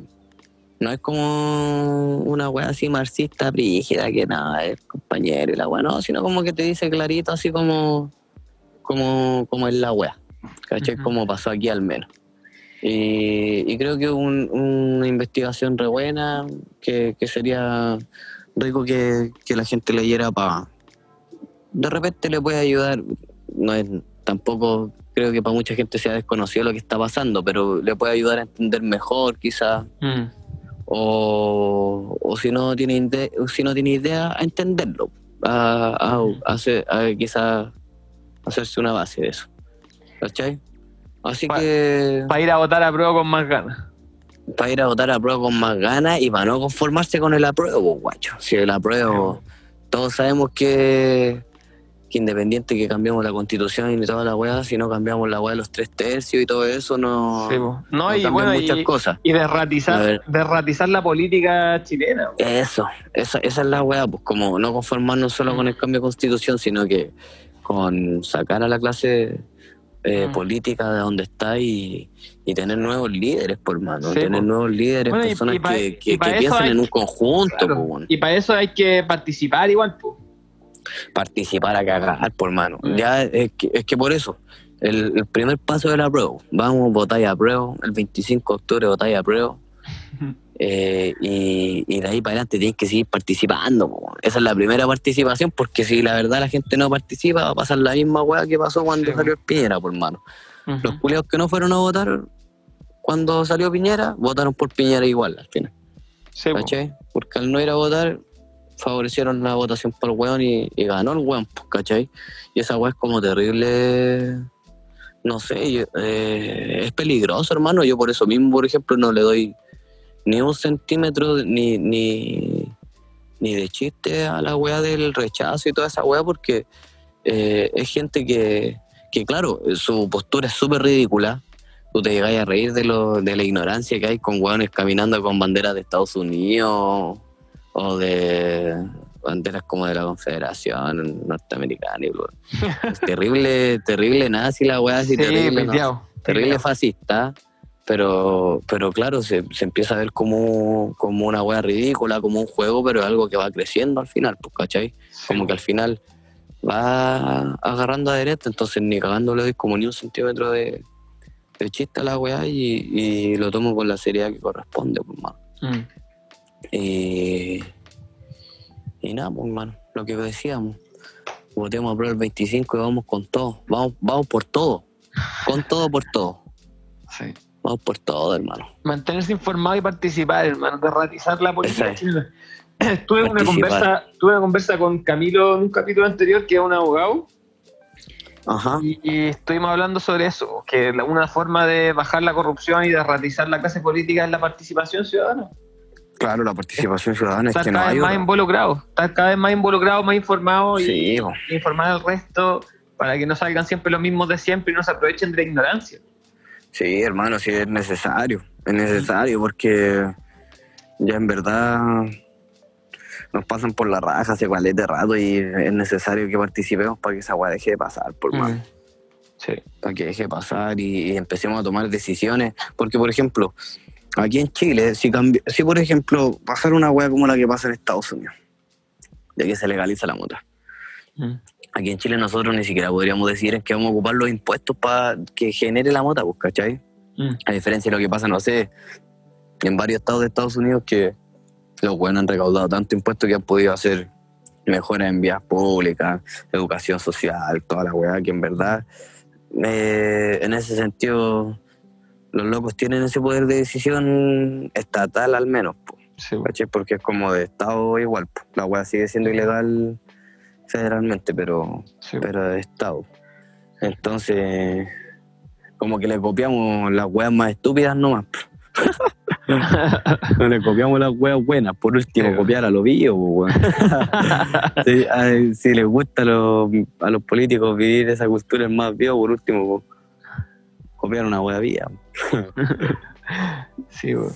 no es como una wea así marxista, brígida, que nada, es compañero y la wea, no, sino como que te dice clarito así como, como, como es la wea, ¿cachai? Como pasó aquí al menos. Y, y creo que un- una investigación re buena, que, que sería rico que, que la gente leyera para... De repente le puede ayudar, no es tampoco creo que para mucha gente sea desconocido lo que está pasando, pero le puede ayudar a entender mejor quizás, Mm. o, o si no tiene ide- si no tiene idea, a entenderlo, a, a, a hacer- a quizás hacerse una base de eso. ¿Cachai? Así Pa- que Para ir a votar a prueba con más ganas. para ir a votar a prueba con más ganas y para no conformarse con el apruebo, guacho. Si el apruebo, todos sabemos que, que independiente que cambiemos la constitución y toda la weá, si no cambiamos la weá de los tres tercios y todo eso, no, Sí, no, no y bueno, muchas y, cosas. y derratizar, la política chilena. Eso, esa, esa es la weá, pues como no conformarnos solo Mm. con el cambio de constitución, sino que con sacar a la clase eh, Mm. política de donde está y, y tener nuevos líderes, por mano, Sí, tener po. nuevos líderes, Bueno, personas y pa- que, y que, piensen hay en un conjunto, Claro. po, weón. Y para eso hay que participar igual. po. participar a cagar, por mano. Mm. Ya es que, es que por eso, el, el primer paso de la prueba, vamos, votáis a prueba, el 25 de octubre votáis a prueba, eh, y, y de ahí para adelante tenéis que seguir participando. po. Esa es la primera participación, porque si la verdad la gente no participa, va a pasar la misma weá que pasó cuando Sí, salió el Piñera, por mano. Los culiados que no fueron a votar cuando salió Piñera, votaron por Piñera igual al final. Sí, po. ¿Cachai? Porque al no ir a votar, favorecieron la votación por el weón y, y ganó el weón, pues, ¿cachai? Y esa weá es como terrible, no sé, yo- eh, es peligroso, hermano. Yo por eso mismo, por ejemplo, no le doy ni un centímetro ni, ni, ni de chiste a la weá del rechazo y toda esa weá porque eh, es gente que, que, claro, su postura es súper ridícula. Tú te llegas a reír de, lo, de la ignorancia que hay con weones caminando con banderas de Estados Unidos o de banderas como de la Confederación Norteamericana. Y, es terrible, terrible nazi la weá, así Sí, terrible. terrible fascista, pero, pero claro, se, se empieza a ver como, como una wea ridícula, como un juego, pero es algo que va creciendo al final, pues, ¿cachai? Como que al final va agarrando adherente, entonces ni cagando le doy como ni un centímetro de, de chiste a la weá y, y lo tomo con la seriedad que corresponde, pues, mano. Mm. Y, y nada, pues, hermano, lo que decíamos. Votemos a prueba el 25 y vamos con todo. Vamos, vamos por todo. Con todo por todo. Sí. Vamos por todo, hermano. Mantenerse informado y participar, hermano, derratizar la política es. chilena. Tuve una, conversa, tuve una conversa con Camilo en un capítulo anterior, que es un abogado, Ajá. y, y estuvimos hablando sobre eso, que la- una forma de bajar la corrupción y derratizar la clase política es la participación ciudadana. Claro, la participación ciudadana es Estar que no cada hay vez más otra. involucrado, estar cada vez más involucrado, más informado y Sí, po. informar al resto para que no salgan siempre los mismos de siempre y no se aprovechen de la ignorancia. Sí, hermano, sí es necesario. Es necesario porque ya en verdad nos pasan por la raja hace de rato y es necesario que participemos para que esa weá deje de pasar, por Mm. más. Sí. para que deje de pasar y, y empecemos a tomar decisiones. Porque, por ejemplo, aquí en Chile, si, si por ejemplo, pasar una hueá como la que pasa en Estados Unidos, de que se legaliza la mota. Mm. Aquí en Chile nosotros ni siquiera podríamos decir en que vamos a ocupar los impuestos para que genere la mota, pues, ¿cachai? Mm. A diferencia de lo que pasa, no sé, en varios estados de Estados Unidos que los buenos han recaudado tanto impuesto que han podido hacer mejoras en vías públicas, educación social, toda la weá, que en verdad, eh, en ese sentido, los locos tienen ese poder de decisión estatal al menos, po, Sí, ¿cachai? Porque es como de estado igual, po. la weá sigue siendo ilegal federalmente, pero sí. pero de Estado. Entonces, como que le copiamos las weas más estúpidas nomás. No le copiamos las weas buenas, por último, Sí. copiar a los weón. A- si les gusta a los, a los políticos vivir esa cultura en más vivo, por último, po, copiar una wea vía. Sí, güey.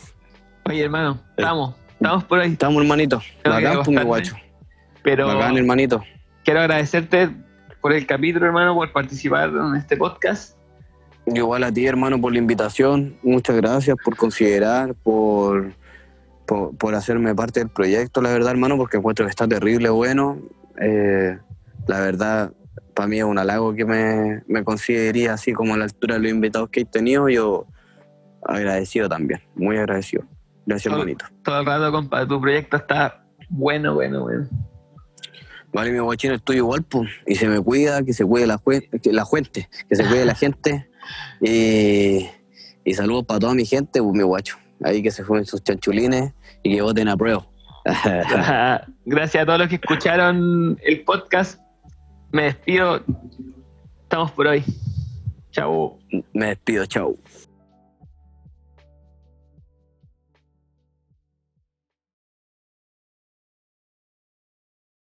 Oye, hermano, estamos, estamos por ahí. Estamos, hermanito. Bacán, pues, mi guacho. Pero Bacán, hermanito. Quiero agradecerte por el capítulo, hermano, por participar en este podcast. Igual a ti, hermano, por la invitación. Muchas gracias por considerar, por, por, por hacerme parte del proyecto, la verdad, hermano, porque encuentro que está terrible bueno. Eh, la verdad, para mí es un halago que me, me consideraría así como a la altura de los invitados que he tenido. Yo agradecido también, muy agradecido. Gracias, Oh. hermanito. Todo el rato, compa, tu proyecto está bueno, bueno, bueno. Vale, mi guachín, el tuyo igual, pues. Y se me cuida, que se cuide la, que la gente, que se cuide la gente. Y, y saludos para toda mi gente, pues, mi guacho. Ahí que se fumen sus chanchulines y que voten a prueba. Gracias a todos los que escucharon el podcast. Me despido. Estamos por hoy. Chao. Me despido, chao.